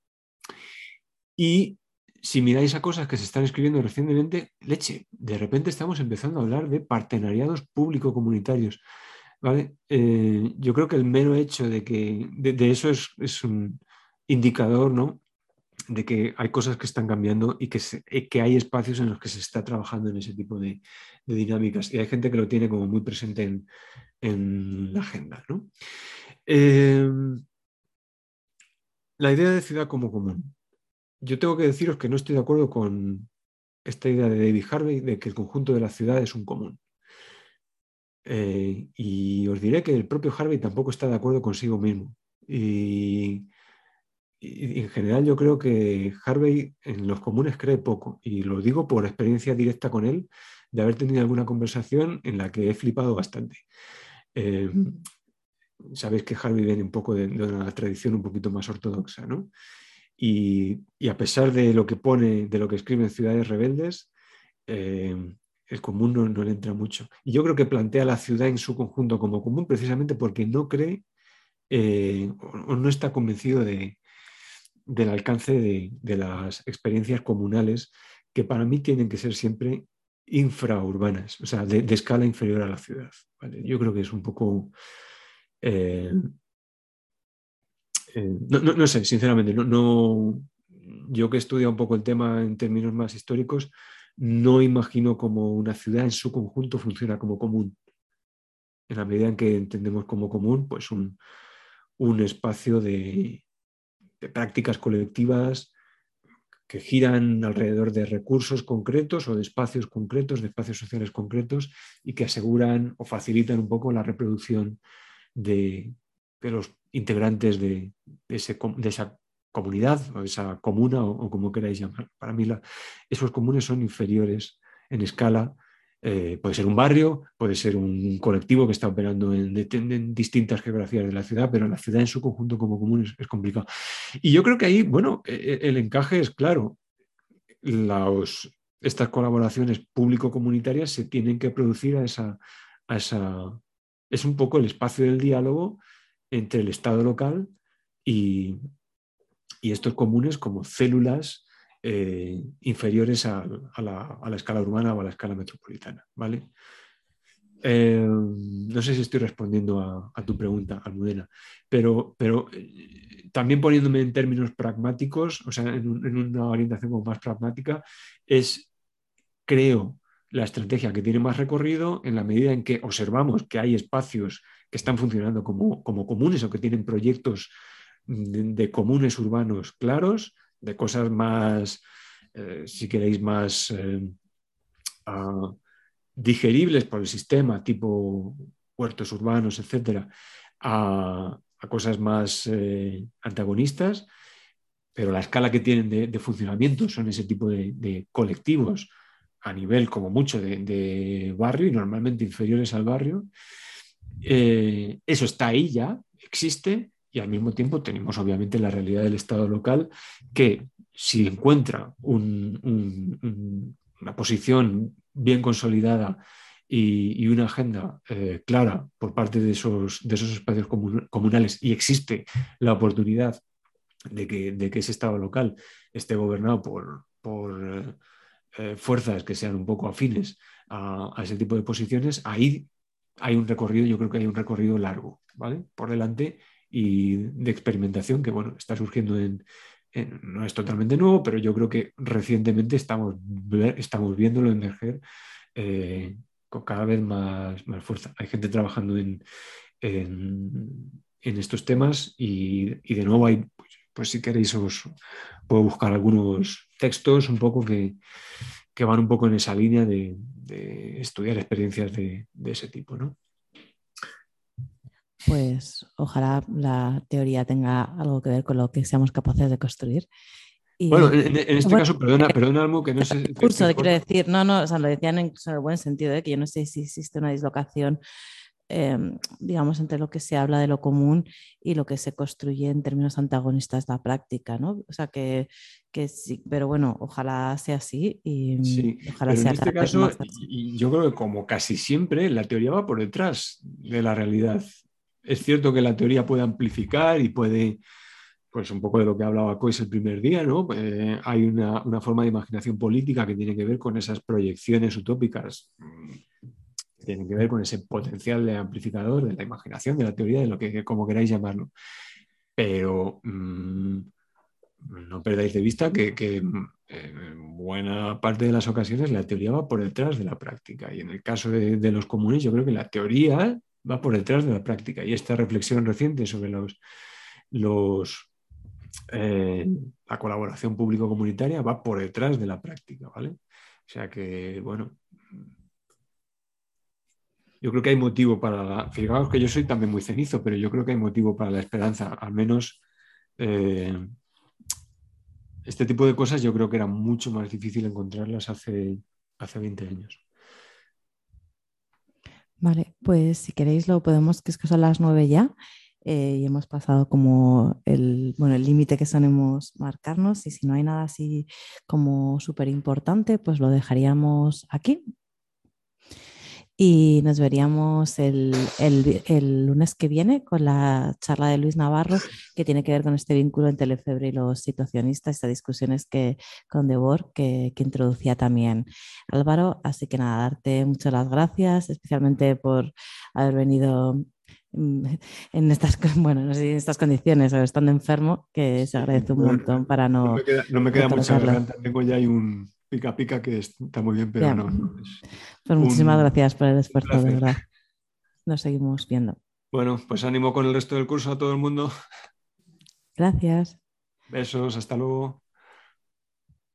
Y si miráis a cosas que se están escribiendo recientemente, leche, de repente estamos empezando a hablar de partenariados público-comunitarios. ¿vale? Eh, yo creo que el mero hecho de que de, eso es, un indicador ¿no? De que hay cosas que están cambiando y que, que hay espacios en los que se está trabajando en ese tipo de, dinámicas. Y hay gente que lo tiene como muy presente en, en la agenda. ¿no? Em, la idea de ciudad como común. Yo tengo que deciros que no estoy de acuerdo con esta idea de David Harvey de que el conjunto de la ciudad es un común. Eh, y os diré que el propio Harvey tampoco está de acuerdo consigo mismo. Y, en general yo creo que Harvey en los comunes cree poco. Y lo digo por experiencia directa con él, de haber tenido alguna conversación en la que he flipado bastante. Em, sabéis que Harvey viene un poco de, una tradición un poquito más ortodoxa, ¿no? Y, a pesar de lo que pone, de lo que escribe en Ciudades Rebeldes, eh, el común no, le entra mucho. Y yo creo que plantea la ciudad en su conjunto como común precisamente porque no cree eh, o no está convencido de, del alcance de, las experiencias comunales que para mí tienen que ser siempre infraurbanas, o sea, de, escala inferior a la ciudad. Yo creo que es un poco... Eh, eh, no, sé, sinceramente, no, yo que he estudiado un poco el tema en términos más históricos, no imagino cómo una ciudad en su conjunto funciona como común. En la medida en que entendemos como común, pues un, espacio de, prácticas colectivas que giran alrededor de recursos concretos o de espacios concretos, de espacios sociales concretos y que aseguran o facilitan un poco la reproducción de, los integrantes de, de, esa comunidad o esa comuna o, como queráis llamar. Para mí esos comunes son inferiores en escala. Eh, puede ser un barrio, puede ser un colectivo que está operando en, distintas geografías de la ciudad, pero la ciudad en su conjunto como común es, complicado. Y yo creo que ahí, bueno, e, e, el encaje es claro. estas colaboraciones público-comunitarias se tienen que producir a esa, a esa... Es un poco el espacio del diálogo entre el Estado local y estos comunes como células eh, inferiores a, la, escala urbana o a la escala metropolitana. ¿vale? Eh, no sé si estoy respondiendo a, tu pregunta, Almudena, pero, pero eh, también poniéndome en términos pragmáticos, o sea, en, una orientación más pragmática, es, creo, la estrategia que tiene más recorrido en la medida en que observamos que hay espacios que están funcionando como, como comunes o que tienen proyectos de, comunes urbanos claros, de cosas más, eh, si queréis, más eh, ah, digeribles por el sistema, tipo huertos urbanos, etcétera, a, cosas más eh, antagonistas, pero la escala que tienen de, funcionamiento son ese tipo de, colectivos a nivel como mucho de, barrio y normalmente inferiores al barrio. eso está ahí ya, existe, y al mismo tiempo tenemos obviamente la realidad del Estado local que si encuentra una posición bien consolidada y, una agenda eh, clara por parte de esos, de esos espacios comunales y existe la oportunidad de que, de que, ese Estado local esté gobernado por, por eh, fuerzas que sean un poco afines a, a, ese tipo de posiciones, ahí hay un recorrido, yo creo que hay un recorrido largo, ¿vale? Por delante y de experimentación que bueno, está surgiendo en, no es totalmente nuevo, pero yo creo que recientemente estamos, estamos viéndolo emerger eh, con cada vez más, fuerza. Hay gente trabajando en, en, estos temas y, de nuevo hay, pues, pues, si queréis os puedo buscar algunos textos un poco que, que van un poco en esa línea de, estudiar experiencias de, de ese tipo. ¿no? Pues ojalá la teoría tenga algo que ver con lo que seamos capaces de construir. bueno, en, este caso, perdona, perdona, Almo, que no sé. El curso, quiero decir, no, no, o sea, lo decían en, el buen sentido, ¿eh? que yo no sé si existe una dislocación, em, digamos, entre lo que se habla de lo común y lo que se construye en términos antagonistas de la práctica, ¿no? O sea, que, que sí, pero bueno, ojalá sea así y sí, ojalá sea. En este caso, yo creo que como casi siempre, la teoría va por detrás de la realidad es cierto que la teoría puede amplificar y puede, pues un poco de lo que hablaba Cois el primer día, ¿no? Eh, hay una, forma de imaginación política que tiene que ver con esas proyecciones utópicas, que tienen que ver con ese potencial de amplificador de la imaginación, de la teoría, de lo que como queráis llamarlo. Pero mm, no perdáis de vista que, en buena parte de las ocasiones la teoría va por detrás de la práctica. Y en el caso de, de los comunes, yo creo que la teoría va por detrás de la práctica. Y esta reflexión reciente sobre los, eh, la colaboración público-comunitaria va por detrás de la práctica, ¿vale? O sea que, bueno, yo creo que hay motivo para la... Fijaos que yo soy también muy cenizo, pero yo creo que hay motivo para la esperanza, al menos... Eh, este tipo de cosas yo creo que era mucho más difícil encontrarlas hace, hace 20 años. Vale, pues si queréis lo podemos, que es que son las nueve ya eh, y hemos pasado como el bueno, el límite que solemos marcarnos y si no hay nada así como súper importante, pues lo dejaríamos aquí. Y nos veríamos el, lunes que viene con la charla de Luis Navarro que tiene que ver con este vínculo entre Lefebvre y los situacionistas, estas discusiones que, con Debord que, que introducía también Álvaro. Así que nada, darte muchas las gracias, especialmente por haber venido mm, <laughs> en estas, <laughs> bueno, no sé, en estas condiciones o estando enfermo, que se agradece un montón para no... No me queda, mucha garganta, tengo ya un pica pica que está muy bien, pero no. pues muchísimas gracias por el esfuerzo, de verdad. Nos seguimos viendo. Bueno, pues ánimo con el resto del curso a todo el mundo. Gracias. Besos, hasta luego.